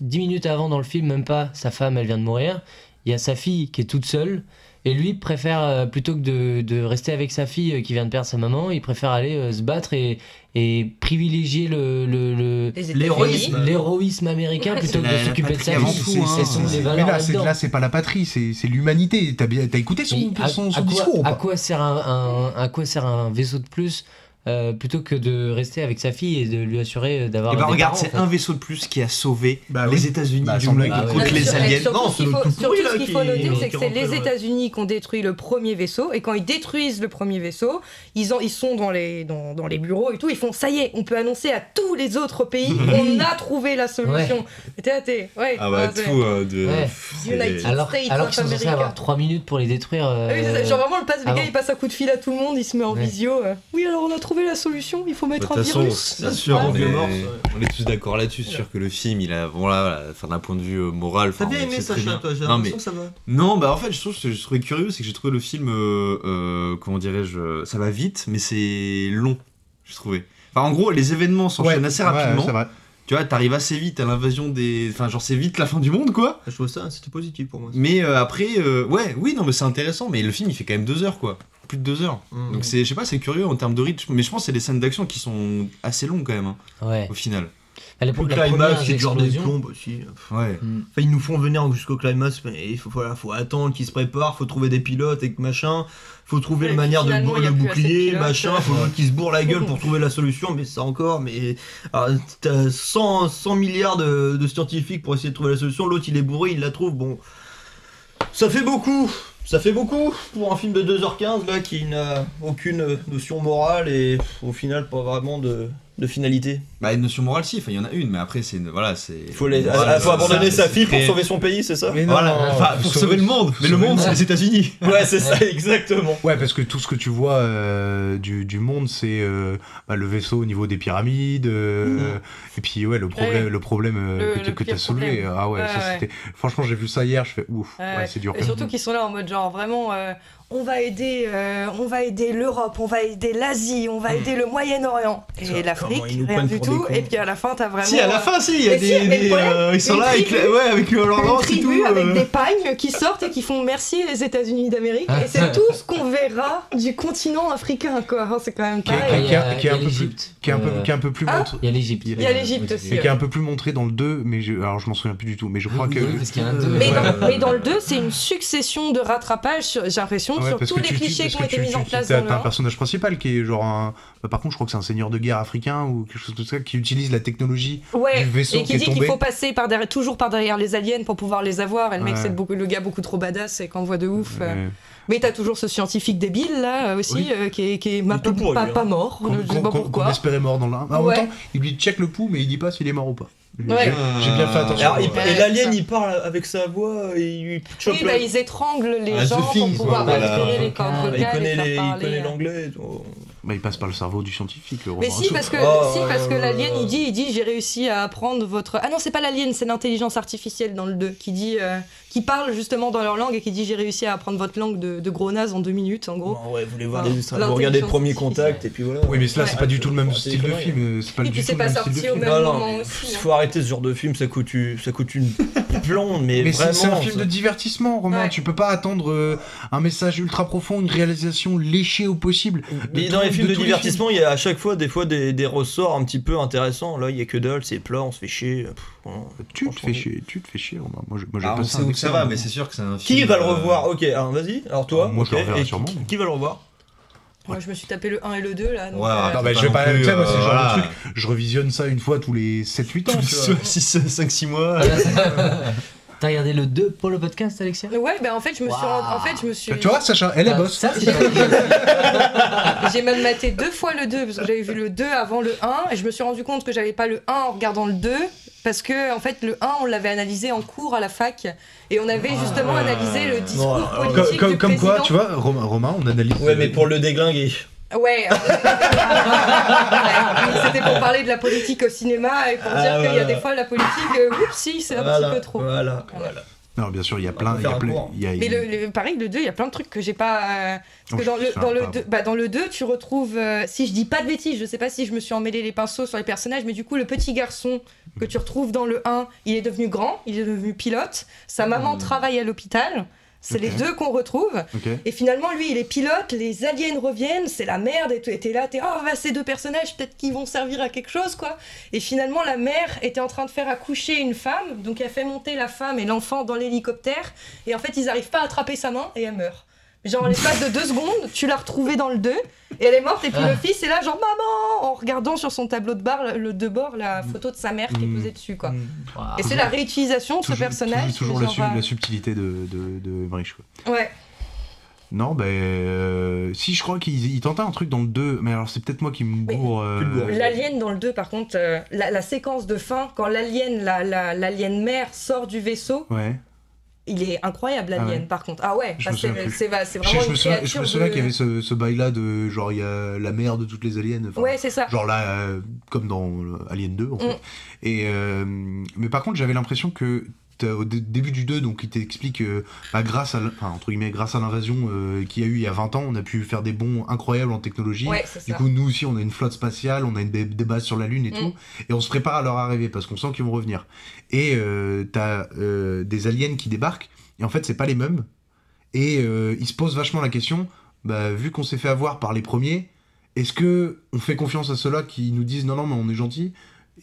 dix minutes avant dans le film, même pas, sa femme, elle vient de mourir. Il y a sa fille qui est toute seule. Et lui préfère, euh, plutôt que de, de rester avec sa fille euh, qui vient de perdre sa maman, il préfère aller euh, se battre et, et privilégier le, le, le- Les États-Unis. l'héroïsme l'héroïsme américain Ouais, plutôt que de la- s'occuper de sa patrie vie. avant tout, hein. Mais valeurs là, c'est là-dedans. là, c'est pas la patrie, c'est c'est l'humanité. T'as bien- t'as écouté son, Mais à, son, son à quoi, discours ou à pas quoi sert un, un- à quoi sert un vaisseau de plus euh, plutôt que de rester avec sa fille et de lui assurer d'avoir Et bah des regarde, c'est en fait. un vaisau de plus qui a sauvé Bah les oui. États-Unis Bah, du monde que- contre ouais. les Surtout- aliens. surtout Non, ce qu'il faut- tout surtout là, ce qu'il faut noter, c'est que c'est les ouais. États-Unis qui ont détruit le premier vaisseau, et quand ils détruisent le premier vaisseau, ils, en, ils sont dans les, dans, dans les bureaux et tout, ils font ça y est, on peut annoncer à tous les autres pays, [LAUGHS] on a trouvé la solution. T'es t'es- ouais, Ah bah, ouais, c'est- tout euh, de. United. Alors, States alors qu'ils sont censés avoir 3 minutes pour les détruire. Ah euh, Genre vraiment le gars il passe un coup de fil à tout le monde, il se met en visio. euh, oui alors on a trouvé la solution, il faut mettre toute un façon, virus. c'est sûr, on est, on est tous d'accord là-dessus, sûr que le film, il a, bon là, voilà, enfin, d'un point de vue euh, moral, T'as enfin, bien aimé Sacha, bien. toi J'ai Non, mais l'impression que ça va. Non, bah en fait, je trouve ce que je trouvais curieux, c'est que j'ai trouvé le film, euh, euh, comment dirais-je, ça va vite, mais c'est long, je trouvais. Enfin, en gros, les événements s'enchaînent assez rapidement. tu vois, t'arrives assez vite à l'invasion des. Enfin, genre, c'est vite la fin du monde, quoi. Je trouve ça, c'était positif pour moi. Mais euh, après, euh, ouais, oui, non, mais c'est intéressant, mais le film, il fait quand même deux heures, quoi. Plus de deux heures. Mhm. Donc, c'est, je sais pas, c'est curieux en termes de rythme, mais je pense que c'est des scènes d'action qui sont assez longues, quand même, hein, Ouais. au final. Elle est Le la climax, c'est le genre des plombes aussi. Ouais. Mm. Enfin, ils nous font venir jusqu'au climax, mais il faut, voilà, faut attendre qu'ils se préparent, faut trouver des pilotes et que machin, faut trouver une manière de bourrer le bouclier, machin, faut qu'ils se bourrent la gueule pour trouver la solution, mais ça encore, mais alors, t'as 100, 100 milliards de, de scientifiques pour essayer de trouver la solution, l'autre il est bourré, il la trouve, bon. Ça fait beaucoup ça fait beaucoup pour un film de 2h15 là qui n'a aucune notion morale et au final pas vraiment de, de finalité. Bah, une notion morale, si, enfin, il y en a une, mais après, c'est une. Voilà, c'est. Il faut, les- Voilà, ah, faut abandonner ça, sa fille pour sauver son pays, c'est ça Mais non, Voilà, enfin, pour sauver le monde. Mais le monde, c'est les États-Unis. [LAUGHS] Ouais, c'est ça, exactement. Ouais, parce que tout ce que tu vois euh, du, du monde, c'est euh, bah, le vaisseau au niveau des pyramides. euh, Et puis, ouais, le problème, Ouais. le problème euh, Le- que tu t'as soulevé. Ah ouais, Ouais, ça ouais. c'était. Franchement, j'ai vu ça hier, je fais ouf. Ouais, Ouais, ouais. c'est dur. Et surtout qu'ils sont là en mode genre vraiment, euh, on va aider, euh, on va aider l'Europe, on va aider l'Asie, on va aider le Moyen-Orient et l'Afrique, rien du tout. Et puis à la fin, t'as vraiment. Si, à la fin, si, il y a des. si, le euh, ils sont là avec, la- ouais, avec une lance et tout. avec euh. des pagnes qui sortent et qui font merci les États-Unis d'Amérique. et c'est tout ce qu'on verra du continent africain, quoi. Hein, C'est quand même Qui est- pareil. qui est- un il y a peu plus- qui est un peu qui est un peu plus Ah montré. Il y a l'Égypte. Il y a l'Égypte aussi. Et qui est un peu plus montré dans le 2, mais je, alors je m'en souviens plus du tout. Mais je crois que. Oui, parce qu'il y a un deux. Mais dans, le 2, c'est une succession de rattrapages, j'ai l'impression, Ouais, sur tous les tu- clichés qui ont été mis en place T'as un 1. personnage principal qui est genre un. bah, par contre, je crois que c'est un seigneur de guerre africain ou quelque chose de ça qui utilise la technologie Ouais, du vaisseau et qui dit qu'il faut passer par derrière, toujours par derrière les aliens pour pouvoir les avoir. Et le mec, c'est beaucoup, le gars beaucoup trop badass et qu'envoie de ouf. euh. Mais t'as toujours ce scientifique débile là euh, aussi Oui. euh, qui est, qui est ma- pas, hein. pas mort. Qu'on je sais qu'on- pas qu'on- pourquoi. qu'on espérait mort dans le 1. En Ouais. même temps, il lui check le pouls, mais il dit pas s'il est mort ou pas. J'ai- Ouais. J'ai bien fait attention. Alors, il- Ouais, et l'alien, ça. il parle avec sa voix et il chope Oui, le- bah, ils étranglent les Ah, The gens pour pouvoir voilà. récupérer les cordes Ah, vocales il connaît et faire les- il parler, connaît euh. l'anglais. et tout. Bah, il passe par le cerveau du scientifique, le Mais si parce que, Oh, si, parce que l'alien il dit, il dit j'ai réussi à apprendre votre. Ah non, c'est pas l'alien, c'est l'intelligence artificielle dans le 2 qui dit. euh, qui parle justement dans leur langue et qui dit j'ai réussi à apprendre votre langue de, de gros naze en deux minutes en gros. Bon, ouais, vous voulez voir des extraits, vous regardez le premier contact et puis voilà. Oui, mais là, c'est Ouais. pas du tout le même style de film. C'est pas Et du puis tout c'est le pas même style de sorti au film. même Non, non, moment mais aussi. il hein. faut arrêter ce genre de film, ça coûte, une- ça coûte une mais, Mais c'est vraiment. c'est un film ça- de divertissement, Romain. Ouais. Tu peux pas attendre euh, un message ultra profond, une réalisation léchée au possible. Mais dans tout- les films de, divertissement, il y a à chaque fois des fois des, des ressorts un petit peu intéressants. Là, il y a que dalle, c'est plat, on se fait chier. Pff. Tu te fais chier, tu te fais chier, Romain. Moi, je- moi, j'ai Ah, on sait où que ça va, mais c'est sûr que c'est un film. Qui va le revoir? Ok, alors vas-y. Alors toi, moi, je le reverrai sûrement. qui, qui va le revoir? Moi je me suis tapé le 1 et le 2 là. donc, Ouais, euh, Non, bah, pas je vais non pas. plus, tu sais, moi, c'est le euh, genre voilà. de truc. Je revisionne ça une fois tous les 7-8 ans. tu vois. [LAUGHS] 5-6 mois. [LAUGHS] T'as regardé le 2 pour le podcast, Alexia? Ouais, bah en fait je me suis, Waouh. rend- en fait je me suis. Tu vois, Sacha, elle est Ah, boss. [LAUGHS] J'ai même maté deux fois le 2 parce que j'avais vu le 2 avant le 1 et je me suis rendu compte que j'avais pas le 1 en regardant le 2 parce que en fait le 1 on l'avait analysé en cours à la fac et on avait justement analysé le discours Bon, politique Comme, du comme quoi, président. tu vois, Romain, Romain, on analyse. Ouais, mais pour le déglinguer. Ouais. [LAUGHS] Ouais, C'était pour parler de la politique au cinéma et pour Ah, dire qu'il y a voilà. des fois la politique, euh, oups, si, c'est un Voilà, petit peu trop. voilà, voilà. Non, bien sûr, il y a plein. Il y a plein. il y a- Mais le, le- pareil, le 2, il y a plein de trucs que j'ai pas. euh, parce que dans le, dans, le pardon. 2, bah, dans le 2, tu retrouves. euh, si je dis pas de bêtises, je sais pas si je me suis emmêlé les pinceaux sur les personnages, mais du coup, le petit garçon que tu retrouves dans le 1, il est devenu grand, il est devenu pilote. Sa maman travaille à l'hôpital. C'est les deux qu'on retrouve. Et finalement, lui, il est pilote, les aliens reviennent, c'est la merde, et tu étais là, t'es, oh, bah, ces deux personnages, peut-être qu'ils vont servir à quelque chose, quoi. Et finalement, la mère était en train de faire accoucher une femme, donc elle fait monter la femme et l'enfant dans l'hélicoptère, et en fait, ils arrivent pas à attraper sa main, et elle meurt. Genre, en l'espace de deux secondes, tu l'as retrouvée dans le 2, et elle est morte, et puis le fils est là, genre, maman, en regardant sur son tableau de bord, le de bord, la photo de sa mère qui est posée dessus, quoi. Et c'est la réutilisation de ce personnage. Toujours, toujours la, genre, su- la subtilité de, de, de Emmerich, quoi. Ouais. Non, ben. euh, si, je crois qu'il il tentait un truc dans le 2, mais alors c'est peut-être moi qui me bourre. euh, L'alien dans le 2, par contre, euh, la, la séquence de fin, quand l'alien, la, la- l'alien mère sort du vaisseau, Ouais. Il est incroyable, Ah l'alien, ouais. par contre. Ah ouais, c'est, c'est Je- vraiment je, me souviens, je me souviens de- qu'il y avait ce, ce bail-là de genre il y a la mère de toutes les aliens. Ouais, c'est ça. Genre là, euh, comme dans euh, Alien 2 en fait. Mm. Et, euh, mais par contre, j'avais l'impression que au dé- début du 2, donc il t'explique euh, bah, grâce à, enfin, entre guillemets, grâce à l'invasion euh, qu'il y a eu il y a 20 ans, on a pu faire des bons incroyables en technologie. Ouais, du coup, nous aussi, on a une flotte spatiale, on a une, des, des bases sur la Lune et Mm. tout, et on se prépare à leur arrivée parce qu'on sent qu'ils vont revenir. Et euh, t'as euh, des aliens qui débarquent, et en fait, c'est pas les mêmes. Et euh, ils se posent vachement la question, bah, vu qu'on s'est fait avoir par les premiers, est-ce que on fait confiance à ceux-là qui nous disent non, non, mais on est gentil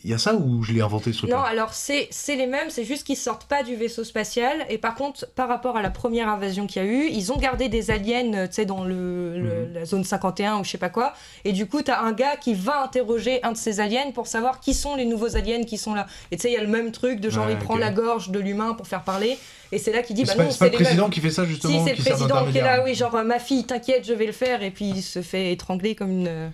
Il y a ça ou je l'ai inventé ce truc Non, alors c'est, les mêmes, c'est juste qu'ils sortent pas du vaisseau spatial. Et par contre, par rapport à la première invasion qu'il y a eu, ils ont gardé des aliens, euh, tu sais, dans le, le- Mhm. la zone 51 ou je sais pas quoi. Et du coup, t'as un gars qui va interroger un de ces aliens pour savoir qui sont les nouveaux aliens qui sont là. Et tu sais, il y a le même truc de genre, Ouais, il prend ok. la gorge de l'humain pour faire parler. Et c'est là qu'il dit, bah pas- non, c'est pas le président mêmes. qui fait ça, justement, Si, c'est le président qui est là, oui, genre, euh, ma fille, t'inquiète, je vais le faire. Et puis il se fait étrangler comme une.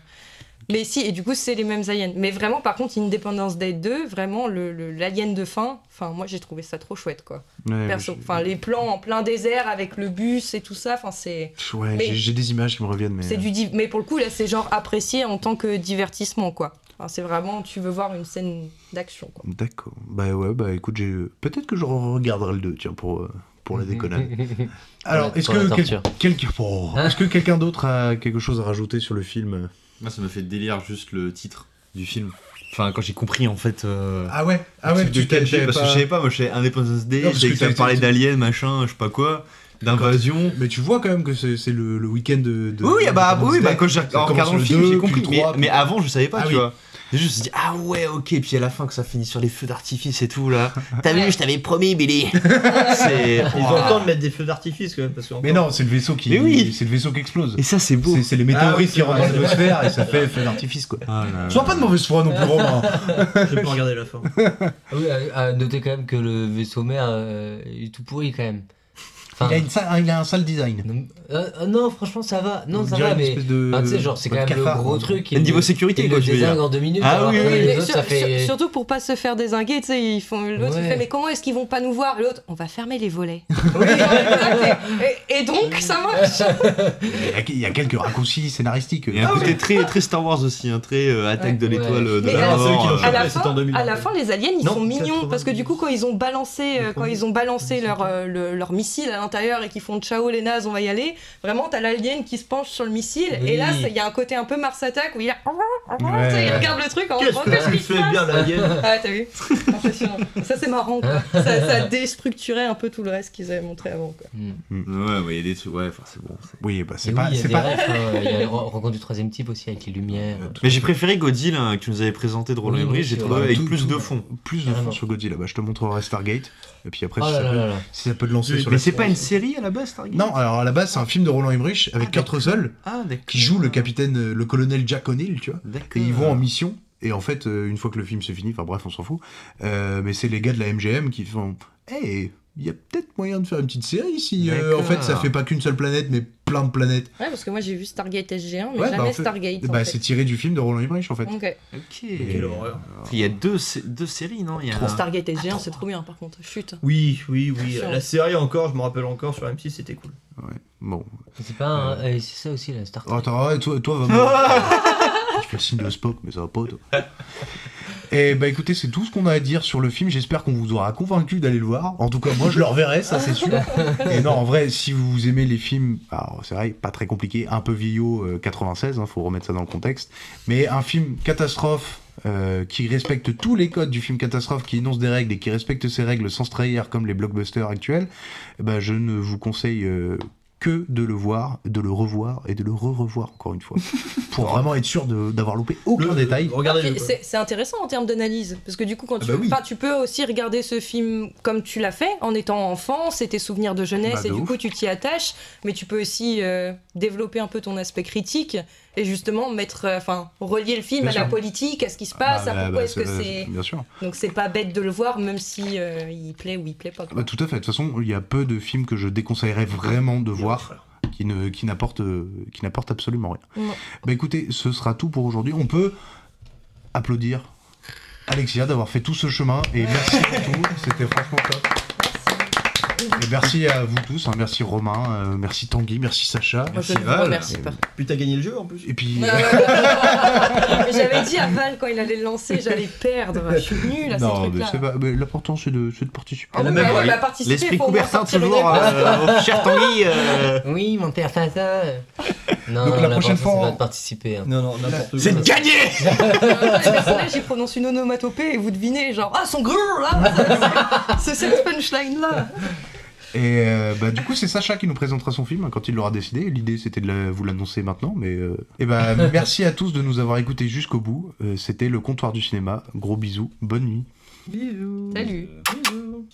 Euh, Mais si, et du coup, c'est les mêmes aliens. Mais vraiment, par contre, Independence Day 2, vraiment, le, le- l'alien de fin, enfin, moi, j'ai trouvé ça trop chouette, quoi. Ouais, Perso. Enfin, les plans en plein désert avec le bus et tout ça, enfin, c'est. Ouais, j'ai- des images qui me reviennent, mais. C'est du div- mais pour le coup là c'est genre apprécié en tant que divertissement quoi. Enfin, c'est vraiment tu veux voir une scène d'action quoi. D'accord. Bah ouais, bah écoute, j'ai peut-être que je regarderai le 2, tiens, pour, euh, pour la déconnade. [LAUGHS] Alors, est-ce que, quel- quelqu'un oh, est-ce que quelqu'un d'autre a quelque chose à rajouter sur le film Moi, ça me fait délire juste le titre du film. Enfin, quand j'ai compris en fait. euh, Ah ouais Ah ouais, de tu quel t'avais film, Parce que je savais pas, moi je savais Independence Day, Non, je parce savais que ça parlait d'aliens, machin, je sais pas quoi, d'invasion. Mais tu vois quand même que c'est le, le week-end de, de- Oui, oui, bah, oui, bah, quand j'ai regardant le film, 2, j'ai compris. le Mais, 3, mais puis- avant, je savais pas, Ah tu oui. vois. Juste dit, ah ouais, ok, et puis à la fin, que ça finit sur les feux d'artifice et tout là. [LAUGHS] T'as vu, je t'avais promis, Billy. [LAUGHS] C'est. Ils ont le temps de mettre des feux d'artifice quand même. Parce que Mais non, c'est le vaisson qui. Mais oui. C'est le vaisseau qui explose. Et ça, c'est beau. C'est- C'est les météorites Ah qui rentrent dans vrai. l'atmosphère et ça [LAUGHS] fait feu d'artifice quoi. Ah là là. Sois pas de mauvaise foi non plus, Romain. Je vais pas regarder la fin. Ah oui, à, à noter quand même que le vaisseau mère euh, est tout pourri quand même. Enfin, Il a, une sa- il a un sale design. non, euh, euh, non, franchement, ça va. Non, On ça va, mais. de- Ah, tu sais, genre, c'est quand même cafard, le gros truc. Et niveau sécurité, il quoi, le tu veux dire. en deux minutes. Ah alors oui, oui, les oui. Autres, sur- ça fait. sur- surtout pour pas se faire désinguer, tu sais, ils font l'autre il Ouais. fait mais comment est-ce qu'ils vont pas nous voir? L'autre on va fermer les volets. [LAUGHS] [LAUGHS] et, et donc ça marche. Il y a- il quelques raccourcis scénaristiques. Et un Ah côté ouais. très, très Star Wars aussi, un très euh, attaque de Ouais. l'étoile euh, de la à, mort. à la fin, 2000. à la fin, les aliens, ils sont mignons 80. parce que du coup, quand ils ont balancé, quand ils ont balancé leur, le- leur missile à l'intérieur et qu'ils font ciao les nazes, on va y aller. Vraiment, t'as l'alien qui se penche sur le missile Oui. et là, c'est- il y a un côté un peu Mars Attack où il a, Ouais. il regarde le truc en Qu'est-ce que tu qui fais bien, l'alien Ah, t'as vu [LAUGHS] Impressionnant. Ça, c'est marrant. Quoi. Ça, ça déstructurait un peu tout le reste qu'ils avaient montré avant. Quoi. Ouais, ouais, il y a des trucs, ouais, enfin c'est bon. c'est- Oui, bah c'est oui, pas. il y a c'est pas... refs, hein, il y a le Ren- rencontre du troisième type aussi avec les lumières. Mais j'ai préféré Godzilla hein, que tu nous avais présenté de Roland Oui, Emmerich, oui, j'ai trouvé avec Tout- plus tout- de fond. Plus de fond sur Godzilla. Bah, je te montrerai Stargate. Et puis après, Oh si, là ça là peut, là là. si ça peut te lancer sur Mais la c'est pas une série à la base, Stargate Non, alors à la base, c'est un film de Roland Emmerich avec Kurt Russell Ah, qui joue le capitaine, euh, le colonel Jack O'Neill, tu vois. Et ils vont en mission. Et en fait, euh, une fois que le film se finit, enfin bref, on s'en fout. euh, mais c'est les gars de la MGM qui font Hey, il y a peut-être moyen de faire une petite série si euh, en fait ça fait pas qu'une seule planète, mais plein de planètes. Ouais, parce que moi, j'ai vu Stargate SG1, mais Ouais, jamais bah, en fait- Stargate. en Bah, fait. c'est tiré du film de Roland Emmerich en fait. Ok. Ok. Quelle horreur. Il y a deux, deux séries, non? Il y a Trop Stargate SG1, c'est trop bien par contre. Chut. Oui, oui, oui. La série encore, je me rappelle encore sur M6, c'était cool. Ouais. Bon. C'est pas un- euh, c'est ça aussi la Star Trek. attends, ouais, toi, toi, va [LAUGHS] Je fais le signe de Spock, mais ça va pas, toi. [LAUGHS] Et bah écoutez, c'est tout ce qu'on a à dire sur le film. J'espère qu'on vous aura convaincu d'aller le voir. En tout cas, moi, je le reverrai, ça c'est sûr. [LAUGHS] Et non, en vrai, si vous aimez les films, alors c'est vrai, pas très compliqué, un peu vieillot euh, 96, hein, faut remettre ça dans le contexte. Mais un film catastrophe euh, qui respecte tous les codes du film catastrophe, qui énonce des règles et qui respecte ces règles sans se trahir comme les blockbusters actuels, eh ben, je ne vous conseille euh, que de le voir, de le revoir et de le re-revoir encore une fois. [LAUGHS] pour vraiment être sûr de- d'avoir loupé aucun détail. Regardez C'est intéressant en termes d'analyse, parce que du coup, quand Ah tu, bah oui. tu peux aussi regarder ce film comme tu l'as fait, en étant enfant, c'est tes souvenirs de jeunesse, Bah, de et du ouf. coup, tu t'y attaches, mais tu peux aussi euh, développer un peu ton aspect critique, et justement mettre, euh, enfin, relier le film Bien à la politique, à ce qui se passe, Bah, à bah, pourquoi bah, est-ce que c'est-. Bien sûr. Donc c'est pas bête de le voir, même si euh, il plaît ou il plaît pas. quoi. Bah, tout à fait. De toute façon, il y a peu de films que je déconseillerais vraiment de voir qui ne qui n'apportent euh, qui absolument rien. Non. Bah écoutez, ce sera tout pour aujourd'hui. On peut applaudir Alexia d'avoir fait tout ce chemin et merci pour tout. C'était franchement top. Et merci à vous tous, hein. merci Romain, euh, merci Tanguy, merci Sacha. Moi, je ne vous remercie pas. Puis t'as gagné le jeu en plus. Et puis. [LAUGHS] J'avais dit à Val quand il allait le lancer, j'allais perdre. Je suis nulle à ces non, mais trucs-là. mais L'important c'est de, de participer. Ah oui, bah ouais, bah, participer, L'esprit Coubertin, toujours, réponse. euh, cher Tanguy. euh, Oui, mon père ça. Non, Donc, la prochaine fois, c'est on- pas de participer. hein. Non, non. C'est gagné Les personnages, ils prononcent une onomatopée et vous devinez, genre, ah, son grrr, là [LAUGHS] C'est cette punchline-là Et euh, bah, du coup, c'est Sacha qui nous présentera son film hein, quand il l'aura décidé. L'idée, c'était de la- vous l'annoncer maintenant. Mais euh, et bah, [LAUGHS] merci à tous de nous avoir écoutés jusqu'au bout. Euh, c'était le comptoir du cinéma. Gros bisous, bonne nuit. Bisous. Salut Bisous.